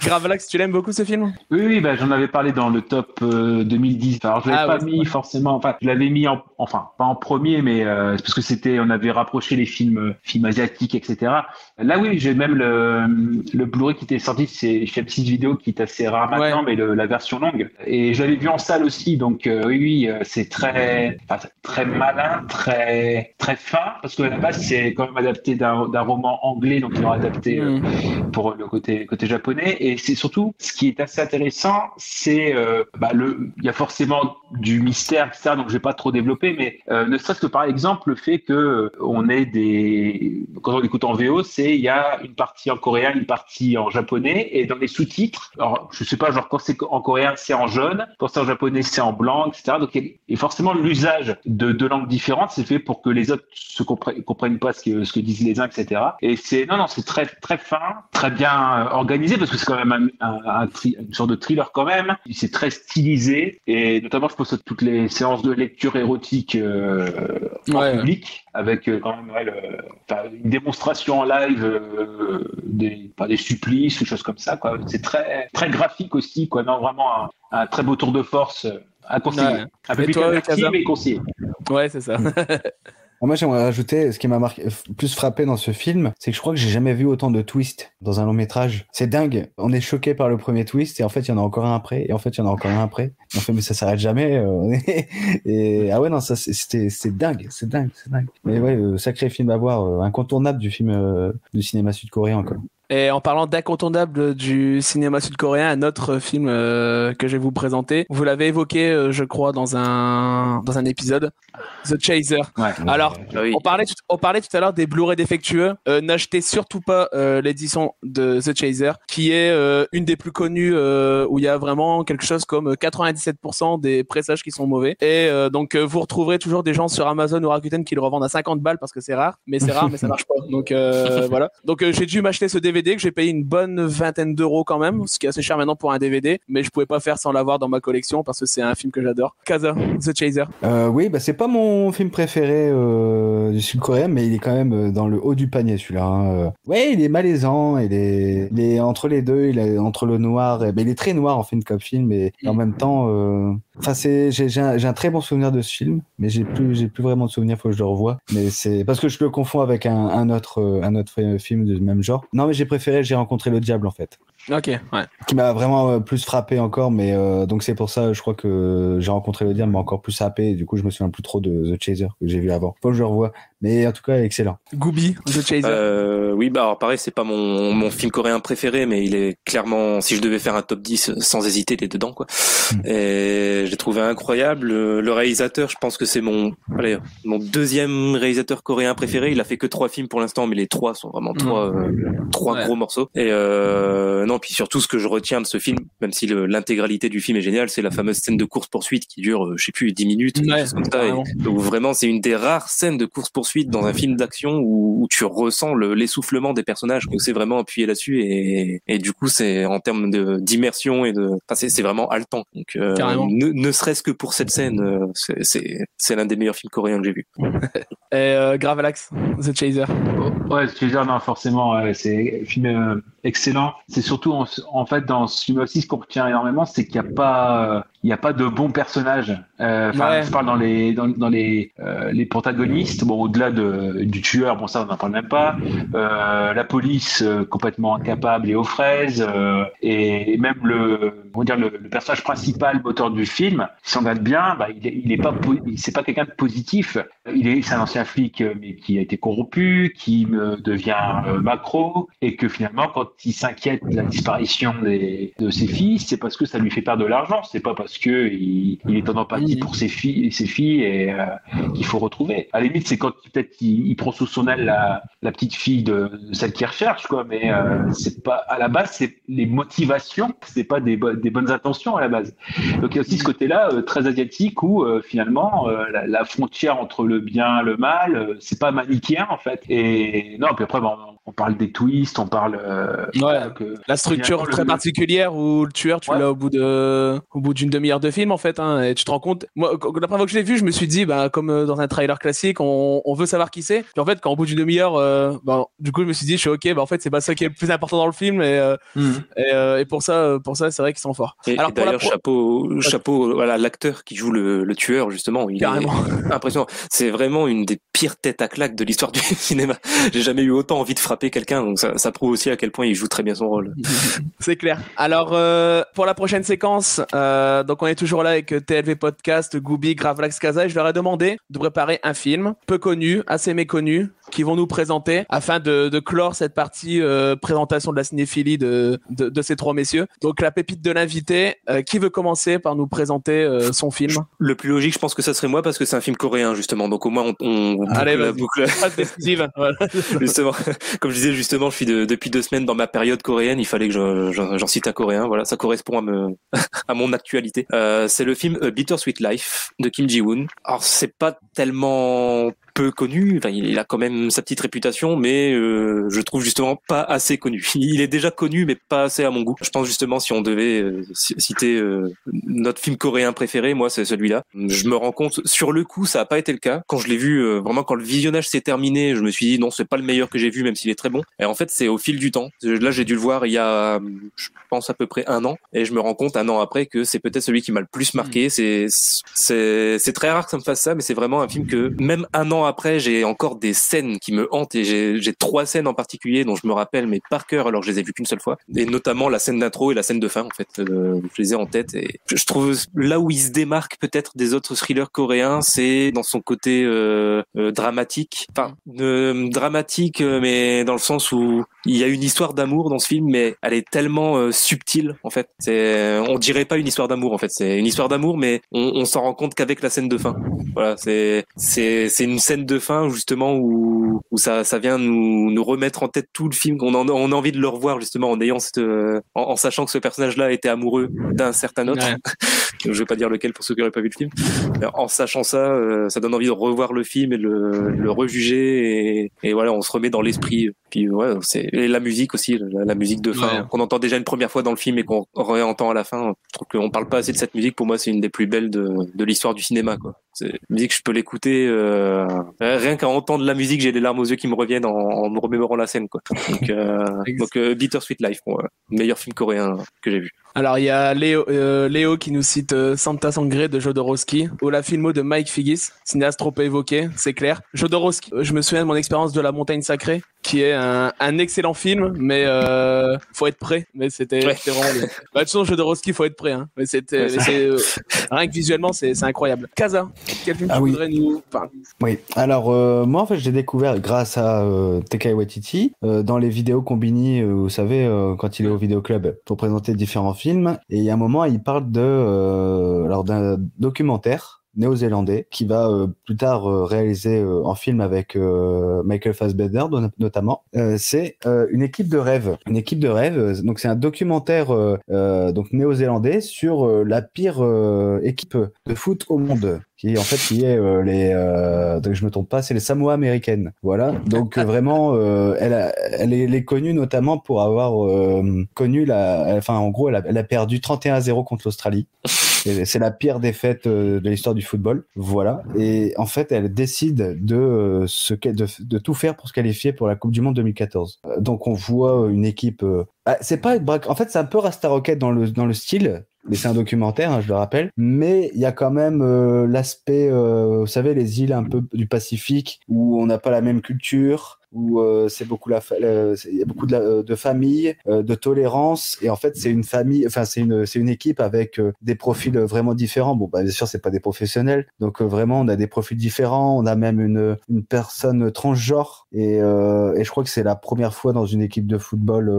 Gravelax, tu l'aimes beaucoup ce film? Oui, oui, bah, j'en avais parlé dans le top euh, 2010. Alors, je l'avais Ah pas ouais, mis forcément, enfin, je l'avais mis en, enfin, pas en premier, mais euh, c'est parce que c'était, on avait rapproché les films, euh, films asiatiques, etc. Là, oui, j'ai même le, le Blu-ray qui était sorti, c'est chez M6 Vidéo, qui est assez rare maintenant, Ouais. mais le- la version longue. Et je l'avais vu en salle aussi, donc euh, oui, oui, euh, c'est très, enfin, très malin, très, très fin, parce que à la base, c'est quand même adapté d'un roman anglais, donc ils l'ont adapté euh, Hmm. pour le côté côté japonais et c'est surtout ce qui est assez intéressant c'est euh, bah, le il y a forcément du mystère etc donc je vais pas trop développer mais ne serait-ce que par exemple le fait que on ait des quand on écoute en VO c'est il y a une partie en coréen une partie en japonais. Et dans les sous-titres alors je sais pas genre quand c'est en coréen c'est en jaune. Quand c'est en japonais c'est en blanc etc donc et forcément l'usage de deux langues différentes c'est fait pour que les autres se comprennent, comprennent pas ce que ce que disent les uns etc et c'est non non c'est très très fin très bien euh, organisé parce que c'est quand même un, un- un tri- une sorte de thriller quand même. C'est très stylisé. Et notamment je pense à toutes les séances de lecture érotique euh, en Ouais, public avec euh, quand même ouais, le- enfin, une démonstration en live euh, des pas des supplices ou choses comme ça quoi c'est très très graphique aussi quoi non vraiment un, un très beau tour de force euh, à conseiller Ouais. un peu Et plus toi, mais conseillé Ouais, c'est ça. *laughs* Ah, Moi, j'aimerais rajouter, ce qui m'a marqué, f- plus frappé dans ce film, c'est que je crois que j'ai jamais vu autant de twists dans un long métrage. C'est dingue. On est choqué par le premier twist et en fait, il y en a encore un après et en fait, il y en a encore un après. Et on fait, mais ça s'arrête jamais. euh, *laughs* et ah ouais, non, ça, c'était, c'est dingue, c'est dingue, c'est dingue. Mais ouais, euh, sacré film à voir, euh, incontournable du film euh, du cinéma sud-coréen, quoi. Et en parlant d'incontournable du cinéma sud-coréen, un autre film euh, que je vais vous présenter. Vous l'avez évoqué, euh, je crois, dans un dans un épisode, The Chaser. ouais Alors, Ah oui. on parlait tout, on parlait tout à l'heure des Blu-ray défectueux. Euh, N'achetez surtout pas l'édition de The Chaser, qui est une des plus connues où il y a vraiment quelque chose comme 97% des pressages qui sont mauvais. Et donc vous retrouverez toujours des gens sur Amazon ou Rakuten qui le revendent à 50 balles parce que c'est rare, mais c'est rare, mais ça marche pas. Donc *laughs* voilà. Donc j'ai dû m'acheter ce DVD que j'ai payé une bonne vingtaine d'euros quand même, ce qui est assez cher maintenant pour un DVD, mais je pouvais pas faire sans l'avoir dans ma collection parce que c'est un film que j'adore. Kaza, The Chaser. Euh, oui, bah c'est pas mon film préféré euh, du sud-coréen, mais il est quand même euh, dans le haut du panier celui-là. hein. Ouais, il est malaisant, il est, il est entre les deux, il est entre le noir, mais il est très noir en film comme film, et en même temps, enfin c'est, j'ai, un, très bon souvenir de ce film, mais j'ai plus, j'ai plus vraiment de souvenir, faut que je le revoie. Mais c'est parce que je le confonds avec un, un autre, un autre film du même genre. Non, mais j'ai préféré J'ai rencontré le diable en fait Ok, ouais. qui m'a vraiment euh, plus frappé encore mais euh, donc c'est pour ça je crois que j'ai rencontré le diable m'a encore plus happé et du coup je me souviens plus trop de The Chaser que j'ai vu avant faut que je le revoie mais en tout cas excellent Gooby, The Chaser. Euh, oui, bah alors pareil, c'est pas mon, mon film coréen préféré, mais il est clairement, si je devais faire un top 10, sans hésiter, il est dedans, quoi. Mm. Et j'ai trouvé incroyable. Le, réalisateur, je pense que c'est mon, allez, mon deuxième réalisateur coréen préféré. Il a fait que trois films pour l'instant, mais les trois sont vraiment trois, euh, trois Ouais. gros morceaux. Et euh, non, puis surtout, ce que je retiens de ce film, même si l'intégralité du film est géniale, c'est la fameuse scène de course poursuite qui dure, euh, je sais plus, 10 minutes, quelque Ouais, chose comme ça. Et- vraiment. donc vraiment, c'est une des rares scènes de course poursuite dans un film d'action où, où tu ressens le- l'essoufflement des personnages. Donc c'est vraiment appuyé là-dessus et, et du coup c'est en termes d'immersion et de, enfin c'est vraiment haletant. Donc euh, Carrément. ne, ne serait-ce que pour cette scène, euh, c'est- l'un des meilleurs films coréens que j'ai vu. *laughs* Et euh, Gravelax, The Chaser. Ouais, je veux dire, non, forcément, ouais, c'est un film euh, excellent. C'est surtout, en, fait, dans aussi, ce qu'on retient énormément, c'est qu'il n'y a pas, euh, il n'y a pas de bons personnages. Euh, Enfin, Ouais. je parle dans les dans, dans les euh, les protagonistes. Bon, au-delà de du tueur, bon ça on n'en parle même pas. Euh, la police complètement incapable et aux fraises, et même le on va dire le, le personnage principal, moteur du film, si on regarde bien, bah, il est, il est pas c'est pas quelqu'un de positif. Il est c'est un ancien flic mais qui a été corrompu, qui devient macro, et que finalement quand il s'inquiète de la disparition des, de ses filles, c'est parce que ça lui fait perdre de l'argent. C'est pas parce que il, il est en empathie pour ses filles, ses filles et euh, qu'il faut retrouver. À la limite, c'est quand peut-être il, il prend sous son aile la, la petite fille de, de celle qu'il recherche, quoi. Mais euh, c'est pas à la base, c'est les motivations, c'est pas des, bo- des bonnes intentions à la base. Donc il y a aussi ce côté-là euh, très asiatique où finalement la, la frontière entre le bien et le mal, c'est pas manichéen en fait. Et non, puis après bon, on parle des twists, on parle que La structure très particulière où le tueur, tu Ouais. l'as au bout de, au bout d'une demi-heure de film en fait, hein, et tu te rends compte. Moi, la première fois que je l'ai vu, je me suis dit, bah, comme euh, dans un trailer classique, on, on veut savoir qui c'est. Puis en fait, quand au bout d'une demi-heure, euh, bah, du coup, je me suis dit, je suis ok, bah en fait, c'est pas ça qui est le plus important dans le film, et, euh, et, euh, et pour ça, pour ça, c'est vrai qu'ils sont forts. Et, Alors la d'ailleurs, chapeau, chapeau, voilà, l'acteur qui joue le, le tueur justement, il Carrément. est *laughs* impressionnant. C'est vraiment une des pires têtes à claque de l'histoire du *laughs* cinéma. J'ai jamais eu autant envie de frapper quelqu'un, donc ça, ça prouve aussi à quel point il joue très bien son rôle. *laughs* C'est clair. Alors pour la prochaine séquence, euh, donc on est toujours là avec TLV Podcast, Gooby, Gravelax, Casa, et je leur ai demandé de préparer un film peu connu, assez méconnu, qui vont nous présenter afin de, de clore cette partie euh, présentation de la cinéphilie de, de, de ces trois messieurs. Donc la pépite de l'invité, euh, qui veut commencer par nous présenter euh, son film? Le plus logique, je pense que ça serait moi parce que c'est un film coréen justement, donc au moins on, on boucle Allez, la boucle. *laughs* Voilà. justement, comme je disais justement, je suis de- depuis deux semaines dans ma période coréenne. Il fallait que je- j'en cite un coréen. Voilà, ça correspond à, me, *laughs* à mon actualité. C'est le film A Bittersweet Life de Kim Ji-woon. Alors c'est pas tellement peu connu. Enfin, il a quand même sa petite réputation, mais euh, je trouve justement pas assez connu. *laughs* Il est déjà connu, mais pas assez à mon goût. Je pense justement si on devait euh, citer euh, notre film coréen préféré, moi c'est celui-là. Je me rends compte sur le coup, ça a pas été le cas. Quand je l'ai vu, euh, vraiment quand le visionnage s'est terminé, je me suis dit non, c'est pas le meilleur que j'ai vu, même s'il est très bon. Et en fait, c'est au fil du temps. Là, j'ai dû le voir il y a, je pense à peu près un an, et je me rends compte un an après que c'est peut-être celui qui m'a le plus marqué. C'est c'est c'est très rare que ça me fasse ça, mais c'est vraiment un film que même un an après, j'ai encore des scènes qui me hantent et j'ai trois scènes en particulier dont je me rappelle mais par cœur alors je les ai vues qu'une seule fois. Et notamment la scène d'intro et la scène de fin en fait euh, je les ai en tête et je trouve là où il se démarque peut-être des autres thrillers coréens c'est dans son côté euh, euh, dramatique. Enfin euh, dramatique mais dans le sens où il y a une histoire d'amour dans ce film mais elle est tellement euh, subtile en fait. C'est on dirait pas une histoire d'amour en fait. C'est une histoire d'amour mais on, on s'en rend compte qu'avec la scène de fin. Voilà c'est c'est c'est une scène de fin justement où où ça ça vient nous nous remettre en tête tout le film qu'on en- on a envie de le revoir justement en ayant cette euh, en, en sachant que ce personnage là était amoureux d'un certain autre. Ouais. *laughs* je vais pas dire lequel pour ceux qui n'auraient pas vu le film. En sachant ça euh, ça donne envie de revoir le film et le le rejuger et, et voilà on se remet dans l'esprit. Puis ouais c'est et la musique aussi la, la musique de fin. Ouais. qu'on entend déjà une première fois dans le film et qu'on réentend à la fin. Je trouve qu'on parle pas assez de cette musique. Pour moi c'est une des plus belles de de l'histoire du cinéma quoi. C'est une musique je peux l'écouter euh, rien qu'à entendre la musique j'ai des larmes aux yeux qui me reviennent en, en me remémorant la scène quoi. Donc euh, donc euh, Bittersweet Life bon, euh, meilleur film coréen que j'ai vu Alors il y a Léo, euh, Léo qui nous cite euh, Santa Sangre de Jodorowsky ou la filmo de Mike Figgis, cinéaste trop évoqué, c'est clair. Jodorowsky, euh, je me souviens de mon expérience de La Montagne Sacrée, qui est un, un excellent film, mais euh, faut être prêt. Mais c'était Ouais. c'était vraiment bien. Bah, de toute façon, Jodorowsky, faut être prêt. Hein. Mais c'était euh, rien que visuellement, c'est incroyable. Kaza, quel film Ah tu oui. voudrais nous enfin, Oui, alors euh, moi en fait j'ai découvert grâce à euh, Tekai Waititi euh, dans les vidéos Combini, vous savez, euh, quand il est au vidéoclub pour présenter différents films, et il y a un moment il parle de euh, alors d'un documentaire néo-zélandais qui va euh, plus tard euh, réaliser euh, en film avec euh, Michael Fassbender notamment. Euh, c'est euh, une équipe de rêve, une équipe de rêve. Donc c'est un documentaire donc néo-zélandais sur la pire équipe de foot au monde qui en fait qui est euh, les euh, donc je me trompe pas c'est les Samoa américaines voilà donc euh, vraiment elle a, elle, est, elle est connue notamment pour avoir connu la enfin en gros elle a, elle a perdu 31-0 contre l'Australie *laughs* c'est la pire défaite euh, de l'histoire du football. Voilà. Et en fait elle décide de euh, de, de tout faire pour se qualifier pour la Coupe du Monde 2014 Euh, donc on voit une équipe ah, c'est pas en fait c'est un peu Rasta Rocket dans le dans le style mais c'est un documentaire, hein, je le rappelle. Mais il y a quand même euh, l'aspect, euh, vous savez, les îles un peu du Pacifique où on n'a pas la même culture où euh, c'est beaucoup la euh, il y a beaucoup de, la, de famille euh, de tolérance. Et en fait c'est une famille enfin c'est une c'est une équipe avec des profils vraiment différents. Bon bah bien sûr c'est pas des professionnels. Donc vraiment on a des profils différents. On a même une une personne transgenre. Et et je crois que c'est la première fois dans une équipe de football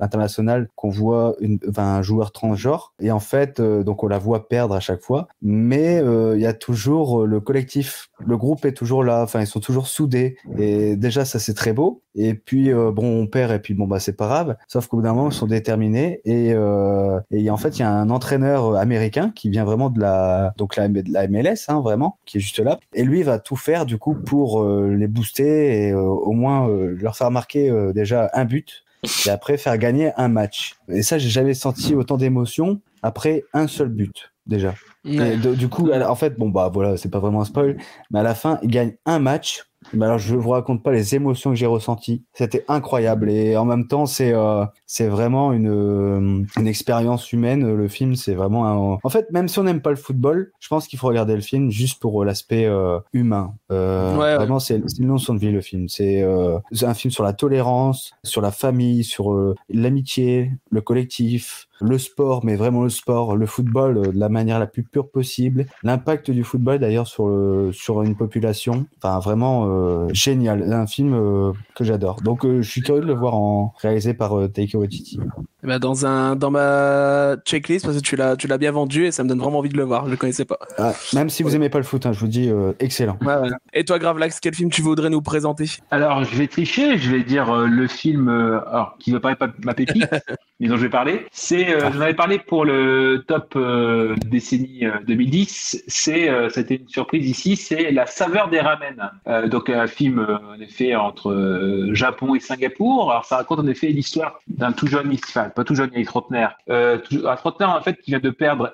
international qu'on voit une un joueur transgenre. Et en fait donc on la voit perdre à chaque fois. Mais il y a toujours le collectif. Le groupe est toujours là. Enfin ils sont toujours soudés. Et déjà ça c'est très beau. Et puis euh, bon, on perd et puis bon bah c'est pas grave. Sauf qu'au bout d'un moment, ils sont déterminés et, euh, et en fait il y a un entraîneur américain qui vient vraiment de la donc la, de la MLS hein, vraiment, qui est juste là. Et lui va tout faire du coup pour euh, les booster et au moins leur faire marquer déjà un but et après faire gagner un match. Et ça j'ai jamais senti autant d'émotion après un seul but déjà. Et du coup, en fait, bon bah voilà, c'est pas vraiment un spoil, mais à la fin, il gagne un match mais alors, je vous raconte pas les émotions que j'ai ressenties. C'était incroyable et en même temps, c'est euh, c'est vraiment une euh, une expérience humaine. Le film, c'est vraiment un... En fait, même si on n'aime pas le football, je pense qu'il faut regarder le film juste pour l'aspect euh, humain. Euh, ouais, vraiment, c'est une leçon de vie le film. C'est un film sur la tolérance, sur la famille, sur l'amitié, le collectif, le sport, mais vraiment le sport, le football de la manière la plus pure possible. L'impact du football d'ailleurs sur sur une population, enfin vraiment euh, génial. Un film euh, que j'adore. Donc euh, je suis curieux de le voir en réalisé par Taika Waititi. Ben, dans un dans ma checklist parce que tu l'as tu l'as bien vendu et ça me donne vraiment envie de le voir. Je le connaissais pas. Ah, même si vous aimez pas le foot, hein, je vous dis excellent. Et toi Gravelax, quel film tu voudrais nous présenter? Alors je vais tricher, je vais dire le film alors qui ne paraît pas ma pépite, *laughs* mais dont je vais parler. C'est ah. j'en avais parlé pour le top décennie 2010. C'est c'était une surprise ici. C'est La saveur des ramen. donc un film euh, en effet entre euh, Japon et Singapour. Alors ça raconte en effet l'histoire d'un tout jeune, enfin pas tout jeune, est trentenaire, euh, un trentenaire en fait qui vient de perdre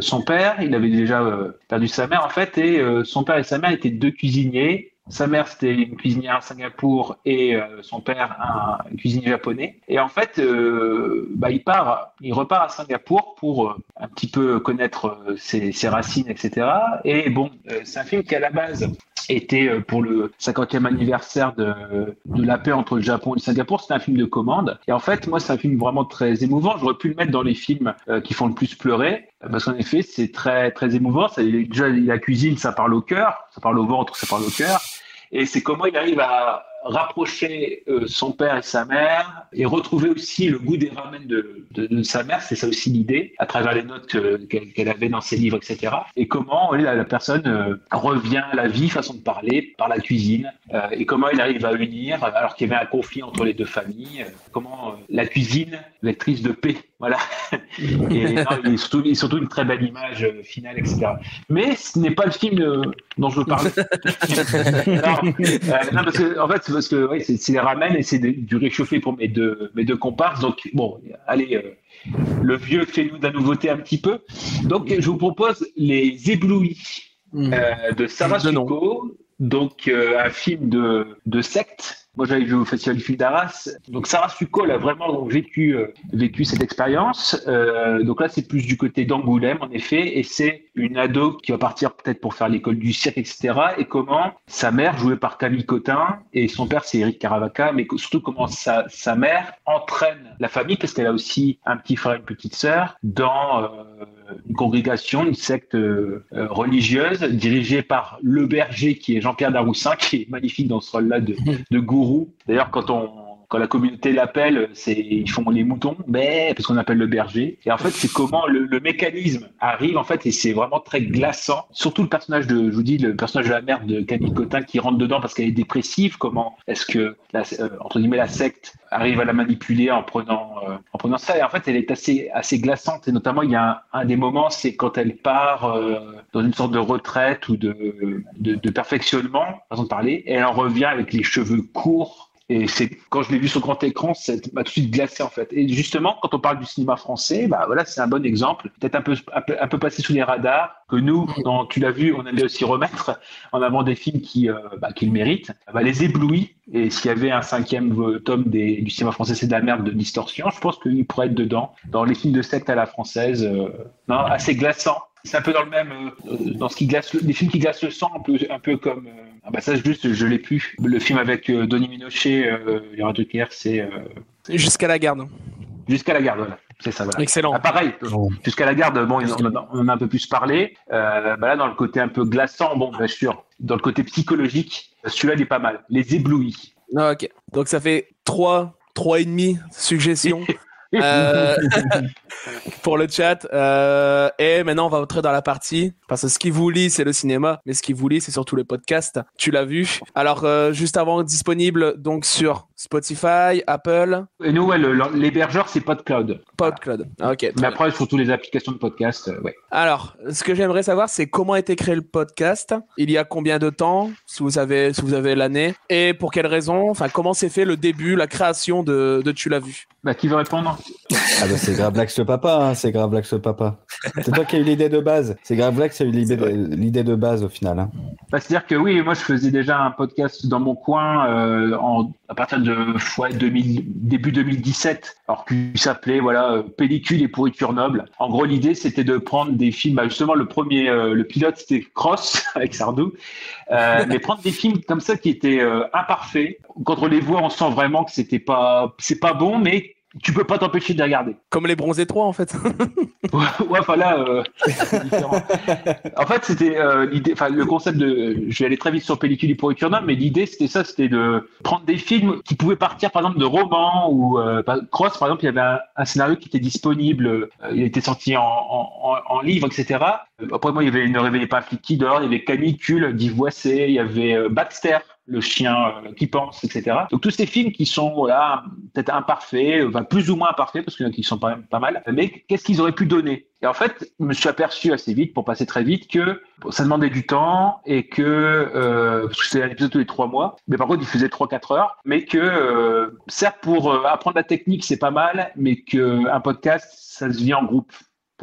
son père. Il avait déjà perdu sa mère en fait et son père et sa mère étaient deux cuisiniers sa mère, c'était une cuisinière à Singapour et son père, un, cuisinier japonais. Et en fait, bah, il part, il repart à Singapour pour un petit peu connaître ses, racines, etc. Et bon, c'est un film qui à la base était euh, pour le 50e anniversaire de, de la paix entre le Japon et le Singapour. C'était un film de commande. Et en fait, moi, c'est un film vraiment très émouvant. J'aurais pu le mettre dans les films euh, qui font le plus pleurer. Parce qu'en effet, c'est très, très émouvant. Ça, déjà, la cuisine, ça parle au cœur. Ça parle au ventre, ça parle au cœur. Et c'est comment il arrive à, rapprocher euh, son père et sa mère et retrouver aussi le goût des ramen de, de, sa mère, c'est ça aussi l'idée, à travers les notes qu'elle avait dans ses livres, etc. Et comment la, la, personne euh, revient à la vie, façon de parler, par la cuisine, euh, et comment il arrive à unir, alors qu'il y avait un conflit entre les deux familles, comment la cuisine, l'actrice de paix, voilà. *laughs* et, non, surtout, surtout, une très belle image finale, etc. Mais ce n'est pas le film dont je veux parler. *laughs* non, non, parce que, en fait, parce que c'est les ramen et c'est du réchauffé pour mes deux, mes deux comparses. Donc, bon, allez, euh, le vieux fait-nous de la nouveauté un petit peu. Donc, je vous propose Les Éblouis mmh. euh, de Sarah Succo, donc euh, un film de, secte moi, j'avais vu au Festival du film d'Arras. Donc, Sarah Succo a vraiment vécu, euh, vécu cette expérience. Euh, donc là, c'est plus du côté d'Angoulême, en effet. Et c'est une ado qui va partir peut-être pour faire l'école du cirque, etc. Et comment sa mère, jouée par Camille Cotin, et son père, c'est Eric Caravaca, mais surtout comment sa, sa mère entraîne la famille, parce qu'elle a aussi un petit frère et une petite sœur, dans... Euh, une congrégation, une secte euh, religieuse dirigée par le berger qui est Jean-Pierre Daroussin, qui est magnifique dans ce rôle-là de, de gourou. D'ailleurs, quand on quand la communauté l'appelle, ils font les moutons, mais parce qu'on appelle le berger. Et en fait, c'est comment le, le, mécanisme arrive en fait, et c'est vraiment très glaçant. Surtout le personnage de, je vous dis, le personnage de la mère de Camille Cotin qui rentre dedans parce qu'elle est dépressive. Comment est-ce que la, euh, entre guillemets la secte arrive à la manipuler en prenant euh, en prenant ça? Et en fait, elle est assez assez glaçante. Et notamment, il y a un, des moments, c'est quand elle part euh, dans une sorte de retraite ou de de, de perfectionnement, façon de parler, et elle en revient avec les cheveux courts Et quand je l'ai vu sur grand écran, ça m'a tout de suite glacé en fait. Et justement, quand on parle du cinéma français, bah voilà, c'est un bon exemple. Peut-être un peu, passé sous les radars. Que nous, tu l'as vu, on aimait aussi remettre en avant des films qui, euh, bah, le méritent. Bah, les éblouis. Et s'il y avait un cinquième tome du cinéma français, c'est de la merde de distorsion. Je pense qu'il pourrait être dedans. Dans les films de secte à la française, euh, non, assez glaçant. C'est un peu dans le même, euh, dans ce qui glace, le- des films qui glacent le sang, un peu, un peu comme. euh, ah bah ça juste, je l'ai plus. Le film avec euh, Denis Minochet, euh, Léon Drucker, c'est euh, Jusqu'à la garde. Jusqu'à la garde, voilà. C'est ça, voilà. Excellent. Ah, pareil, jusqu'à la garde, bon, on en a, on en a un peu plus parlé. Euh, bah là, dans le côté un peu glaçant, bon, bien sûr, dans le côté psychologique, celui-là, il est pas mal. Les éblouis. Ah, ok. Donc ça fait 3, 3 et demi suggestions. *laughs* Euh, *laughs* pour le chat. Euh, et maintenant, on va entrer dans la partie. Parce que ce qui vous lit, c'est le cinéma. Mais ce qui vous lit, c'est surtout les podcasts. Tu l'as vu. Alors, euh, juste avant, disponible donc sur Spotify, Apple, Et nous, ouais, le- le- l'hébergeur, c'est PodCloud. PodCloud. Ah, Ok. Mais après, sur toutes les applications de podcast, ouais. Alors, ce que j'aimerais savoir, c'est comment a été créé le podcast. Il y a combien de temps, si vous avez, si vous avez l'année, et pour quelles raisons. Enfin, comment s'est fait le début, la création de, de Tu l'as vu? Bah, qui veut répondre? Ah bah c'est le papa, hein, c'est grave Black le papa. C'est toi qui as eu l'idée de base. C'est grave Black qui a eu l'idée de, base au final. hein. Bah, C'est-à-dire que oui, moi je faisais déjà un podcast dans mon coin euh, en, à partir de ouais, 2000, début 2017, alors qu'il s'appelait voilà euh, Pellicule et pourriture noble. En gros, l'idée c'était de prendre des films. Bah, justement, le premier, euh, le pilote c'était Cross *laughs* avec Sardou, euh, mais prendre des films comme ça qui étaient imparfaits. Quand on les voit, on sent vraiment que c'était pas, c'est pas bon, mais tu peux pas t'empêcher de les regarder. Comme les bronzés 3, en fait. *laughs* ouais, enfin là, euh, différent. En fait, c'était euh, l'idée, enfin le concept de, je vais aller très vite sur pellicule et pourriture noble, mais l'idée c'était ça, c'était de prendre des films qui pouvaient partir par exemple de romans ou euh, Cross par exemple, il y avait un, un scénario qui était disponible, euh, il était sorti en, en, en, en livre, etc. Euh, Après moi, il y avait Ne réveillez pas un flic qui dort, il y avait Canicule d'Ivoissé, il y avait euh, Baxter le chien euh, qui pense, etc. Donc tous ces films qui sont voilà peut-être imparfaits, enfin plus ou moins imparfaits parce qu'il y en a qui sont pas mal, mais qu'est-ce qu'ils auraient pu donner? Et en fait, je me suis aperçu assez vite, pour passer très vite, que ça demandait du temps et que euh, parce que c'était un épisode tous les trois mois, mais par contre il faisait trois quatre heures, mais que euh, certes pour euh, apprendre la technique c'est pas mal, mais que un podcast ça se vit en groupe.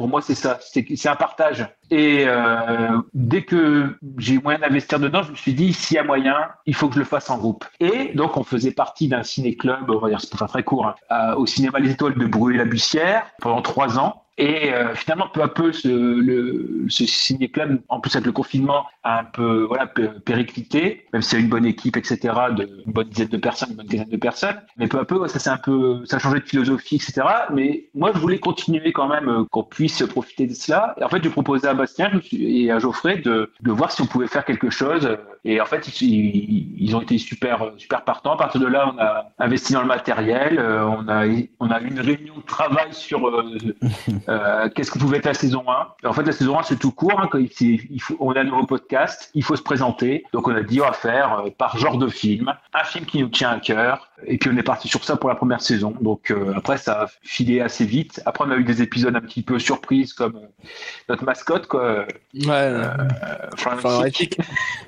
Pour moi, c'est ça, c'est un partage. Et euh, dès que j'ai eu moyen d'investir dedans, je me suis dit, s'il y a moyen, il faut que je le fasse en groupe. Et donc, on faisait partie d'un ciné-club, on va dire, c'est pas très court, hein, euh, au cinéma Les Étoiles de Brûlé-la-Bussière pendant trois ans. Et euh, finalement, peu à peu, ce, le, ce en plus avec le confinement, a un peu voilà, pé- périclité, même s'il y a une bonne équipe, etc., de, une bonne dizaine de personnes, une bonne dizaine de personnes. Mais peu à peu, ça s'est un peu, ça a changé de philosophie, etc. Mais moi, je voulais continuer quand même euh, qu'on puisse profiter de cela. Et en fait, je proposais à Bastien et à Geoffrey de, de voir si on pouvait faire quelque chose. Et en fait, ils ont été super, super partants. À partir de là, on a investi dans le matériel. euh, on a, on a eu une réunion de travail sur euh, *laughs* euh, qu'est-ce que pouvait être la saison 1. Et en fait, la saison 1, c'est tout court. hein, quand il, c'est- il faut, on a un nouveau podcast, il faut se présenter. Donc, on a dit, on va faire euh, par genre de film, un film qui nous tient à cœur. Et puis, on est parti sur ça pour la première saison. Donc, euh, après, ça a filé assez vite. Après, on a eu des épisodes un petit peu surprises, comme notre mascotte, quoi. Ouais.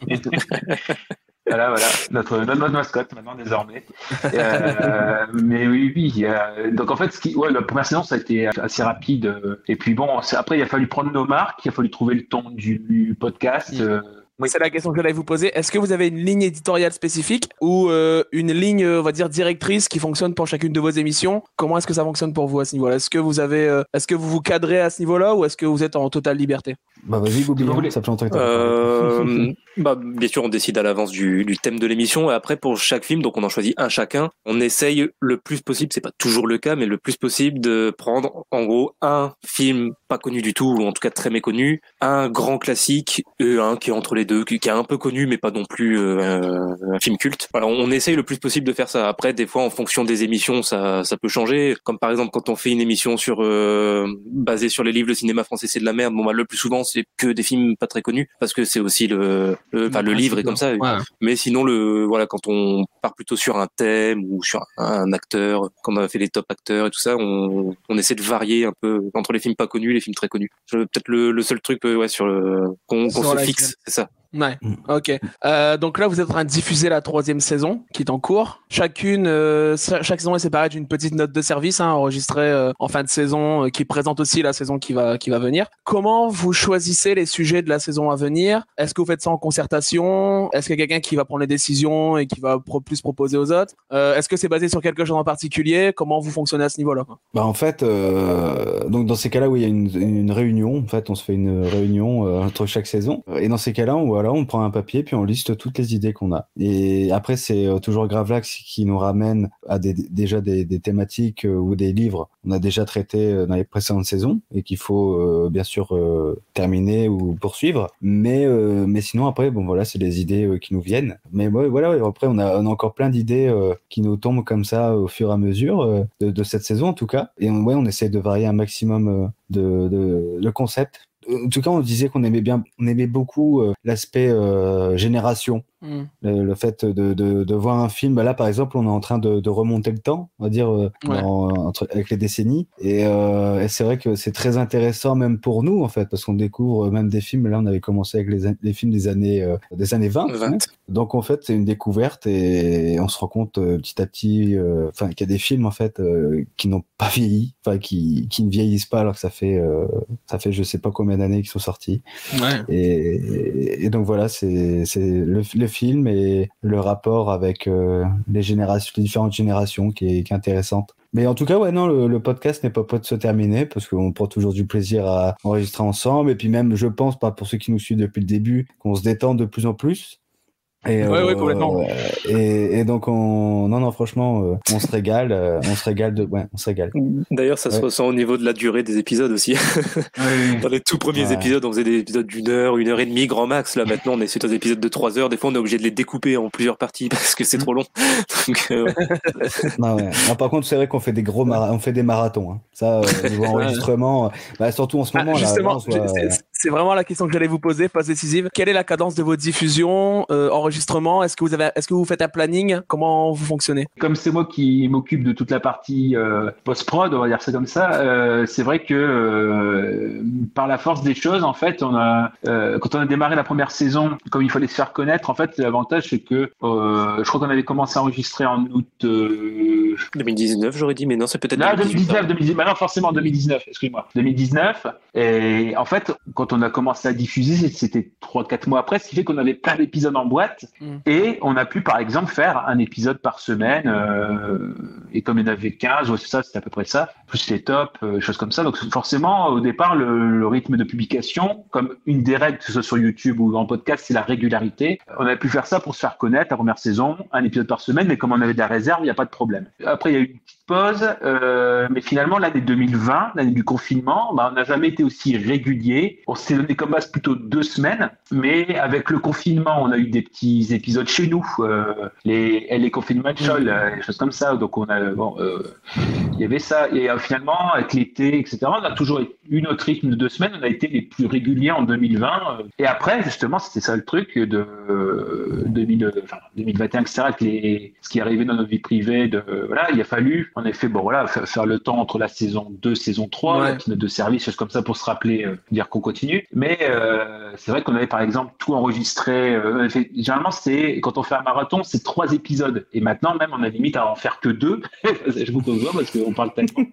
*laughs* Voilà, voilà, notre, notre, notre mascotte maintenant désormais. Euh, mais oui, oui. euh, donc en fait, ce qui, ouais, la première saison, ça a été assez rapide. Et puis bon, après, il a fallu prendre nos marques, il a fallu trouver le ton du, du podcast. Mm. euh, Oui. C'est la question que j'allais vous poser. Est-ce que vous avez une ligne éditoriale spécifique ou euh, une ligne, on va dire, directrice qui fonctionne pour chacune de vos émissions? Comment est-ce que ça fonctionne pour vous à ce niveau-là? Est-ce que vous avez, euh, est-ce que vous vous cadrez à ce niveau-là ou est-ce que vous êtes en totale liberté? Bah vas-y, Goubi, Vous hein, voulez- ça fait longtemps que *laughs* bah, bien sûr, on décide à l'avance du, du thème de l'émission et après pour chaque film, donc on en choisit un chacun. On essaye le plus possible, c'est pas toujours le cas, mais le plus possible de prendre en gros un film pas connu du tout ou en tout cas très méconnu, un grand classique et un qui est entre les deux, qui, qui est un peu connu mais pas non plus euh, un film culte. Voilà, on, essaye le plus possible de faire ça. Après, des fois, en fonction des émissions, ça, ça peut changer. Comme par exemple quand on fait une émission sur euh, basée sur les livres, le cinéma français c'est de la merde. Bon bah le plus souvent c'est que des films pas très connus parce que c'est aussi le, enfin, le livre est comme ça. Ouais. Mais sinon le voilà quand on part plutôt sur un thème ou sur un acteur, quand on a fait les top acteurs et tout ça, on, on essaie de varier un peu entre les films pas connus et les films très connus. Peut-être le, le seul truc euh, ouais sur le qu'on se fixe, c'est ça. Ouais, ok. Euh, donc là, vous êtes en train de diffuser la troisième saison qui est en cours. Chacune, euh, cha- chaque saison est séparée d'une petite note de service hein, enregistrée euh, en fin de saison euh, qui présente aussi la saison qui va, qui va venir. Comment vous choisissez les sujets de la saison à venir? Est-ce que vous faites ça en concertation? Est-ce qu'il y a quelqu'un qui va prendre les décisions et qui va pro- plus proposer aux autres? Est-ce que c'est basé sur quelque chose en particulier? Comment vous fonctionnez à ce niveau-là Bah en fait, donc dans ces cas-là où il y a une, une réunion, en fait, on se fait une réunion entre chaque saison. Et dans ces cas-là, on, voilà, on prend un papier puis on liste toutes les idées qu'on a. Et après, c'est euh, toujours Gravelax qui nous ramène à des, déjà des, des thématiques euh, ou des livres qu'on a déjà traités euh, dans les précédentes saisons et qu'il faut euh, bien sûr euh, terminer ou poursuivre. Mais euh, mais sinon après, bon voilà, c'est des idées qui nous viennent. Mais ouais, voilà, après on a, encore plein d'idées qui nous tombent comme ça au fur et à mesure de, de cette saison en tout cas. Et on, ouais, on essaie de varier un maximum de, de le concept. En tout cas, on disait qu'on aimait bien, on aimait beaucoup euh, l'aspect euh, génération, Hmm. le, le fait de, de, de voir un film. Bah là, par exemple, on est en train de, de remonter le temps, on va dire, euh, Ouais. dans- entre, avec les décennies. Et, euh, et c'est vrai que c'est très intéressant même pour nous, en fait, parce qu'on découvre même des films. Là, on avait commencé avec les, les films des années, euh, des années 20. 20. hein. Donc, en fait, c'est une découverte et on se rend compte euh, petit à petit, euh, enfin, qu'il y a des films, en fait, euh, qui n'ont pas vieilli, enfin, qui, qui ne vieillissent pas alors que ça fait, euh, ça fait je sais pas combien d'années qu'ils sont sortis. Ouais. Et, et donc voilà, c'est c'est le, le film et le rapport avec euh, les générations, les différentes générations qui est, intéressante. Mais en tout cas, ouais, non, le, le podcast n'est pas prêt de se terminer parce qu'on prend toujours du plaisir à enregistrer ensemble. Et puis même, je pense, pas pour ceux qui nous suivent depuis le début, qu'on se détend de plus en plus. Et, Ouais, ouais, complètement. euh, et, et donc, on, non, non, franchement, euh, on se régale, euh, on se régale de, ouais, on se régale. D'ailleurs, ça se ressent au niveau de la durée des épisodes aussi. *laughs* Dans les tout premiers Ouais. épisodes, on faisait des épisodes d'une heure, une heure et demie, grand max. Là, maintenant, on est sur des épisodes de trois heures. Des fois, on est obligé de les découper en plusieurs parties *laughs* parce que c'est trop long. Donc, euh, *laughs* Non, ouais. Non, par contre, c'est vrai qu'on fait des gros mara- on fait des marathons. hein. Ça, euh, niveau enregistrement, euh, bah, surtout en ce Ah, moment. là, justement, là, voit, c'est- c'est- c'est vraiment la question que j'allais vous poser, pas décisive. Quelle est la cadence de vos diffusions, euh, enregistrement Est-ce que vous avez, est-ce que vous faites un planning? Comment vous fonctionnez? Comme c'est moi qui m'occupe de toute la partie euh, post-prod, on va dire ça comme ça, euh, c'est vrai que euh, par la force des choses, en fait, on a, euh, quand on a démarré la première saison, comme il fallait se faire connaître, en fait, l'avantage c'est que euh, je crois qu'on avait commencé à enregistrer en août. Euh, 2019, j'aurais dit, mais non, c'est peut-être Là, 2018. 2019, 2019, maintenant forcément 2019, excuse-moi. 2019. Et en fait, quand on a commencé à diffuser, c'était 3-4 mois après, ce qui fait qu'on avait plein d'épisodes en boîte. Mm. Et on a pu, par exemple, faire un épisode par semaine. euh, et comme il y en avait 15, ouais, c'est ça, c'était à peu près ça, plus les tops, euh, choses comme ça. Donc forcément, au départ, le, le rythme de publication, comme une des règles, que ce soit sur YouTube ou en podcast, c'est la régularité. On a pu faire ça pour se faire connaître la première saison, un épisode par semaine, mais comme on avait de la réserve, il n'y a pas de problème. Après, il y a eu une petite pause, euh, mais finalement, l'année 2020, l'année du confinement, bah, on n'a jamais été aussi régulier. On s'est donné comme base plutôt deux semaines, mais avec le confinement, on a eu des petits épisodes chez nous, euh, les, les confinement shows, euh, des choses comme ça. Donc, on a, bon, euh, il y avait ça. Et finalement, avec l'été, etc., on a toujours eu notre rythme de deux semaines. On a été les plus réguliers en 2020. euh. Et après, justement, c'était ça le truc de euh, 2000, euh, enfin, 2021, etc., avec les, ce qui est arrivé dans notre vie privée. De, voilà, il a fallu, en effet, bon, voilà, faire, le temps entre la saison 2, saison 3, Ouais. de service, choses comme ça pour se rappeler, euh, dire qu'on continue. Mais euh, c'est vrai qu'on avait, par exemple, tout enregistré. euh, fait- généralement, c'est quand on fait un marathon, c'est trois épisodes. Et maintenant, même, on a limite à en faire que deux. *laughs* Je vous vois parce qu'on parle tellement. *laughs*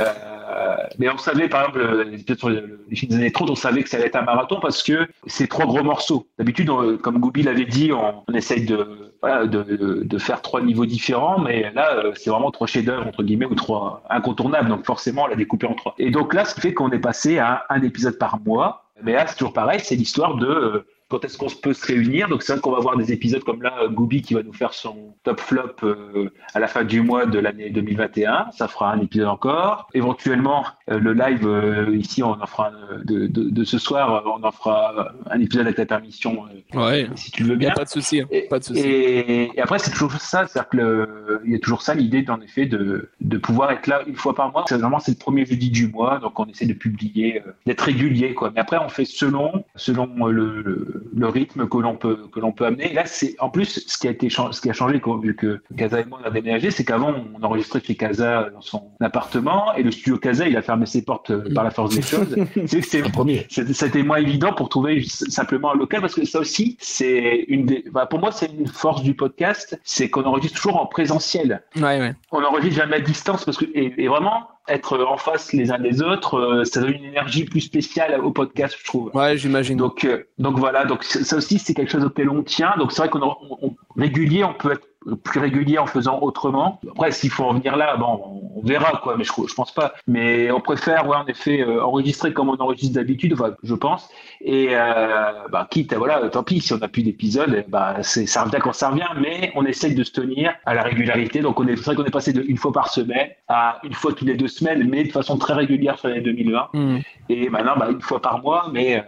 Euh, mais on savait, par exemple, les épisodes sur les, films des années 30, on savait que ça allait être un marathon parce que c'est trois gros morceaux. D'habitude, comme Goubi l'avait dit, on, on essaye de, voilà, de, de- de faire trois niveaux différents, mais là, euh, c'est vraiment trois chefs-d'œuvre, entre guillemets, ou trois incontournables. Donc, forcément, on l'a découpé en trois. Et donc là, ce qui fait qu'on est passé à un épisode par mois. Mais là, c'est toujours pareil, c'est l'histoire de euh, quand est-ce qu'on peut se réunir. Donc, c'est vrai qu'on va voir des épisodes comme là, Goubi qui va nous faire son top flop euh, à la fin du mois de l'année 2021. Ça fera un épisode encore. Éventuellement, le live euh, ici, on en fera un, de, de, de ce soir, on en fera un épisode avec la permission, euh, Ouais. si tu le veux bien. a pas de souci. hein. Et, Pas de souci. et- et après, c'est toujours ça, c'est-à-dire que il y a toujours ça, l'idée, en effet, de, de pouvoir être là une fois par mois. C'est vraiment c'est le premier jeudi du mois, donc on essaie de publier, euh, d'être régulier, quoi. Mais après, on fait selon, selon euh, le, le, le rythme que l'on peut, que l'on peut amener. Et là, c'est en plus ce qui a été, ce qui a changé, vu que Casa et moi on a déménagé, c'est qu'avant on enregistrait chez Casa dans son appartement et le studio Casa il a fermé fermer ses portes euh, par la force des choses. *laughs* C'est Le premier. c'était moins évident pour trouver simplement un local parce que ça aussi, c'est une des, pour moi, c'est une force du podcast, c'est qu'on enregistre toujours en présentiel. Ouais, ouais. On enregistre jamais à distance parce que, et, et vraiment, être en face les uns des autres, euh, ça donne une énergie plus spéciale au podcast, je trouve. Ouais, j'imagine. Donc, euh, donc voilà, donc ça aussi c'est quelque chose auquel on tient. Donc c'est vrai qu'on on- on- régulier, on peut être plus régulier en faisant autrement. Après, s'il faut en venir là, bon, on- verra quoi, mais je, je pense pas. Mais on préfère, ouais, en effet, euh, enregistrer comme on enregistre d'habitude, enfin, je pense. Et euh, bah, quitte, à, voilà, tant pis, si on n'a plus d'épisodes, eh bah, ça revient quand ça revient, mais on essaye de se tenir à la régularité. Donc on est, c'est vrai qu'on est passé de une fois par semaine à une fois toutes les deux semaines, mais de façon très régulière sur l'année 2020. Hmm. Et maintenant, bah, une fois par mois, mais euh,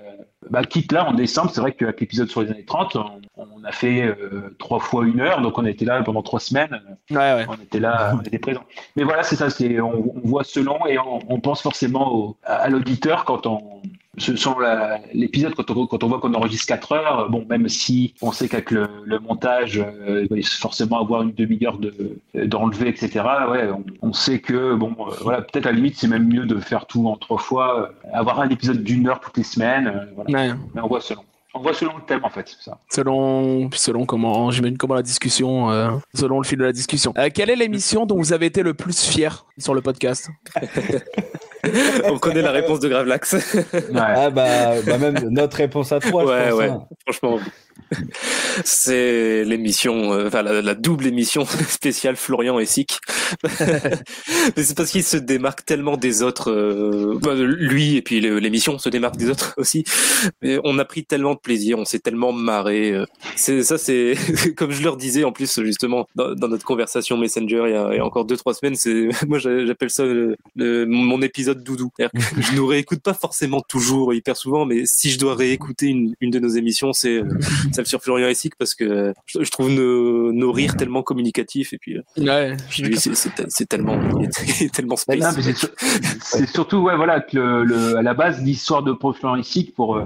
bah, quitte là, en décembre, c'est vrai qu'avec l'épisode sur les années 30, on, on a fait euh, trois fois une heure, donc on était là pendant trois semaines, Ouais, ouais. on était là, on était présent. Mais voilà, c'est ça, c'est, on, on voit selon et on, on pense forcément au- à, à l'auditeur quand on. Ce- la- l'épisode, quand on, quand on voit qu'on enregistre 4 heures, bon, même si on sait qu'avec le, le montage, euh, il va forcément avoir une demi-heure de, d'enlever, etc., ouais, on, on sait que, bon, euh, voilà, peut-être à la limite, c'est même mieux de faire tout en trois fois, euh, avoir un épisode d'une heure toutes les semaines, euh, voilà. Ouais. Mais on voit selon. On voit selon le thème, en fait, ça. Selon, selon comment, j'imagine comment la discussion, euh, selon le fil de la discussion. Euh, quelle est l'émission dont vous avez été le plus fier sur le podcast? *laughs* *laughs* On connaît la réponse de Gravelax. Ouais. Ah bah, bah même notre réponse à trois, Ouais, je pense. ouais. hein. Franchement, *laughs* c'est l'émission, euh, enfin la, la double émission *laughs* spéciale Florian et Sick. *laughs* Mais c'est parce qu'il se démarque tellement des autres. euh, bah, lui et puis l'émission se démarque des autres aussi. Mais on a pris tellement de plaisir, on s'est tellement marré. euh. C'est ça, c'est comme je leur disais en plus justement dans, dans notre conversation Messenger il y a, il y a encore deux trois semaines. C'est moi j'a- j'appelle ça le- le- mon épisode doudou. Que je nous réécoute pas forcément toujours hyper souvent, mais si je dois réécouter une, une de nos émissions, c'est euh, celle sur Florian Essic parce que je, trouve nos, nos rires tellement communicatifs et puis, euh, Ouais. puis lui c'est- tellement *laughs* tellement space. c'est sur- c'est surtout ouais voilà que le, le- à la base l'histoire de Profilon ici pour euh,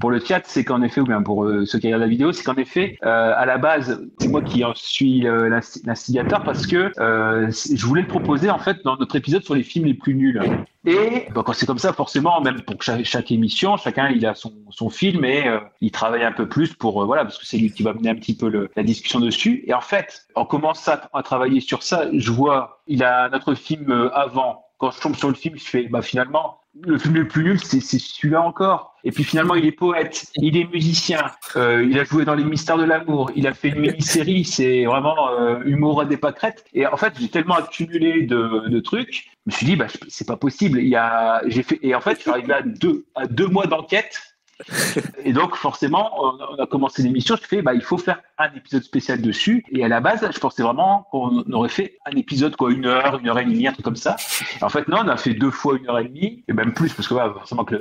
pour le chat c'est qu'en effet ou bien pour euh, ceux qui regardent la vidéo c'est qu'en effet euh, à la base c'est moi qui en suis l'insti- l'instigateur parce que euh, je voulais le proposer en fait dans notre épisode sur les films les plus nuls et bah, quand c'est comme ça forcément même pour chaque, émission chacun il a son, son film et euh, il travaille un peu plus pour euh, voilà parce que c'est lui qui va mener un petit peu le- la discussion dessus. Et en fait en commençant à, à travailler sur ça je vois il a notre film euh, avant. Quand je tombe sur le film, je fais, bah finalement, le film le plus nul, c'est celui-là encore. Et puis finalement, il est poète, il est musicien, euh, il a joué dans Les Mystères de l'amour, il a fait une mini-série, c'est vraiment euh, humour à des pâquerettes. Et en fait, j'ai tellement accumulé de, trucs, je me suis dit, bah, c'est pas possible. Il y a, j'ai fait, et en fait, je suis arrivé deux, à deux mois d'enquête. *laughs* Et donc, forcément, on a- on a commencé l'émission. Je fais, bah, il faut faire un épisode spécial dessus. Et à la base, je pensais vraiment qu'on aurait fait un épisode, quoi, une heure, une heure et demie, un truc comme ça. En fait, non, on a fait deux fois une heure et demie, et même plus, parce que voilà, forcément que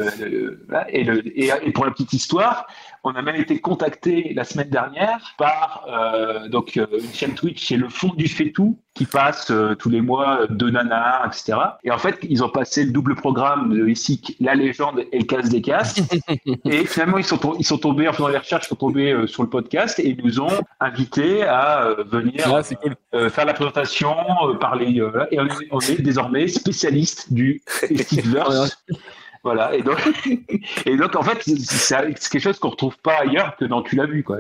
et, le- et pour la petite histoire, on a même été contacté la semaine dernière par euh, donc euh, une chaîne Twitch chez le fond du Fétou qui passe euh, tous les mois euh, deux nanas, etc. Et en fait, ils ont passé le double programme de ici, la légende et le casse des casques. *laughs* et finalement, ils sont, ils sont tombés en faisant les recherches, ils sont tombés euh, sur le podcast et ils nous ont invités à venir cool. euh, faire la présentation, parler. et on est, on est désormais spécialiste du *laughs* Estiverse. Voilà, et donc, *laughs* et donc en fait, c'est quelque chose qu'on retrouve pas ailleurs que dans Tu l'as vu, quoi.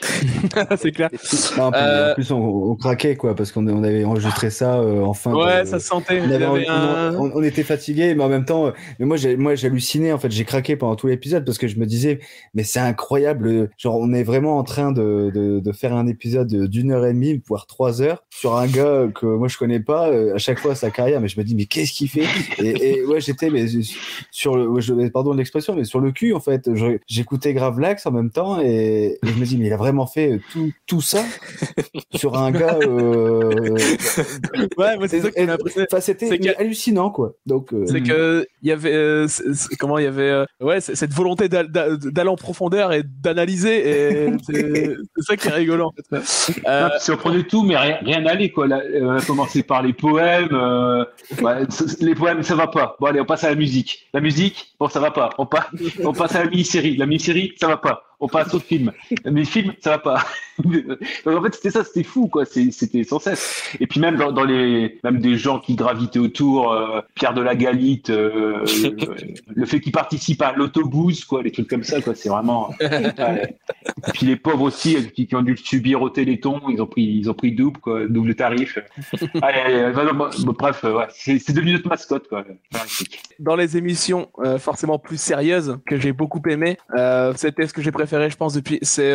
*laughs* c'est clair. Non, puis, Euh, En plus, on, on craquait, quoi, parce qu'on on avait enregistré ça euh, en fin Ouais, de- ça se sentait. On, avait- avait on- un- on- on était fatigué, mais en même temps, euh, mais moi, j'ai, moi, j'hallucinais. En fait, j'ai craqué pendant tout l'épisode parce que je me disais, mais c'est incroyable. euh, Genre, on est vraiment en train de, de, de faire un épisode d'une heure et demie, voire trois heures, sur un gars que moi je connais pas. euh, à chaque fois sa carrière, mais je me dis, mais qu'est-ce qu'il fait? Et, et ouais, j'étais, mais sur le, pardon l'expression, mais sur le cul en fait. J'écoutais Grave Lax en même temps et, et je me dis, mais il a vraiment fait tout, tout ça sur un gars. Euh, Ouais, moi, c'est ça qui m'a impressionné. Enfin, c'était C'est que- hallucinant, quoi. Donc, euh, C'est que il y avait euh, c'est- c'est- comment il y avait euh, ouais cette volonté d'al- d'al- d'aller en profondeur et d'analyser et *laughs* c'est c'est ça qui est rigolo en fait. Euh, si on prenait tout, mais rien, rien n'allait, quoi. Là, euh, on a commencé par les poèmes. euh, ouais, les poèmes, ça va pas. Bon, allez, on passe à la musique. La musique, bon, ça va pas. On, pa- on passe à la mini-série. La mini-série, ça va pas. On passe au film. Les films, ça ça va pas. *laughs* en fait, c'était ça, c'était fou, quoi. C'était sans cesse. Et puis même dans, les, même des gens qui gravitaient autour, euh, Pierre de la Galite, euh, le, fait qu'il participe à l'autobus, quoi, les trucs comme ça, quoi. C'est vraiment. *laughs* Et puis les pauvres aussi, qui, ont dû le subir au Téléthon, ils ont pris, ils ont pris double, quoi, double tarif. *laughs* allez, bref, ouais, c'est devenu notre mascotte, quoi. Dans les émissions forcément plus sérieuses que j'ai beaucoup aimé, c'était ce que j'ai préféré, je pense, depuis. C'est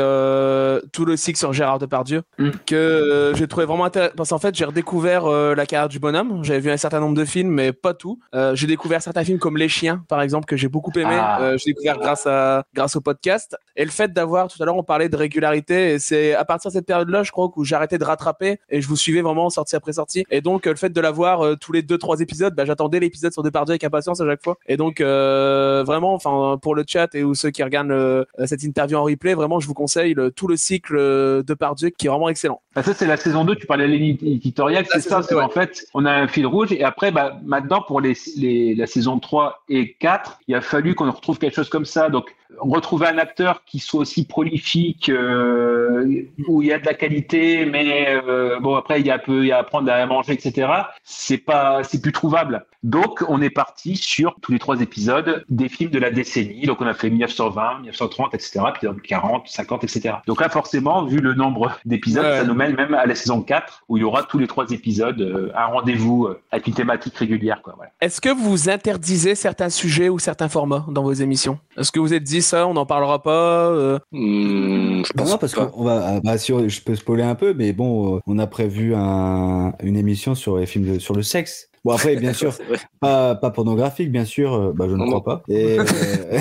tout le cycle sur Gérard Depardieu mm. que euh, j'ai trouvé vraiment intéressant parce qu'en fait j'ai redécouvert euh, la carrière du bonhomme. J'avais vu un certain nombre de films mais pas tout. Euh, j'ai découvert certains films comme Les Chiens par exemple que j'ai beaucoup aimé ah. j'ai découvert grâce à grâce au podcast. Et le fait d'avoir tout à l'heure on parlait de régularité et c'est à partir de cette période là je crois où j'arrêtais de rattraper et je vous suivais vraiment sortie après sortie. Et donc le fait de l'avoir tous les deux trois épisodes bah, j'attendais l'épisode sur Depardieu avec impatience à chaque fois. Et donc vraiment enfin pour le chat et ou ceux qui regardent cette interview en replay vraiment je vous conseille tout le cycle de Pardieu qui est vraiment excellent. Ah, ça, c'est la saison 2, tu parlais de l'éditorial, c'est ça, c'est en fait, on a un fil rouge et après, bah, maintenant, pour les, les, la saison 3 et 4, il a fallu qu'on retrouve quelque chose comme ça. Donc, retrouver un acteur qui soit aussi prolifique, euh, où il y a de la qualité, mais euh, bon après il y a peu, il y a à apprendre à manger, etc. C'est pas, c'est plus trouvable. Donc on est parti sur tous les trois épisodes des films de la décennie. Donc on a fait 1920, 1930, etc. Puis 40, 50, etc. Donc là forcément, vu le nombre d'épisodes, ça nous même à la saison 4 où il y aura tous les trois épisodes, euh, un rendez-vous avec une thématique régulière. Quoi, voilà. Est-ce que vous interdisez certains sujets ou certains formats dans vos émissions? Est-ce que vous êtes dit ça, on n'en parlera pas. Euh? Hmm, je pense non, parce qu'on va, ah, bah, sur, je peux spoiler un peu, mais bon, euh, on a prévu un, une émission sur les films de, sur le sexe. Bon après, bien *laughs* sûr, pas, pas pornographique, bien sûr, euh, bah, je ne crois pas. Et,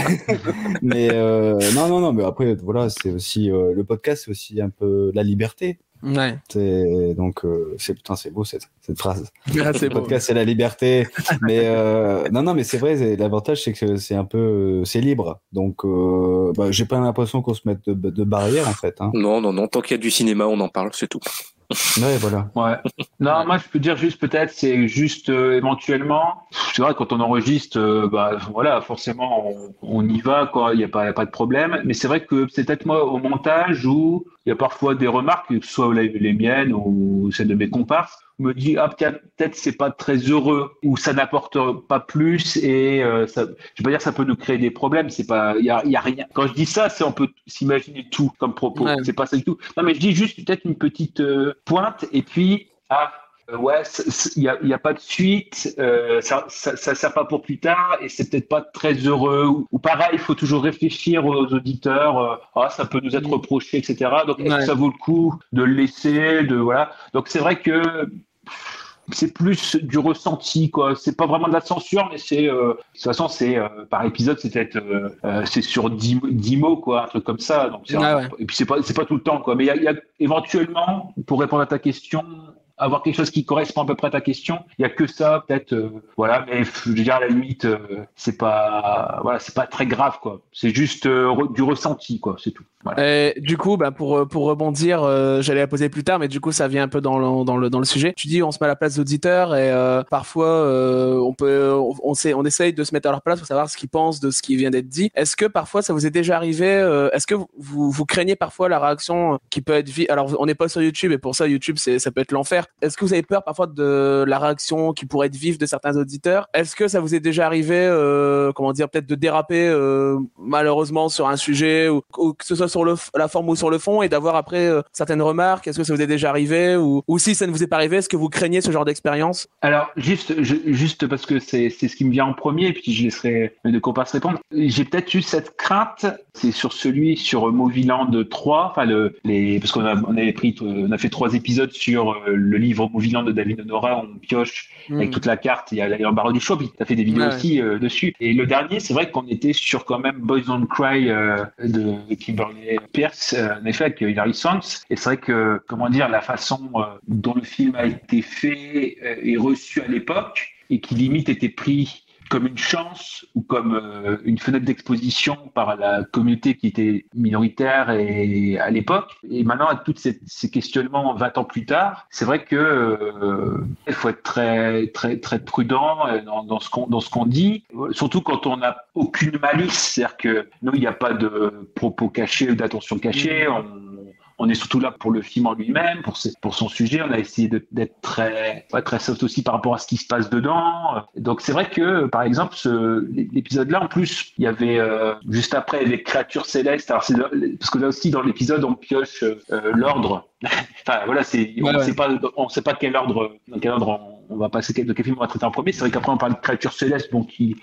*laughs* mais non, non, non, mais après, voilà, c'est aussi le podcast, c'est aussi un peu la liberté. Ouais. donc euh, c'est putain c'est beau cette, cette phrase. *laughs* le podcast c'est la liberté. *laughs* mais euh, non non mais c'est vrai l'avantage c'est que c'est un peu c'est libre donc euh, bah, j'ai pas l'impression qu'on se mette de, de barrière en fait. Hein. Non non non tant qu'il y a du cinéma on en parle c'est tout. Ouais, voilà. *laughs* Ouais. Non, moi, je peux dire juste peut-être, c'est juste euh, éventuellement. C'est vrai, quand on enregistre, euh, bah, voilà, forcément, on, on y va, quoi. Il n'y a pas, y a pas de problème. Mais c'est vrai que c'est peut-être moi au montage où il y a parfois des remarques, que ce soit les, les miennes ou celles de mes comparses, me dit ah peut-être c'est pas très heureux ou ça n'apporte pas plus et euh, ça, je veux pas dire ça peut nous créer des problèmes c'est pas il y a, y a, rien. Quand je dis ça c'est on peut s'imaginer tout comme propos. C'est pas ça du tout. Non mais je dis juste peut-être une petite euh, pointe et puis ah ouais, il n'y a, a, pas de suite, euh, ça, ça, ça, sert pas pour plus tard et c'est peut-être pas très heureux. Ou, pareil, il faut toujours réfléchir aux auditeurs. Euh, ah, ça peut nous être reproché, etc. Donc, est-ce que ça vaut le coup de le laisser, de voilà. Donc, c'est vrai que c'est plus du ressenti quoi c'est pas vraiment de la censure mais c'est euh, de toute façon c'est euh, par épisode c'est peut-être euh, c'est sur 10, 10, mots quoi un truc comme ça donc et puis c'est pas c'est pas tout le temps quoi mais il y a, éventuellement pour répondre à ta question avoir quelque chose qui correspond à peu près à ta question. Il y a que ça, peut-être. Euh, voilà, mais je veux dire à la limite, euh, c'est pas, voilà, c'est pas très grave quoi. C'est juste euh, du ressenti quoi, c'est tout. Et du coup, bah, pour pour rebondir, j'allais la poser plus tard, mais du coup, ça vient un peu dans le dans le dans le sujet. Tu dis, on se met à la place d'auditeur et parfois on peut, on, sait, on essaye de se mettre à leur place pour savoir ce qu'ils pensent de ce qui vient d'être dit. Est-ce que parfois ça vous est déjà arrivé Est-ce que vous vous craignez parfois la réaction qui peut être Alors, on n'est pas sur YouTube et pour ça, YouTube, ça peut être l'enfer est-ce que vous avez peur parfois de la réaction qui pourrait être vive de certains auditeurs? Est-ce que ça vous est déjà arrivé, euh, comment dire, peut-être de déraper euh, malheureusement sur un sujet ou, que ce soit sur la forme ou sur le fond et d'avoir après euh, certaines remarques? Est-ce que ça vous est déjà arrivé ou, si ça ne vous est pas arrivé, est-ce que vous craignez ce genre d'expérience? Alors juste, parce que c'est ce qui me vient en premier et puis je laisserai de se répondre. J'ai peut-être eu cette crainte, c'est sur celui sur Moviland 3, enfin le, les, parce qu'on a, avait pris, on a fait trois épisodes sur le livre Moviland de David Honora, on pioche avec hmm. toute la carte. Il y a barre du shop, il a fait des vidéos aussi euh, dessus. Et le dernier, c'est vrai qu'on était sur quand même Boys Don't Cry euh, de Kimberly Pierce, euh, en effet, avec Hilary Swank. Et c'est vrai que, comment dire, la façon dont le film a été fait et reçu à l'époque, et qui limite était pris comme une chance ou comme euh, une fenêtre d'exposition par la communauté qui était minoritaire et à l'époque. Et maintenant, avec tous ces, questionnements 20 ans plus tard, c'est vrai que euh, il faut être très très très prudent euh, dans, dans ce qu'on dans ce qu'on dit, surtout quand on n'a aucune malice, c'est-à-dire que nous, il n'y a pas de propos cachés ou d'attention cachée. On, on est surtout là pour le film en lui-même, pour, ses- pour son sujet. On a essayé d'être très, ouais, très soft aussi par rapport à ce qui se passe dedans. Donc c'est vrai que, par exemple, l'épisode-là, en plus, il y avait euh, juste après avait créatures célestes. Alors parce que là aussi dans l'épisode, on pioche euh, l'ordre. *laughs* enfin voilà, c'est on Ouais, ne ouais. sait pas, on sait pas quel ordre, dans quel ordre on, on va passer, de quel film on va traiter en premier. C'est vrai qu'après on parle de créatures célestes, bon qui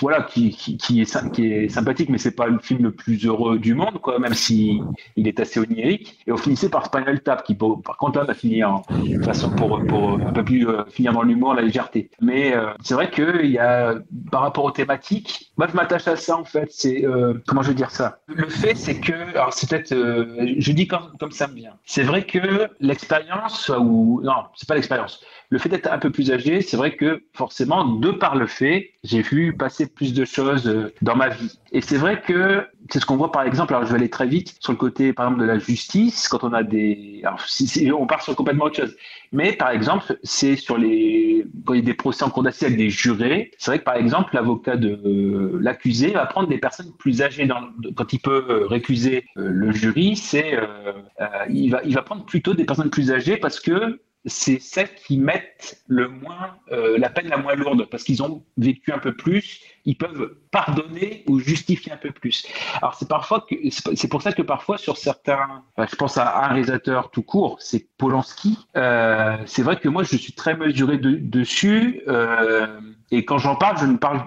voilà, qui, est, sympathique, mais c'est pas le film le plus heureux du monde, quoi, même si il est assez onirique. Et on finissait par Spinal Tap, qui, par contre, là, on a fini en façon pour, un peu plus euh, finir dans l'humour, la légèreté. Mais euh, c'est vrai que y a, par rapport aux thématiques, moi, je m'attache à ça, en fait. C'est, euh, comment je veux dire ça? Le fait, c'est que, alors, c'est peut-être, je dis comme, comme ça me vient. C'est vrai que l'expérience, ou, non, c'est pas l'expérience le fait d'être un peu plus âgé, c'est vrai que forcément, de par le fait, j'ai vu passer plus de choses euh, dans ma vie. Et c'est vrai que c'est ce qu'on voit par exemple, alors je vais aller très vite, sur le côté par exemple de la justice, quand on a des... Alors, on part sur complètement autre chose. Mais par exemple, c'est sur les... Quand il y a des procès en cour d'assises avec des jurés, c'est vrai que par exemple, l'avocat de euh, l'accusé va prendre des personnes plus âgées. Quand il peut euh, récuser le jury, c'est... il, va, il va prendre plutôt des personnes plus âgées parce que c'est celles qui mettent le moins euh, la peine la moins lourde parce qu'ils ont vécu un peu plus, ils peuvent pardonner ou justifier un peu plus. Alors c'est parfois c'est pour ça que parfois sur certains, je pense à un réalisateur tout court, c'est Polanski. Euh, c'est vrai que moi je suis très mesuré de- dessus euh, et quand j'en parle, je ne parle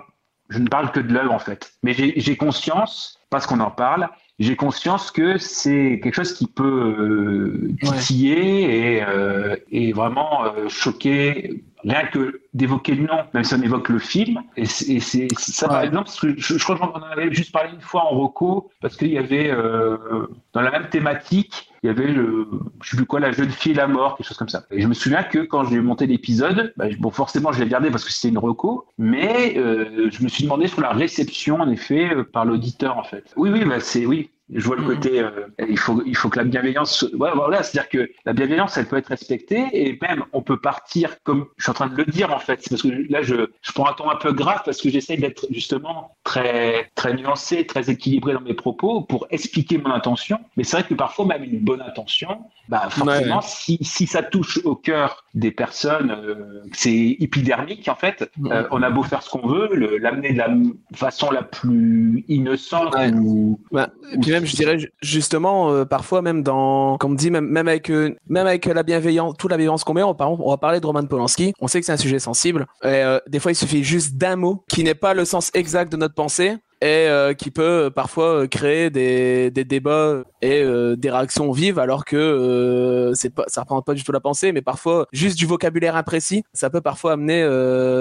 je ne parle que de l'œuvre en fait. Mais j'ai conscience parce qu'on en parle j'ai conscience que c'est quelque chose qui peut euh, titiller et, euh, et vraiment euh, choquer rien que d'évoquer le nom, même si on évoque le film. Et c'est et c'est- c'est ça, par exemple, parce que je, je crois qu'on en avait juste parlé une fois en Rocco, parce qu'il y avait, euh, dans la même thématique, il y avait, le, je sais plus quoi, la jeune fille et la mort, quelque chose comme ça. Et je me souviens que quand j'ai monté l'épisode, bah, bon, forcément, je l'ai regardé parce que c'était une Rocco, mais euh, je me suis demandé sur la réception, en effet, euh, par l'auditeur, en fait. Oui, oui, bah, c'est, oui. Je vois le côté, euh, il faut, il faut que la bienveillance, ouais, voilà, c'est-à-dire que la bienveillance, elle peut être respectée et même on peut partir comme je suis en train de le dire en fait. Parce que là, je, je prends un ton un peu grave parce que j'essaye d'être justement très, très nuancé, très équilibré dans mes propos pour expliquer mon intention. Mais c'est vrai que parfois, même une bonne intention, bah forcément, Ouais. si, si ça touche au cœur des personnes, euh, c'est épidermique en fait. Euh, on a beau faire ce qu'on veut, l'amener de la façon la plus innocente ou Bah, même, je dirais ju- justement, euh, parfois même dans, comme dit, même, même avec, euh, même avec la bienveillance, toute la bienveillance qu'on met, on, on va parler de Roman Polanski. On sait que c'est un sujet sensible. Et, euh, des fois, il suffit juste d'un mot qui n'est pas le sens exact de notre pensée et euh, qui peut euh, parfois euh, créer des, des débats et des réactions vives alors que euh, c'est pas ça représente pas du tout la pensée mais parfois juste du vocabulaire imprécis ça peut parfois amener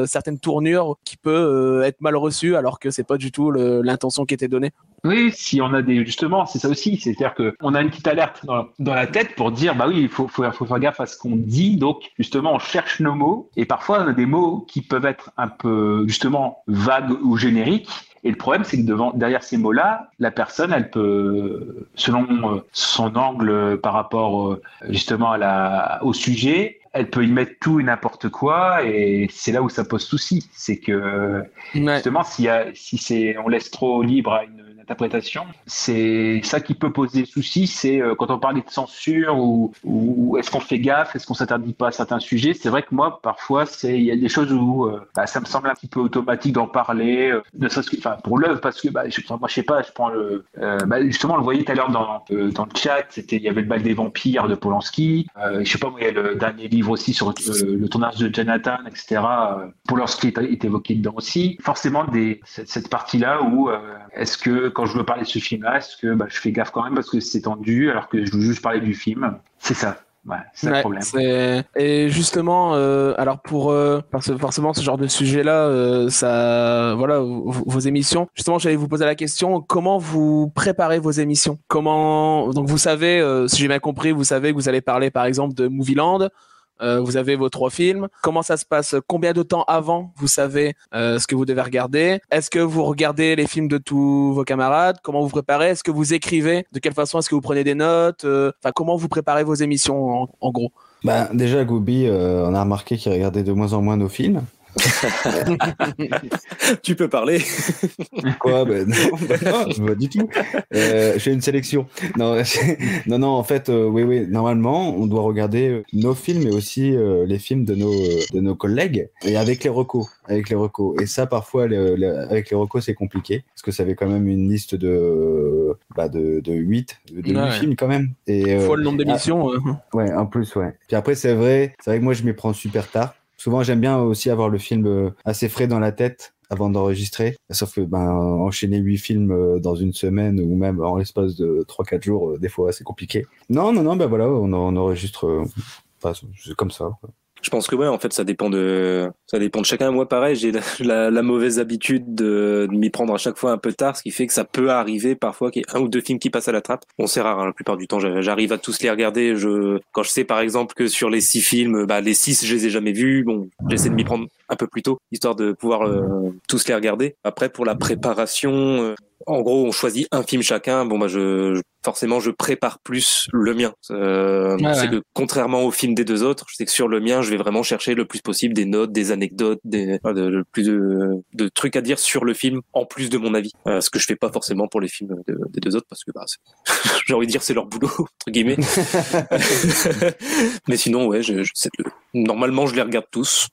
certaines tournures qui peut être mal reçues alors que c'est pas du tout l'intention qui était donnée Oui, si on a des justement, c'est ça aussi, c'est-à-dire que on a une petite alerte dans, dans la tête pour dire bah oui, il faut, faut, faut faire gaffe à ce qu'on dit. Donc justement, on cherche nos mots et parfois on a des mots qui peuvent être un peu justement vagues ou génériques. Et le problème, c'est que devant, derrière ces mots-là, la personne, elle peut, selon euh, son angle euh, par rapport euh, justement à la, au sujet, elle peut y mettre tout et n'importe quoi. Et c'est là où ça pose souci. C'est que justement, si c'est, on laisse trop libre à une interprétation, c'est ça qui peut poser souci. C'est euh, quand on parlait de censure ou, est-ce qu'on fait gaffe, est-ce qu'on s'interdit pas à certains sujets. C'est vrai que moi, parfois, c'est il y a des choses où euh, bah, ça me semble un petit peu automatique d'en parler, euh, pour l'œuvre, parce que bah, je, moi, je sais pas, je prends le, bah, justement, on le voyait tout à l'heure dans, le chat, il y avait le bal des vampires de Polanski. Euh, je sais pas, il y a le dernier livre aussi sur le tournage de Jonathan, etc. Polanski est, évoqué dedans aussi. Forcément, cette, partie-là où est-ce que quand je veux parler de ce film-là, est-ce que bah, je fais gaffe quand même parce que c'est tendu alors que je veux juste parler du film? C'est ça. Ouais, c'est Ouais, le problème. Et justement, euh, alors pour euh, parce que forcément ce genre de sujet-là, euh, ça, voilà, vos, émissions. Justement, j'allais vous poser la question comment vous préparez vos émissions? Comment donc vous savez, si j'ai bien compris, vous savez que vous allez parler par exemple de Movieland. Euh, vous avez vos trois films. Comment ça se passe? Combien de temps avant vous savez euh, ce que vous devez regarder? Est-ce que vous regardez les films de tous vos camarades? Comment vous préparez? Est-ce que vous écrivez? De quelle façon Est-ce que vous prenez des notes? Euh, Enfin, comment vous préparez vos émissions en, gros? Bah, déjà, Gobi, euh, on a remarqué qu'il regardait de moins en moins nos films. *laughs* tu peux parler. *laughs* Quoi ben non, ben *laughs* non, pas du tout. Euh, j'ai une sélection. Non, non, non, en fait, euh, oui, oui. Normalement, on doit regarder euh, nos films et aussi euh, les films de nos de nos collègues et avec les recos, avec les recos. Et ça, parfois, le- le- avec les recos, c'est compliqué parce que ça avait quand même une liste de bah, de de 8, de huit Ouais, ouais. films quand même. Et euh, Fois le nombre d'émissions. euh. Ouais, en plus, ouais. Puis après, c'est vrai, c'est vrai que moi, je m'y prends super tard. Souvent, j'aime bien aussi avoir le film euh, assez frais dans la tête avant d'enregistrer. Sauf que, ben, enchaîner huit films euh, dans une semaine ou même en l'espace de 3-4 jours, euh, des fois, c'est compliqué. Non, non, non, ben voilà, on, enregistre, comme ça. Je pense que ouais, en fait, ça dépend de, ça dépend de chacun. Moi, pareil, j'ai *laughs* la, la- mauvaise habitude de, de m'y prendre à chaque fois un peu tard, ce qui fait que ça peut arriver parfois qu'il y ait un ou deux films qui passent à la trappe. Bon, c'est rare, hein, la plupart du temps, j'a- j'arrive à tous les regarder. Je, quand je sais par exemple que sur les six films, bah les six, je les ai jamais vus. Bon, j'essaie de m'y prendre un peu plus tôt, histoire de pouvoir euh, tous les regarder. Après, pour la préparation, euh, en gros, on choisit un film chacun. Bon, bah, je, je- forcément, je prépare plus le mien. Euh, Ouais, c'est que contrairement au film des deux autres, je sais que sur le mien, je vais vraiment chercher le plus possible des notes, des anecdotes, des, enfin, de- le plus de, de trucs à dire sur le film, en plus de mon avis. Euh, ce que je fais pas forcément pour les films de- des deux autres, parce que bah, *laughs* j'ai envie de dire c'est leur boulot entre guillemets. *laughs* *laughs* Mais sinon, ouais, je, je normalement, je les regarde tous.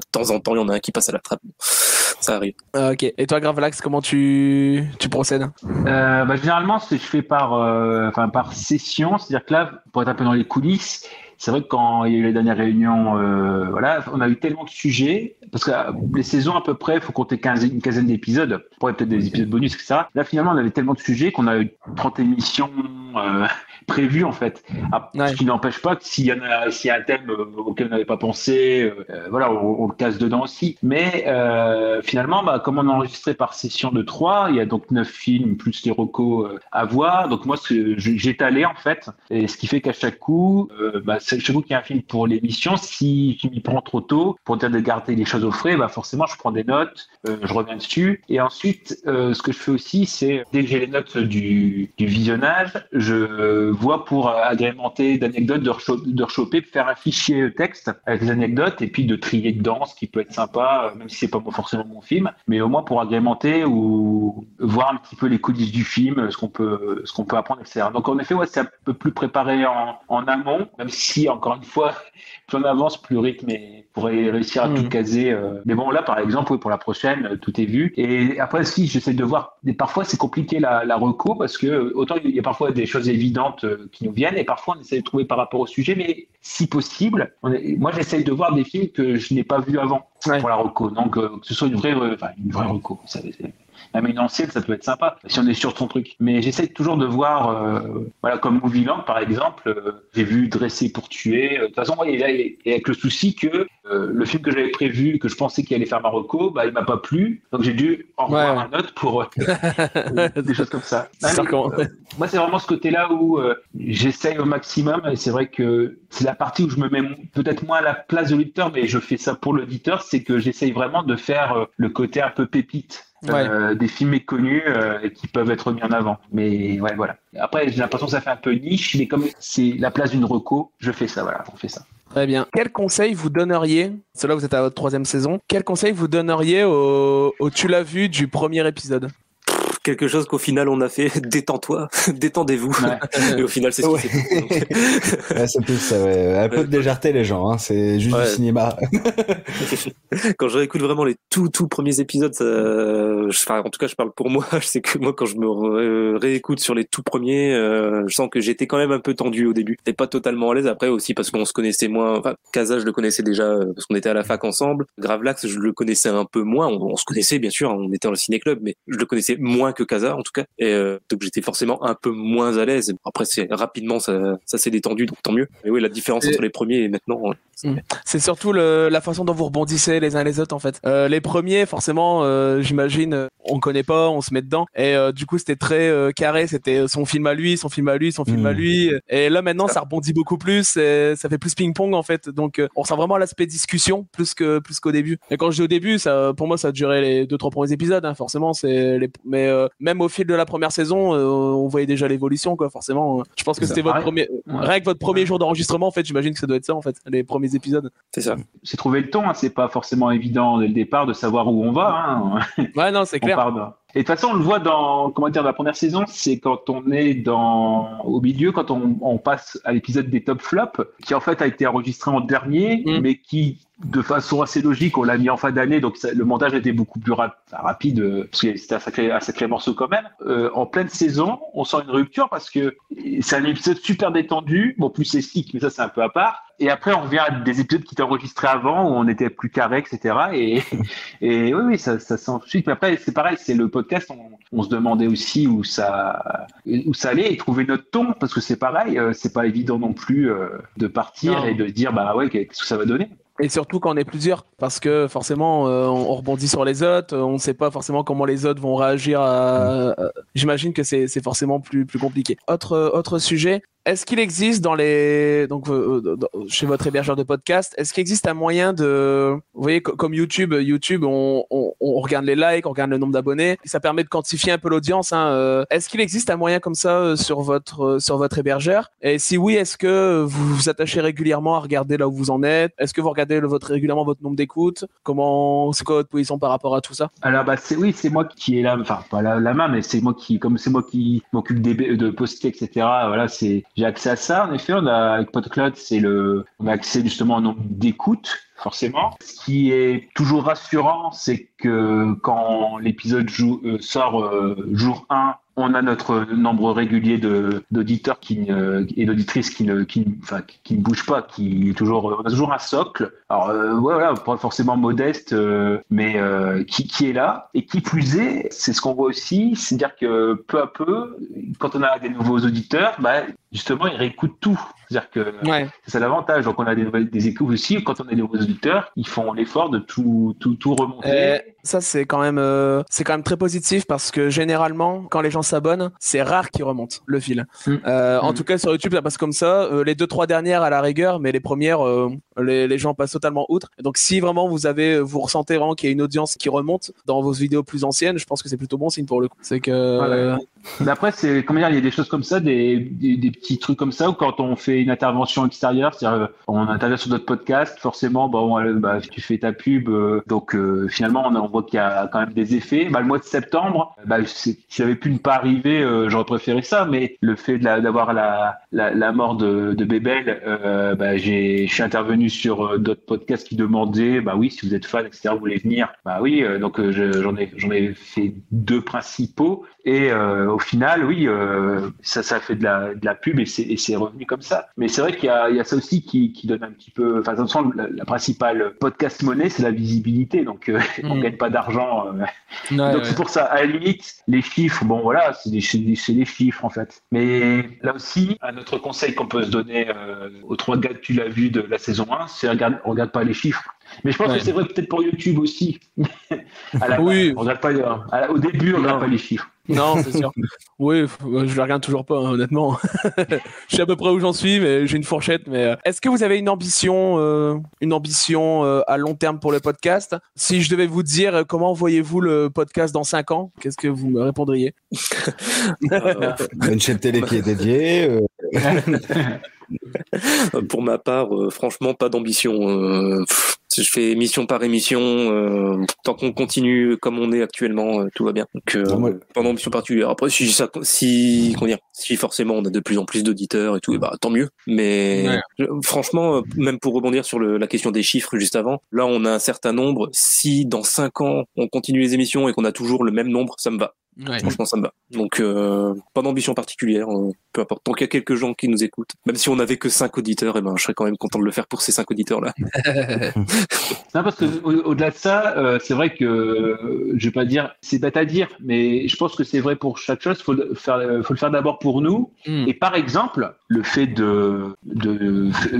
De temps en temps, il y en a un qui passe à la trappe. Ça arrive. Ah, ok. Et toi, Gravelax, comment tu, tu procèdes? Euh, bah, généralement, c'est je fais par, euh, enfin, par session, c'est-à-dire que là, pour être un peu dans les coulisses, c'est vrai que quand il y a eu les dernières réunions, euh, voilà, on a eu tellement de sujets, parce que euh, les saisons à peu près, il faut compter 15, une quinzaine d'épisodes, pour peut-être des épisodes bonus, etc. Là, finalement, on avait tellement de sujets qu'on a eu 30 émissions euh, *laughs* prévues, en fait. Ah, Ouais. Ce qui n'empêche pas que s'il y en a, s'il y a un thème euh, auquel on n'avait pas pensé, euh, euh, voilà, on, on le casse dedans aussi. Mais euh, finalement, bah, comme on a enregistré par session de 3, il y a donc 9 films plus les recos à voir. Donc moi, je- étalé en fait, et ce qui fait qu'à chaque coup, bah, chaque coup qu'il y a un film pour l'émission, si tu m'y prends trop tôt, pour dire de garder les choses au frais, bah forcément, je prends des notes, je reviens dessus. Et ensuite, ce que je fais aussi, c'est dès que j'ai les notes du, du visionnage, je vois pour agrémenter d'anecdotes, de, recho- de rechoper, faire un fichier texte avec les anecdotes et puis de trier dedans, ce qui peut être sympa, euh, même si c'est pas forcément mon film, mais au moins pour agrémenter ou voir un petit peu les coulisses du film, ce qu'on peut, ce qu'on peut apprendre, etc. Donc en effet, ouais, c'est un peu plus préparé en, en amont, même si encore une fois, *laughs* plus on avance, plus rythme est, pourrait réussir à tout caser. euh. Mais bon, là, par exemple, oui, pour la prochaine, euh, tout est vu. Et après, si j'essaie de voir, et parfois c'est compliqué la, la reco parce que euh, autant il y a parfois des choses évidentes qui nous viennent et parfois on essaie de trouver par rapport au sujet, mais si possible, on est- moi j'essaie de voir des films que je n'ai pas vus avant Ouais. pour la reco. Donc euh, que ce soit une vraie, enfin une vraie reco. Ça, une ancienne, ça peut être sympa si on est sur son truc. Mais j'essaie toujours de voir, euh, voilà, comme Movieland par exemple, euh, j'ai vu Dresser pour tuer. Euh, De toute façon, là, et et avec le souci que euh, le film que j'avais prévu, que je pensais qu'il allait faire Marocco, bah, il m'a pas plu. Donc j'ai dû en revoir Ouais. un autre pour *laughs* des choses comme ça. Ah, mais, moi, c'est vraiment ce côté-là où j'essaye au maximum. Et c'est vrai que c'est la partie où je me mets peut-être moins à la place de l'auditeur, mais je fais ça pour l'auditeur. C'est que j'essaye vraiment de faire le côté un peu pépite. Euh, des films méconnus euh, qui peuvent être mis en avant. Mais ouais, voilà. Après, j'ai l'impression que ça fait un peu niche, mais comme c'est la place d'une reco, je fais ça, voilà, on fait ça. Très bien. Quel conseil vous donneriez, cela vous êtes à votre troisième saison, quel conseil vous donneriez au, au tu l'as vu du premier épisode? Quelque chose qu'au final on a fait, *laughs* détends-toi, *laughs* détendez-vous. Ouais. *laughs* Et au final, c'est ce Ouais. qui s'est. Ouais, c'est plus ça, ouais. Un peu de légèreté, les gens, hein. C'est juste du cinéma. quand je réécoute vraiment les tout tout premiers épisodes, ça, enfin, en tout cas je parle pour moi, je sais que moi quand je me ré- réécoute sur les tout premiers, euh, je sens que j'étais quand même un peu tendu au début, et pas totalement à l'aise après aussi parce qu'on se connaissait moins. Enfin, Casa je le connaissais déjà euh, parce qu'on était à la fac ensemble. Gravelax je le connaissais un peu moins, on, on se connaissait bien sûr, on était dans le ciné club, mais je le connaissais moins que Casa en tout cas, et euh, donc j'étais forcément un peu moins à l'aise. Après c'est rapidement ça, ça s'est détendu donc tant mieux. Mais oui la différence Et- entre les premiers et maintenant. euh, c'est- surtout le, la façon dont vous rebondissez les uns les autres en fait. Euh, les premiers, forcément, euh, j'imagine, on connaît pas, on se met dedans. Et euh, du coup, c'était très euh, carré. C'était son film à lui, son film à lui, son film à lui. Et là maintenant, ça rebondit beaucoup plus. Et ça fait plus ping-pong en fait. Donc, euh, on ressent vraiment l'aspect discussion plus que plus qu'au début. Et quand je dis au début, ça, pour moi, ça a duré les deux trois premiers épisodes. Hein, forcément, c'est les, mais euh, même au fil de la première saison, euh, on voyait déjà l'évolution, quoi. Forcément, je pense que c'était votre paraît. premier, Ouais. rien que votre premier jour d'enregistrement, en fait, j'imagine que ça doit être ça, en fait, les premiers épisodes. C'est ça. C'est trouver le ton, hein, c'est pas forcément évident dès le départ de savoir où on va. Hein. Ouais, non, c'est On clair. part d'un- Et de toute façon, on le voit dans, comment dire, dans la première saison, c'est quand on est dans, au milieu, quand on, on passe à l'épisode des top flops, qui en fait a été enregistré en dernier, Mm. mais qui, de façon assez logique, on l'a mis en fin d'année, donc ça- le montage était beaucoup plus rapide, euh, parce que c'était un sacré, un sacré morceau quand même. Euh, en pleine saison, on sent une rupture parce que c'est un épisode super détendu, bon, plus c'est stick, mais ça c'est un peu à part. Et après, on revient à des épisodes qui étaient enregistrés avant, où on était plus carré, etc. Et, *laughs* et oui, oui, ça, ça s'ensuit. Mais après, c'est pareil, c'est le podcast, on, on se demandait aussi où ça, où ça allait et trouver notre ton, parce que c'est pareil, euh, c'est pas évident non plus euh, de partir Non. et de dire, bah ouais, qu'est-ce que ça va donner Et surtout quand on est plusieurs, parce que forcément, euh, on on rebondit sur les autres, on ne sait pas forcément comment les autres vont réagir. À... J'imagine que c'est c'est forcément plus plus compliqué. Autre autre sujet. Est-ce qu'il existe dans les donc euh, euh, chez votre hébergeur de podcast, est-ce qu'il existe un moyen de vous voyez co- comme YouTube, YouTube on, on, on regarde les likes, on regarde le nombre d'abonnés, ça permet de quantifier un peu l'audience. Hein, euh. Est-ce qu'il existe un moyen comme ça euh, sur votre euh, sur votre hébergeur? Et si oui, est-ce que vous vous attachez régulièrement à regarder là où vous en êtes? Est-ce que vous regardez le, votre régulièrement votre nombre d'écoutes? Comment c'est quoi votre position par rapport à tout ça? Alors bah c'est oui, c'est moi qui est là, enfin pas la, la main, mais c'est moi qui, comme c'est moi qui m'occupe de poster, etc. Voilà, c'est j'ai accès à ça. En effet, on a avec PodCloud, c'est le, on a accès justement au nombre d'écoutes, forcément. Ce qui est toujours rassurant, c'est que quand l'épisode euh, sort euh, jour 1 on a notre nombre régulier d'auditeurs qui ne- et d'auditrices qui ne qui, enfin, qui, ne bougent pas, qui est toujours on a toujours un socle. Alors euh, voilà, pas forcément modeste, euh, mais euh, qui qui est là et qui plus est, c'est ce qu'on voit aussi, c'est-à-dire que peu à peu, quand on a des nouveaux auditeurs, bah justement ils réécoutent tout. C'est-à-dire que Ouais. c'est ça l'avantage. Donc on a des des écoutes aussi. Quand on a des nouveaux auditeurs, ils font l'effort de tout tout tout remonter. Euh, ça c'est quand même euh, c'est quand même très positif parce que généralement quand les gens s'abonnent, c'est rare qu'ils remontent le fil. Mm. Euh, En Mm. tout cas sur YouTube ça passe comme ça. Euh, les deux trois dernières à la rigueur, mais les premières les, les gens passent totalement outre. Donc si vraiment vous avez vous ressentez vraiment qu'il y a une audience qui remonte dans vos vidéos plus anciennes, je pense que c'est plutôt bon signe pour le coup. C'est que euh, Mais après, c'est comment dire, il y a des choses comme ça, des, des, des petits trucs comme ça, où quand on fait une intervention extérieure, c'est-à-dire euh, on intervient sur notre podcast, forcément, bon, euh, bah, tu fais ta pub, euh, donc euh, finalement, on, on voit qu'il y a quand même des effets. Bah, le mois de septembre, bah, si ça avait pu ne pas arriver, euh, j'aurais préféré ça, mais le fait la- d'avoir la, la, la mort de, de Bébel, bah, j'ai, je suis intervenu sur euh, d'autres podcasts qui demandaient, bah oui, si vous êtes fan, etc., vous voulez venir, bah oui, euh, donc euh, je- j'en ai, j'en ai fait deux principaux. Et euh, au final, oui, euh, ça, ça fait de la, de la pub et c'est, revenu comme ça. Mais c'est vrai qu'il y a, il y a ça aussi qui, qui donne un petit peu. Enfin, de toute façon, la, la principale podcast monnaie, c'est la visibilité. Donc, euh, *laughs* on Mm. gagne pas d'argent. ouais, *laughs* donc, ouais. c'est pour ça. À la limite, les chiffres, bon, voilà, c'est des, c'est des, des chiffres en fait. Mais là aussi, un autre conseil qu'on peut se donner aux trois gars que tu l'as vu de la saison 1, c'est regarde, regarde pas les chiffres. Mais je pense Ouais. que c'est vrai peut-être pour YouTube aussi. *laughs* à la Oui. on regarde pas, les- à au début, on regarde pas les chiffres. Non, c'est sûr. *laughs* Oui, euh, je regarde toujours pas, hein, honnêtement. *laughs* je sais à peu près où j'en suis, mais j'ai une fourchette. Mais euh, est-ce que vous avez une ambition, euh, une ambition euh, à long terme pour le podcast? Si je devais vous dire euh, comment voyez-vous le podcast dans 5 ans, qu'est-ce que vous me répondriez? Euh, Une chaîne télé qui est dédiée. Pour ma part, euh, franchement, pas d'ambition. Euh, pff, je fais émission par émission. euh, tant qu'on continue comme on est actuellement, euh, tout va bien. Donc, euh, Non, moi- pas d'ambition particulière. Après, si ça, si, comment dire, si forcément on a de plus en plus d'auditeurs et tout, et bah tant mieux. Mais Ouais. je- franchement, euh, même pour rebondir sur le- la question des chiffres juste avant, là on a un certain nombre. Si dans cinq ans on continue les émissions et qu'on a toujours le même nombre, ça me va. Ouais. Franchement, ça me va. Donc, euh, pas d'ambition particulière. euh, peu importe. Tant qu'il y a quelques gens qui nous écoutent, même si on n'avait que cinq auditeurs, et ben, je serais quand même content de le faire pour ces cinq auditeurs-là. *laughs* Non, parce que au- au-delà de ça, euh, c'est vrai que euh, je vais pas dire, c'est bête à dire, mais je pense que c'est vrai pour chaque chose. Faut le faire, euh, faut le faire d'abord pour nous. Mm. Et par exemple, le fait de,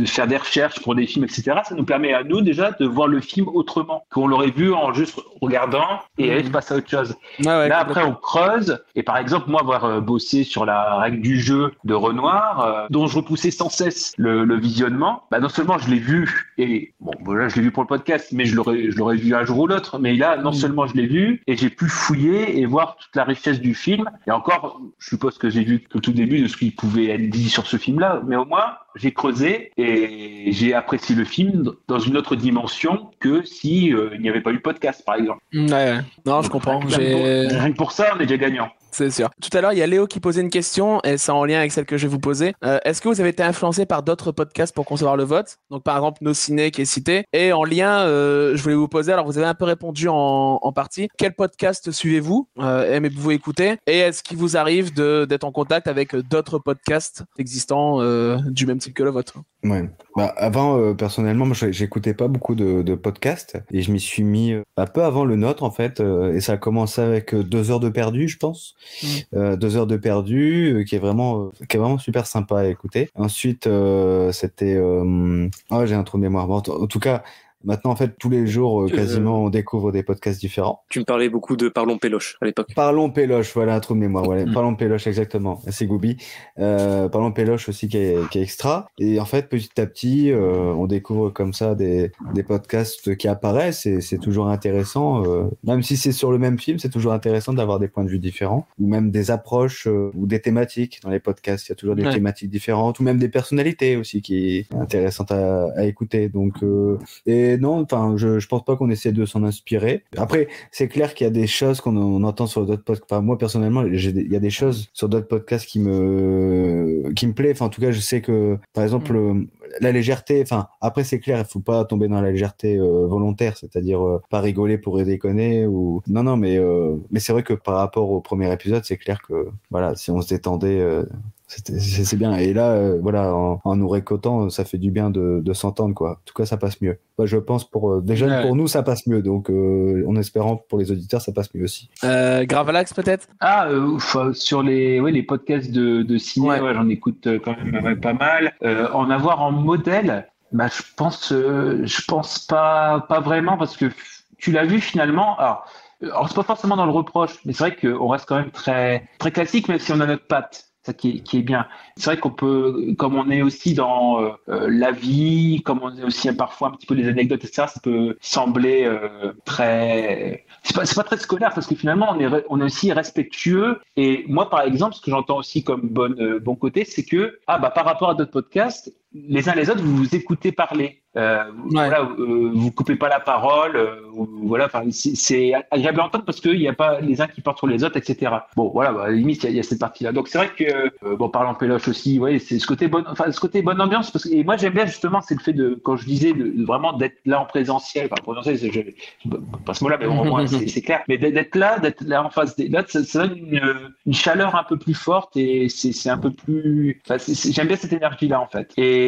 faire des recherches pour des films, etc., ça nous permet à nous déjà de voir le film autrement qu'on l'aurait vu en juste regardant et Mm. aller passer à autre chose. Ouais, Là, après, on creuse. Et par exemple, moi, avoir euh, bossé sur la règle du jeu de Renoir, euh, dont je repoussais sans cesse le, le visionnement, bah non seulement je l'ai vu et bon voilà je l'ai vu pour le podcast, mais je l'aurais vu un jour ou l'autre. Mais là non seulement je l'ai vu et j'ai pu fouiller et voir toute la richesse du film. Et encore, je suppose que j'ai vu que le tout début de ce qu'il pouvait être dit sur ce film-là, mais au moins j'ai creusé et j'ai apprécié le film dans une autre dimension que si euh, il n'y avait pas eu podcast par exemple. Ouais, non, je comprends. Rien que J'ai- pour- rien que pour ça, on est déjà gagnant. C'est sûr. Tout à l'heure, il y a Léo qui posait une question, et c'est en lien avec celle que je vais vous poser. Euh, Est-ce que vous avez été influencé par d'autres podcasts pour concevoir le vote? Donc, par exemple, Nos Ciné qui est cité. Et en lien, euh, je voulais vous poser, alors vous avez un peu répondu en, partie. Quel podcast suivez-vous? Euh, Aimez-vous écouter? Et est-ce qu'il vous arrive d'être en contact avec d'autres podcasts existants du même type que le vôtre? Ouais. Bah, avant, euh, personnellement, moi, j'écoutais pas beaucoup de, de podcasts et je m'y suis mis euh, un peu avant le nôtre, en fait. euh, et ça a commencé avec euh, deux heures de perdu, je pense. Euh, deux heures de perdu, euh, qui est vraiment, euh, qui est vraiment super sympa à écouter. Ensuite, euh, c'était, euh... oh, j'ai un trou de mémoire. Bon, en tout cas, maintenant, en fait, tous les jours, euh, Euh, quasiment, on découvre des podcasts différents. Tu me parlais beaucoup de Parlons Péloche à l'époque. Parlons Péloche, voilà un trou de mémoire. Voilà. Mm. Parlons Péloche, exactement. C'est Goubi. Euh, Parlons Péloche aussi qui est, qui est extra. Et en fait, petit à petit, euh, on découvre comme ça des, des podcasts qui apparaissent et c'est toujours intéressant. euh, même si c'est sur le même film, c'est toujours intéressant d'avoir des points de vue différents ou même des approches ou des thématiques dans les podcasts. Il y a toujours des Ouais. thématiques différentes ou même des personnalités aussi qui est intéressante à, à écouter. Donc, euh, non, enfin, je, je pense pas qu'on essaie de s'en inspirer. Après, c'est clair qu'il y a des choses qu'on on entend sur d'autres podcasts. Enfin, moi, personnellement, des- il y a des choses sur d'autres podcasts qui me, qui me plaît. Enfin, en tout cas, je sais que, par exemple, euh, la légèreté, enfin, après, c'est clair, il faut pas tomber dans la légèreté euh, volontaire, c'est-à-dire euh, pas rigoler pour déconner ou, non, non, mais, euh, mais c'est vrai que par rapport au premier épisode, c'est clair que, voilà, si on se détendait, c'est bien. Et là, euh, voilà, en, en nous récoltant, ça fait du bien de, de s'entendre, quoi. En tout cas, ça passe mieux. Moi, je pense pour euh, déjà Ouais. pour nous, ça passe mieux. Donc, euh, en espérant pour les auditeurs, ça passe mieux aussi. euh, Gravalax peut-être? Ah, euh, ouf, euh, sur les, ouais, les podcasts de, de ciné, Ouais. ouais, j'en écoute euh, quand même ouais, pas mal. Euh, en avoir en modèle, bah, je pense, euh, je pense pas, pas vraiment parce que tu l'as vu finalement. Alors, euh, alors c'est pas forcément dans le reproche, mais c'est vrai qu'on reste quand même très, très classique, même si on a notre patte. Ça qui est, bien. C'est vrai qu'on peut, comme on est aussi dans euh, euh, la vie, comme on est aussi parfois un petit peu les anecdotes, etc., ça peut sembler euh, très. C'est pas, pas très scolaire parce que finalement on est, on est aussi respectueux. Et moi, par exemple, ce que j'entends aussi comme bon, euh, bon côté, c'est que ah bah par rapport à d'autres podcasts, les uns les autres, vous vous écoutez parler. Euh, Voilà, euh, vous coupez pas la parole. euh, voilà, enfin, c'est- agréable à entendre parce qu'il n'y a pas les uns qui portent sur les autres, etc. Bon, voilà, bah, à la limite, il y, a- il y a cette partie-là. Donc c'est vrai que euh, bon, parlant péloche aussi, ouais, c'est ce côté bonne, enfin ce côté bonne ambiance. Parce que, et moi j'aime bien justement, c'est le fait de, quand je disais, de, de vraiment d'être là en présentiel. Enfin, présentiel, c'est- je, pas ce mot-là, mais au moins *laughs* c'est clair. Mais d'être là, d'être là en face des là, ça, ça donne une, une chaleur un peu plus forte et c'est un peu plus. J'aime bien cette énergie-là en fait. Et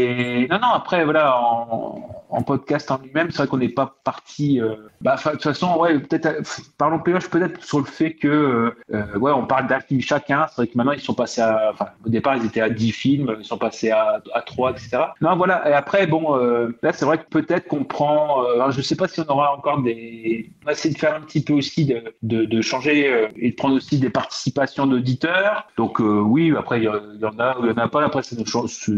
non, non, après voilà, en, podcast en lui-même, c'est vrai qu'on n'est pas parti. euh, bah, de toute façon, ouais, peut-être. euh, Parlons péloche peut-être sur le fait que euh, euh, ouais, on parle d'un film chacun. C'est vrai que maintenant ils sont passés à. Au départ ils étaient à 10 films, ils sont passés à, à 3, etc. Non, voilà. Et après, bon, là c'est vrai que peut-être qu'on prend. je sais pas si on aura encore des. On va essayer de faire un petit peu aussi de, de, changer et de prendre aussi des participations d'auditeurs. Donc oui, après il y, en a, il y en a pas. Après c'est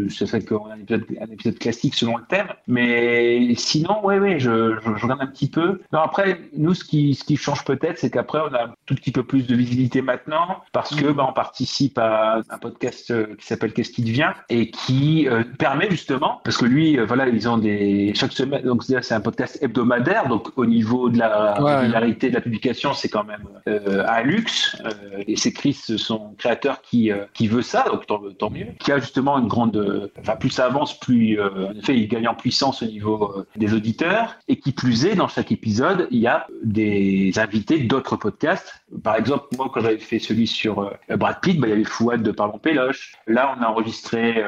c'est fait qu'on a épisode, un épisode classique selon le thème. Mais sinon, ouais, ouais, je, je, je regarde un petit peu. Non, après, nous, ce qui, ce qui change peut-être, c'est qu'après, on a un tout petit peu plus de visibilité maintenant parce que bah, on participe à un podcast euh, qui s'appelle Qu'est-ce qui devient et qui euh, permet justement, parce que lui, euh, voilà, ils ont des chaque semaine, donc c'est un podcast hebdomadaire, donc au niveau de la Ouais. régularité de la publication, c'est quand même euh, un luxe. Et c'est Chris, son créateur, qui qui veut ça, donc tant, tant mieux. Qui a justement une grande, enfin plus ça avance, plus euh, en effet, il gagne en puissance au niveau euh, des auditeurs. Et qui plus est, dans chaque épisode, il y a des invités d'autres podcasts. Par exemple, moi, quand j'avais fait celui sur euh, Brad Pitt, bah, il y avait Fouad de Parlons Péloche. Là, on a enregistré,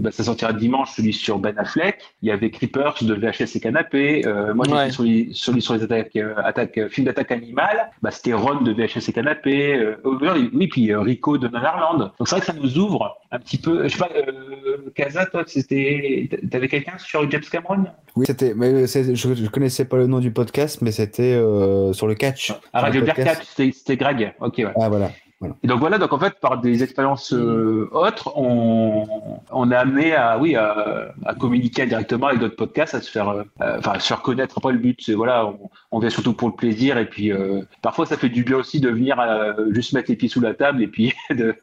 bah, ça sortira dimanche, celui sur Ben Affleck. Il y avait Creepers de VHS et Canapé. Moi, j'ai Ouais. fait celui, celui sur les attaques, attaques films d'attaque animale. Bah, c'était Ron de VHS et Canapé. Oui, puis Rico de Nanarland. Donc c'est vrai que ça nous ouvre un petit peu. Je sais pas, euh, toi, c'était, t'avais quelqu'un sur James Cameron? Oui, c'était. Mais c'est- je, je connaissais pas le nom du podcast, mais c'était euh, sur le catch. Ah, Radio. Catch, c'était, Greg. Ok, ouais. Ah voilà. Voilà. Et donc voilà, donc en fait, par des expériences euh, autres, on, on est amené à, oui, à, à communiquer directement avec d'autres podcasts, à se faire, euh, enfin, se faire connaître. Après, le but, c'est voilà, on, on vient surtout pour le plaisir, et puis euh, parfois, ça fait du bien aussi de venir euh, juste mettre les pieds sous la table et puis *laughs* de,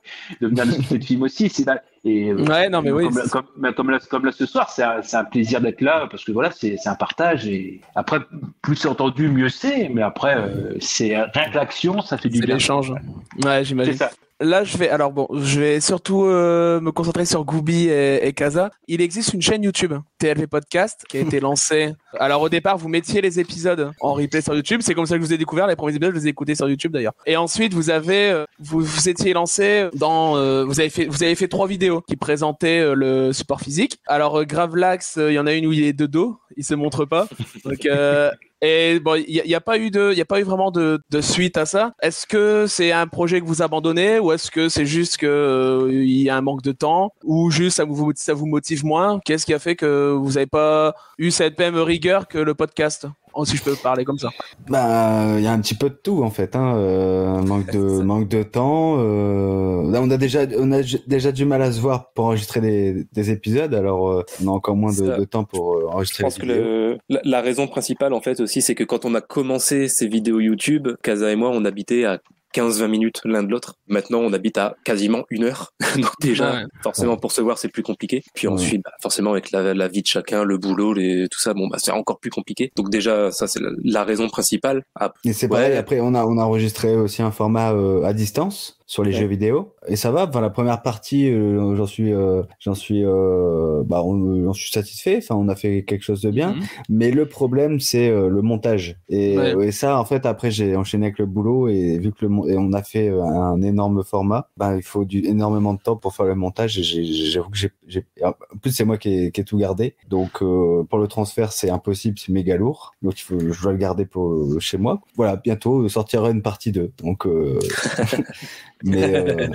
de venir discuter de films aussi. C'est. Et, Ouais, non, mais oui, comme, c'est- comme, comme là, comme là ce soir, c'est un, c'est un plaisir d'être là parce que voilà, c'est c'est un partage. Et après, plus c'est entendu, mieux c'est. Mais après, euh, c'est rien que l'action, ça fait du C'est bien. l'échange. Ouais, C'est j'imagine. ça. Là, je vais alors bon, je vais surtout euh, me concentrer sur Gooby et, et Kaza. Il existe une chaîne YouTube, TLV Podcast, qui a été *laughs* lancée. Alors au départ, vous mettiez les épisodes en replay sur YouTube. C'est comme ça que je vous ai découvert. Les premiers épisodes, je les ai écoutés sur YouTube d'ailleurs. Et ensuite, vous avez, euh, vous vous étiez lancé dans, euh, vous avez fait, vous avez fait trois vidéos qui présentaient euh, le support physique. Alors euh, Gravelax, il y en a une où il est de dos, il se montre pas. *laughs* Donc euh, et bon, il n'y a, pas eu de, il a pas eu vraiment de, de suite à ça. Est-ce que c'est un projet que vous abandonnez ou est-ce que c'est juste que euh, il y a un manque de temps ou juste ça vous ça vous motive moins? Qu'est-ce qui a fait que vous n'avez pas eu cette même rigueur que le podcast? Si je peux parler comme ça. Bah, il y a un petit peu de tout en fait. Hein. euh, manque de *laughs* manque de temps. Euh... Là, on a déjà on a déjà du mal à se voir pour enregistrer des, des épisodes. Alors, euh, on a encore moins de, temps pour euh, Je enregistrer pense les que vidéos. le- la, la raison principale, en fait, aussi, c'est que quand on a commencé ces vidéos YouTube, Kaza et moi, on habitait à 15-20 minutes l'un de l'autre. Maintenant, on habite à quasiment une heure. *laughs* Donc déjà, Ouais. forcément, pour se voir, c'est plus compliqué. Puis Ouais. ensuite, bah, forcément, avec la, la vie de chacun, le boulot, les, tout ça, bon, bah, c'est encore plus compliqué. Donc déjà, ça, c'est la, la raison principale. Ah, Et c'est Ouais. pareil. Après, on a on a enregistré aussi un format euh, à distance sur les Ouais. jeux vidéo et ça va. Enfin, la première partie, euh, j'en suis euh, j'en suis euh, bah on, j'en suis satisfait. Enfin, on a fait quelque chose de bien. Mhm. Mais le problème, c'est euh, le montage. Et, Ouais. et ça, en fait, après, j'ai enchaîné avec le boulot et vu que le et on a fait euh, un énorme format, bah, il faut du, énormément de temps pour faire le montage. Et j'ai- j'avoue que j'ai, en plus, c'est moi qui ai, qui ai tout gardé. Donc, euh, pour le transfert, c'est impossible, c'est méga lourd. Donc, il faut, je dois le garder pour euh, chez moi. Voilà, bientôt euh, sortira une partie 2. Donc, *laughs* euh, mais, euh,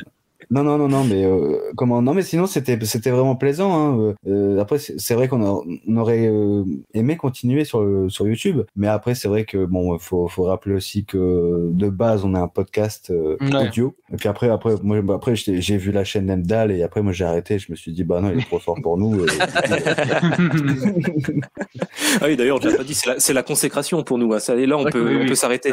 non, non, non, non, mais euh, comment Non, mais sinon c'était c'était vraiment plaisant. Hein. Euh, après, c'est vrai qu'on on aurait euh, aimé continuer sur le- sur YouTube, mais après c'est vrai que bon, faut faut rappeler aussi que de base on a un podcast euh, Ouais. audio. Et puis après après moi bah, après j'ai j'ai vu la chaîne Nemdal et après moi j'ai arrêté. Je me suis dit bah non il est trop fort pour nous. euh, *laughs* Ah oui, d'ailleurs, on l'a pas dit, c'est la, c'est la consécration pour nous. hein. Ça, et là, on Ouais, peut, oui, on oui. peut s'arrêter.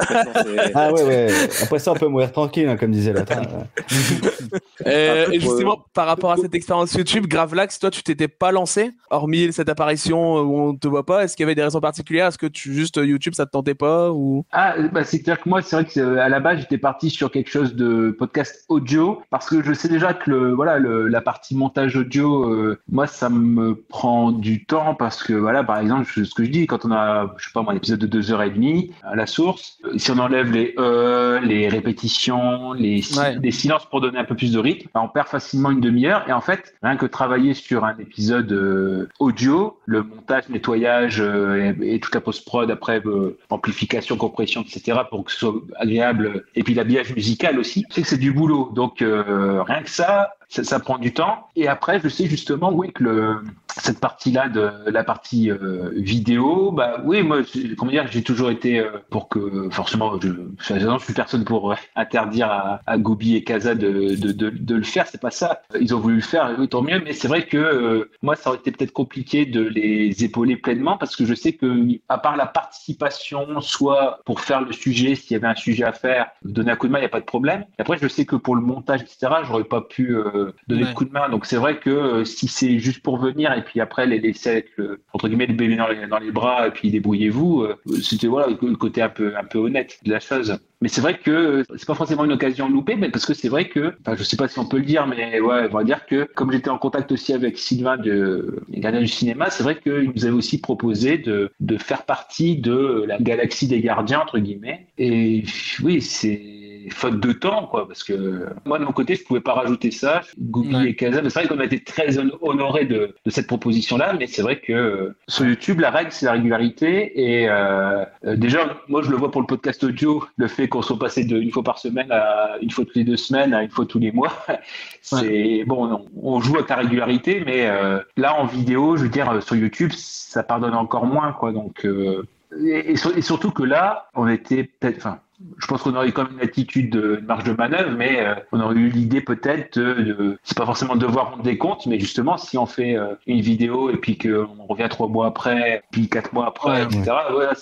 ah ouais ouais. Après ça on peut mourir tranquille hein, comme disait l'autre. *laughs* Euh, et justement, par rapport à cette expérience YouTube, Gravelax, toi, tu t'étais pas lancé, hormis cette apparition où on te voit pas. Est-ce qu'il y avait des raisons particulières? Est-ce que tu juste euh, YouTube, ça te tentait pas ou? Ah, bah, c'est clair que moi, c'est vrai que euh, à la base, j'étais parti sur quelque chose de podcast audio parce que je sais déjà que le, voilà, le, la partie montage audio, euh, moi, ça me prend du temps parce que, voilà, par exemple, je- ce que je dis, quand on a, je sais pas moi, un épisode de deux heures et demie à la source, euh, si on enlève les e, les répétitions, les, si- Ouais. les silences pour donner un peu plus rythme, bah, on perd facilement une demi-heure. Et en fait, rien que travailler sur un épisode euh, audio, le montage, nettoyage euh, et, et toute la post-prod après, euh, amplification, compression, etc., pour que ce soit agréable, et puis l'habillage musical aussi, c'est que c'est du boulot. Donc, rien que ça, ça, prend du temps. Et après, je sais justement, oui, que cette partie-là de la partie vidéo, bah oui, moi, comment dire, j'ai toujours été pour que, forcément, je, je, je suis personne pour interdire à, à et Kaza de, de le faire, c'est pas ça. Ils ont voulu le faire, tant mieux, mais c'est vrai que euh, moi, ça aurait été peut-être compliqué de les épauler pleinement parce que je sais que, à part la participation, soit pour faire le sujet, s'il y avait un sujet à faire, donner un coup de main, il n'y a pas de problème. Et après, je sais que pour le montage, etc., j'aurais pas pu euh, donner Ouais. le coup de main. Donc c'est vrai que euh, si c'est juste pour venir et puis après les laisser avec le, entre guillemets, le bébé dans les, dans les bras et puis débrouillez-vous, c'était voilà le le côté un peu, un peu honnête de la chose. Mais c'est vrai que c'est pas forcément une occasion loupée, mais parce que c'est vrai que, enfin, je sais pas si on peut le dire, mais ouais, on va dire que comme j'étais en contact aussi avec Sylvain de Gardiens du cinéma, c'est vrai qu'il nous avait aussi proposé de, de faire partie de la galaxie des gardiens entre guillemets. Et oui, c'est faute de temps, quoi, parce que moi de mon côté, je pouvais pas rajouter ça. Google Ouais. et Casa, c'est vrai qu'on a été très hon- honorés de, de cette proposition-là, mais c'est vrai que sur YouTube, la règle c'est la régularité et euh, euh, déjà, moi je le vois pour le podcast audio, le fait qu'on soit passé de une fois par semaine à une fois toutes les deux semaines à une fois tous les mois, *laughs* c'est bon, on, on joue avec la régularité, mais euh, là en vidéo, je veux dire sur YouTube, ça pardonne encore moins, quoi. Donc euh, et, et surtout que là, on était peut-être, enfin, je pense qu'on aurait eu quand même une attitude de une marge de manœuvre, mais euh, on aurait eu l'idée peut-être de, c'est pas forcément de devoir rendre des comptes, mais justement si on fait euh, une vidéo et puis qu'on revient trois mois après, puis quatre mois après, Ouais. etc. Voilà,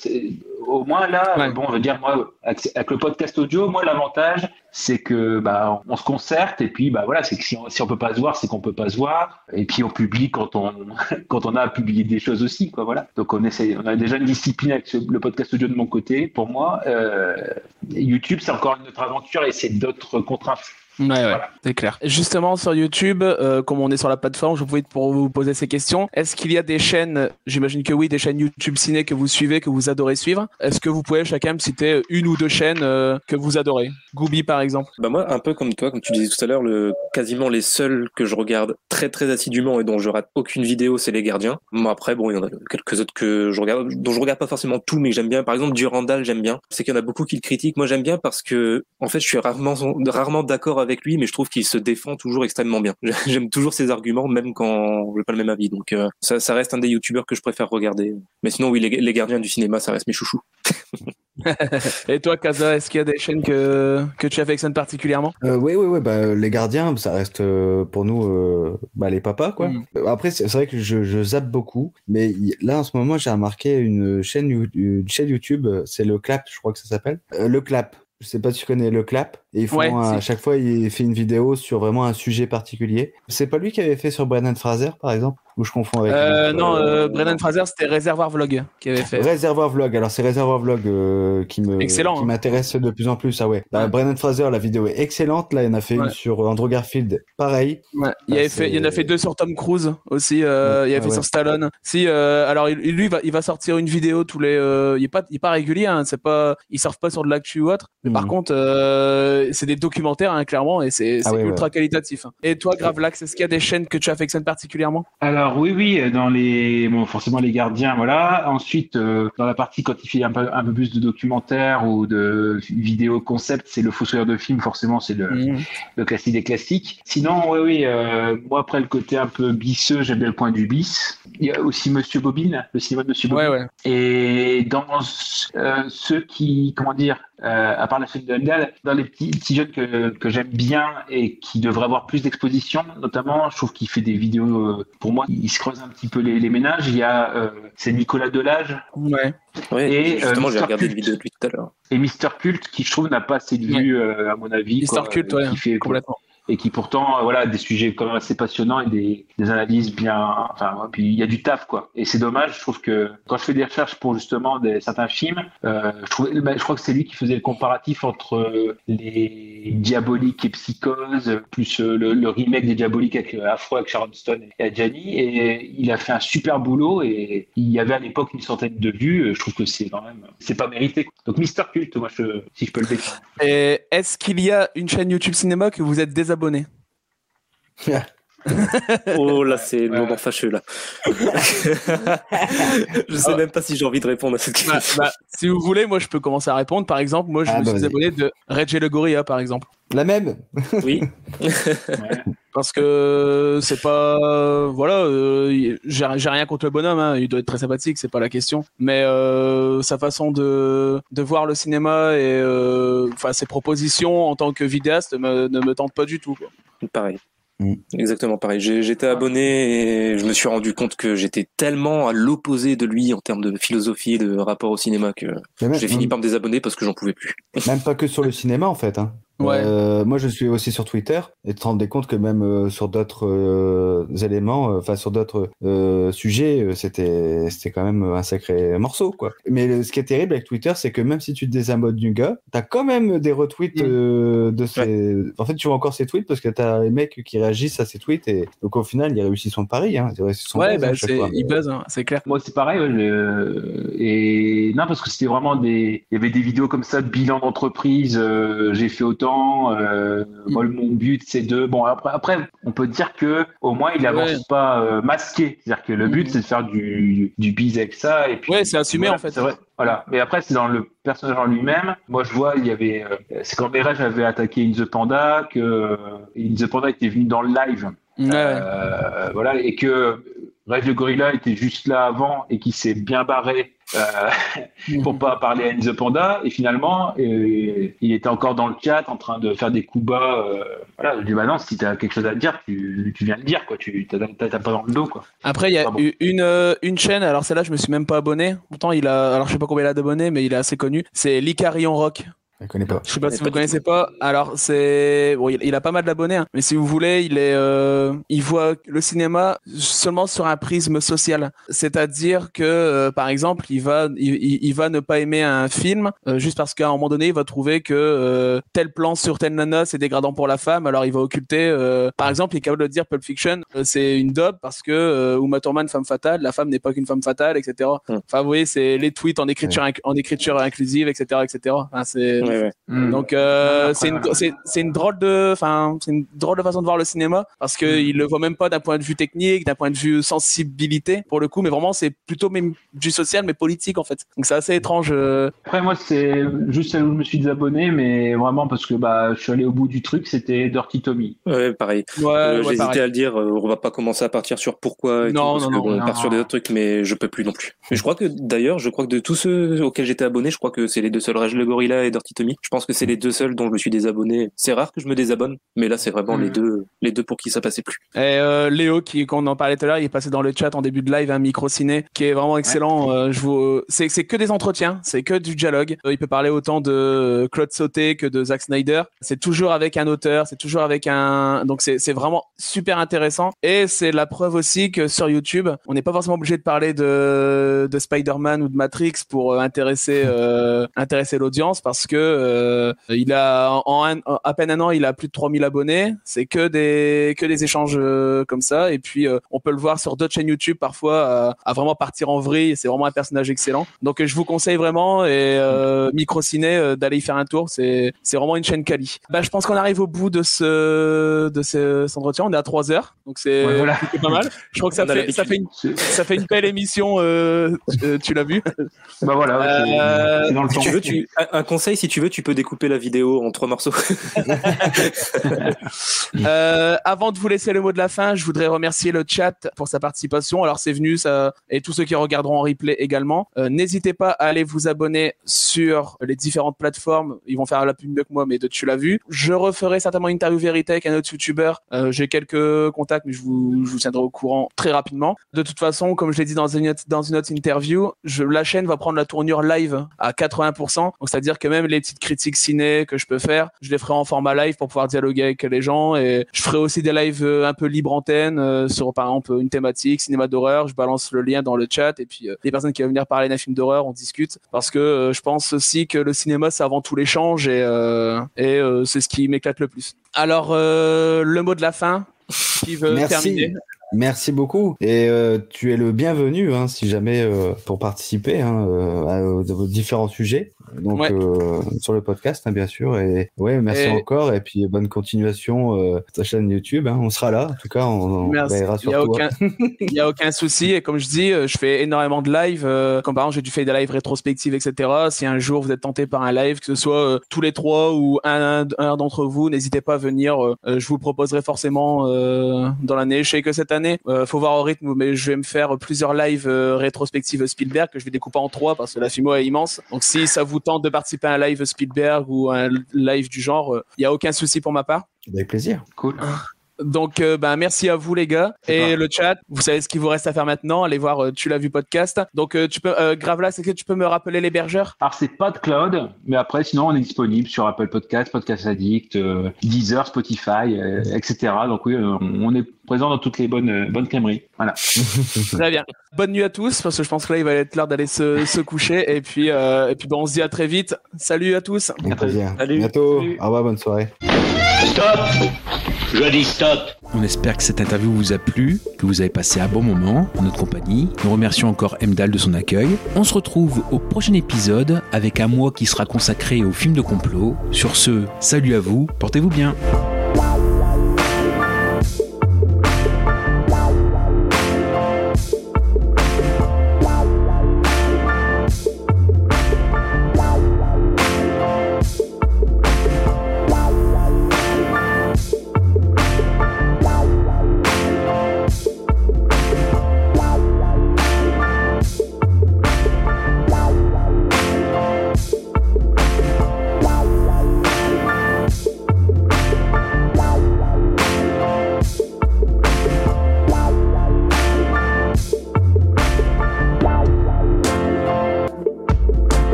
au moins là, Ouais. bon, on veut dire moi avec le podcast audio, moi l'avantage c'est que bah on se concerte et puis bah voilà, c'est que si on, si on peut pas se voir, c'est qu'on peut pas se voir et puis on publie quand on *laughs* quand on a publié des choses aussi quoi voilà. Donc on essaie, on a déjà une discipline avec le podcast audio de mon côté. Pour moi, euh, YouTube c'est encore une autre aventure et c'est d'autres contraintes. Ouais, ouais, Voilà. c'est clair. Justement, sur YouTube, euh, comme on est sur la plateforme, je profite pour vous poser ces questions. Est-ce qu'il y a des chaînes, j'imagine que oui, des chaînes YouTube ciné que vous suivez, que vous adorez suivre? Est-ce que vous pouvez chacun me citer une ou deux chaînes euh, que vous adorez? Gooby, par exemple. Bah moi, un peu comme toi, comme tu disais tout à l'heure, le quasiment les seuls que je regarde très très assidûment et dont je rate aucune vidéo, c'est les Gardiens. Bon, après, bon, il y en a quelques autres que je regarde, dont je regarde pas forcément tout, mais que j'aime bien. Par exemple, Durandal, j'aime bien. Sais qu'il y en a beaucoup qui le critiquent. Moi, j'aime bien parce que, en fait, je suis rarement rarement d'accord avec lui, mais je trouve qu'il se défend toujours extrêmement bien. *laughs* J'aime toujours ses arguments, même quand j'ai pas le même avis. Donc, euh, ça, ça reste un des youtubeurs que je préfère regarder. Mais sinon, oui, les, les Gardiens du cinéma, ça reste mes chouchous. *laughs* Et toi, Kaza, est-ce qu'il y a des chaînes que, que tu affectionnes particulièrement? Euh, oui, oui, oui, bah, les gardiens, ça reste euh, pour nous euh, bah, les papas, quoi. Mm. Après, c'est vrai que je, je zappe beaucoup, mais y- là, en ce moment, j'ai remarqué une chaîne, You- une chaîne YouTube, c'est le Clap, je crois que ça s'appelle. Euh, le Clap. Je sais pas si tu connais le Clap. Et ils font Ouais, un- si. à chaque fois, il fait une vidéo sur vraiment un sujet particulier. C'est pas lui qui avait fait sur Brennan Fraser, par exemple, ou je confonds avec. euh, Non, euh, euh, Brennan Fraser, c'était Réservoir Vlog qui avait fait. Réservoir Vlog. Alors c'est Réservoir Vlog euh, qui me Excellent, qui hein. m'intéresse de plus en plus. Ah ouais. Bah, Ouais. Brennan Fraser, la vidéo est excellente. Là, il y en a fait Ouais. une sur Andrew Garfield. Pareil. Il, avait fait, il y en a fait deux sur Tom Cruise aussi. Euh, il avait ouais, fait sur. Stallone. Si, alors lui, il va, il va sortir une vidéo tous les. il est pas, il est pas régulier. Hein, c'est pas, il surfe pas sur de l'actu ou autre. Mais par Mhm. contre, c'est des documentaires hein, clairement et c'est Ah ultra qualitatif. hein. Et toi, Gravelax, est-ce qu'il y a des chaînes que tu affectionnes particulièrement? Alors oui, oui, dans les, bon, forcément les gardiens, voilà. Ensuite, euh, dans la partie quand il fait un peu, un peu plus de documentaires ou de vidéos concept, c'est le fossoyeur de film, forcément, c'est le, Mhm. le classique des classiques. Sinon, oui, oui, euh, moi après le côté un peu bisseux, j'aime bien le point du bis. Il y a aussi Monsieur Bobine, le cinéma de Monsieur Bobine. Ouais, ouais. Et dans euh, ceux qui, comment dire, euh, à part la chaîne de Handel, dans les petits, petits jeunes que, que j'aime bien et qui devraient avoir plus d'exposition, notamment, je trouve qu'il fait des vidéos, euh, pour moi, il se creuse un petit peu les, les ménages. Il y a, euh, c'est Nicolas Delage Ouais. Ouais, Et, justement, euh, j'ai Mr. regardé une Cult. vidéo de lui tout à l'heure. et Mister Cult, qui je trouve n'a pas assez de vues, euh, à mon avis. Mister quoi, Cult, ouais, qui fait, complètement. Et qui pourtant euh, voilà des sujets quand même assez passionnants et des, analyses bien enfin puis il y a du taf quoi. Et c'est dommage je trouve que quand je fais des recherches pour justement certains films euh, je trouve bah, je crois que c'est lui qui faisait le comparatif entre euh, les diaboliques et psychose plus le, remake des diaboliques avec Afro avec Sharon Stone et Adjani et il a fait un super boulot et il y avait à l'époque une centaine de vues je trouve que c'est quand même c'est pas mérité quoi. donc Mister Cult moi si je peux le Et est-ce qu'il y a une chaîne YouTube cinéma que vous êtes désabonné *laughs* *laughs* Oh là, c'est le Ouais. moment fâcheux là. *laughs* je sais Ah. même pas si j'ai envie de répondre à cette question. Bah, bah, Si vous voulez, moi je peux commencer à répondre. Par exemple, moi je Ah, me bah, suis abonné de Reggie le Gorilla, par exemple. La même. *laughs* Oui. Parce que c'est pas voilà, euh, j'ai rien contre le bonhomme, hein, il doit être très sympathique, c'est pas la question. Mais euh, sa façon de de voir le cinéma et euh, enfin ses propositions en tant que vidéaste me, ne me tentent pas du tout. Quoi. Pareil. Mm. Exactement pareil. J'étais abonné et je me suis rendu compte que j'étais tellement à l'opposé de lui en termes de philosophie et de rapport au cinéma que j'ai fini par me désabonner parce que j'en pouvais plus. même pas que sur le cinéma en fait. Hein. Ouais. Euh, moi, je suis aussi sur Twitter et tu te rendais compte que même euh, sur d'autres euh, éléments, euh, enfin sur d'autres euh, sujets, euh, c'était c'était quand même un sacré morceau quoi. Mais ce qui est terrible avec Twitter, c'est que même si tu te désamodes du gars, t'as quand même des retweets Mm. euh, de ses. En fait, tu vois encore ses tweets parce que t'as les mecs qui réagissent à ses tweets et donc au final, il réussit son pari. Hein. Il réussit son Ouais, buzz, bah, c'est fois. il buzz, hein, c'est clair. Moi, c'est pareil. ouais, je- Et non, parce que c'était vraiment des. Il y avait des vidéos comme ça de bilan d'entreprise. euh, J'ai fait autant. Euh, moi, mon but, c'est de. Bon, après, après, on peut dire que au moins, il avance Ouais. pas euh, masqué. C'est-à-dire que le but, Mhm. c'est de faire du du biz avec ça. Et puis. Ouais, c'est assumé, voilà, en fait. C'est vrai. Voilà. Mais après, c'est dans le personnage en lui-même. Moi, je vois, il y avait. euh, c'est quand Merej avait attaqué In the Panda que In the Panda était venu dans le live. Ouais. Euh, voilà, et que Rêve le Gorilla était juste là avant et qui s'est bien barré euh, *laughs* pour pas parler à Enzo Panda. Et finalement, euh, il était encore dans le chat en train de faire des coups bas. Euh, voilà, lui dis bah si tu as quelque chose à dire, tu, tu viens le dire, quoi. Tu t'as pas dans le dos, quoi. Après, il y a Ah bon. eu une, une chaîne, alors celle-là, je me suis même pas abonné. Pourtant, il a, alors je sais pas combien il a d'abonnés, mais il est assez connu. C'est l'Icarion Rock. Je connais pas. Je sais pas si pas vous connaissez pas. Alors c'est bon, il, il a pas mal d'abonnés, hein. mais si vous voulez, il est, euh, il voit le cinéma seulement sur un prisme social. C'est-à-dire que, euh, par exemple, il va, il, va ne pas aimer un film euh, juste parce qu'à un moment donné, il va trouver que euh, tel plan sur telle nana c'est dégradant pour la femme, alors il va occulter. euh, par exemple, il est capable de dire Pulp Fiction, euh, c'est une dope parce que euh, Uma Thurman femme fatale, la femme n'est pas qu'une femme fatale, etc. Hmm. Enfin, vous voyez, c'est les tweets en écriture, en écriture inclusive, etc., etc. Enfin, c'est Ouais, ouais. Donc euh, c'est une drôle de enfin c'est une drôle de façon de voir le cinéma parce que il le voit même pas d'un point de vue technique, d'un point de vue sensibilité pour le coup, mais vraiment c'est plutôt même du social mais politique en fait. Donc c'est assez étrange. euh. Après, moi, c'est juste celle où je me suis désabonné, mais vraiment parce que bah, je suis allé au bout du truc, c'était Dirty Tommy. Ouais, pareil. Ouais, Euh, ouais, J'hésitais à le dire, euh, on va pas commencer à partir sur pourquoi et Non, tout, parce non, que non, bon, on non. part sur des autres trucs, mais je peux plus non plus. Mais je crois que d'ailleurs, je crois que de tous ceux auxquels j'étais abonné, je crois que c'est les deux seuls, Rage le Gorilla et Dirty Tommy. Je pense que c'est les deux seuls dont je me suis désabonné. C'est rare que je me désabonne, mais là c'est vraiment Mm. les deux, les deux pour qui ça passait plus. Et euh, Léo, qui, qu'on en parlait tout à l'heure, il est passé dans le chat en début de live, un micro ciné, qui est vraiment excellent. Euh, je vous, c'est, c'est que des entretiens, c'est que du dialogue. Euh, il peut parler autant de Claude Sauté que de Zack Snyder. C'est toujours avec un auteur, c'est toujours avec un, donc c'est, c'est vraiment super intéressant. Et c'est la preuve aussi que sur YouTube, on n'est pas forcément obligé de parler de, de Spider-Man ou de Matrix pour intéresser, euh, intéresser l'audience parce que euh, il a en, un- en à peine un an, il a plus de 3000 abonnés. C'est que des que des échanges euh, comme ça. Et puis euh, on peut le voir sur d'autres chaînes YouTube parfois à, à vraiment partir en vrille. C'est vraiment un personnage excellent. Donc euh, je vous conseille vraiment et euh, Microciné euh, d'aller y faire un tour. C'est c'est vraiment une chaîne quali. Bah je pense qu'on arrive au bout de ce de ce, cet entretien. On est à 3 heures, donc c'est Ouais, voilà. c'est pas mal. Je crois que ça fait ça fait une ça fait une belle émission. euh, tu l'as vu Bah voilà, Euh, dans le Si temps. tu veux, tu, un conseil, si tu veux, tu peux découper la vidéo en trois morceaux. *laughs* Euh, avant de vous laisser le mot de la fin, je voudrais remercier le chat pour sa participation. Alors c'est venu ça et tous ceux qui regarderont en replay également. Euh, N'hésitez pas à aller vous abonner sur les différentes plateformes. Ils vont faire la pub mieux que moi, mais de tu l'as vu. Je referai certainement une interview vérité avec un autre youtubeur. Euh, J'ai quelques contacts, mais je vous, tiendrai au courant très rapidement. De toute façon, comme je l'ai dit dans une autre, dans une autre interview, je, la chaîne va prendre la tournure live à 80%. Donc c'est-à-dire que même les petites critiques ciné que je peux faire, je les ferai en format live pour pouvoir dialoguer avec les gens et je ferai aussi des lives euh, un peu libre antenne euh, sur par exemple une thématique cinéma d'horreur. Je balance le lien dans le chat et puis euh, les personnes qui veulent venir parler d'un film d'horreur, on discute parce que je pense aussi que le cinéma c'est avant tout l'échange et et c'est ce qui m'éclate le plus. Alors le mot de la fin. Qui veut Merci. terminer? Merci beaucoup. Et euh, tu es le bienvenu, hein, si jamais, euh, pour participer hein, euh, à, aux- aux différents sujets. Donc, Ouais. euh, sur le podcast, hein, bien sûr. Et ouais, merci Et- encore. Et puis, bonne continuation euh, à ta chaîne YouTube. hein. On sera là. En tout cas, on, on Merci. veillera Il sur y a toi. aucun, il *laughs* *laughs* y a aucun souci. Et comme je dis, euh, je fais énormément de live. euh, Comme par exemple, j'ai dû faire des lives rétrospectives, etc. Si un jour vous êtes tenté par un live, que ce soit euh, tous les trois ou un, un d'entre vous, n'hésitez pas à venir. euh, euh, je vous proposerai forcément euh, dans l'année. Je sais que cette année, euh, faut voir au rythme, mais je vais me faire plusieurs lives euh, rétrospectives Spielberg que je vais découper en trois parce que la FIMO est immense. Donc si ça vous tente de participer à un live Spielberg ou un live du genre, euh, il y a aucun souci pour ma part. Avec plaisir. Cool. Donc, euh, ben, merci à vous les gars et pas- le chat. Vous savez ce qu'il vous reste à faire maintenant. Allez voir euh, Tu l'as vu podcast. Donc, euh, tu peux, euh, Gravelax, est-ce que tu peux me rappeler l'hébergeur Alors, c'est pas de cloud, mais après, sinon, on est disponible sur Apple Podcast, Podcast Addict, euh, Deezer, Spotify, euh, etc. Donc, oui, euh, on est présent dans toutes les bonnes, euh, bonnes crèmeries. Voilà. *laughs* Très bien. Bonne nuit à tous parce que je pense que là il va être l'heure d'aller se, se coucher et puis euh, et puis bon, on se dit à très vite. Salut à tous. Avec plaisir. Salut. Bientôt. Salut. Au revoir. Bonne soirée. Stop Je dis stop On espère que cette interview vous a plu, que vous avez passé un bon moment en notre compagnie. Nous remercions encore Emdal de son accueil. On se retrouve au prochain épisode avec un mois qui sera consacré au film de complot. Sur ce, salut à vous, portez-vous bien.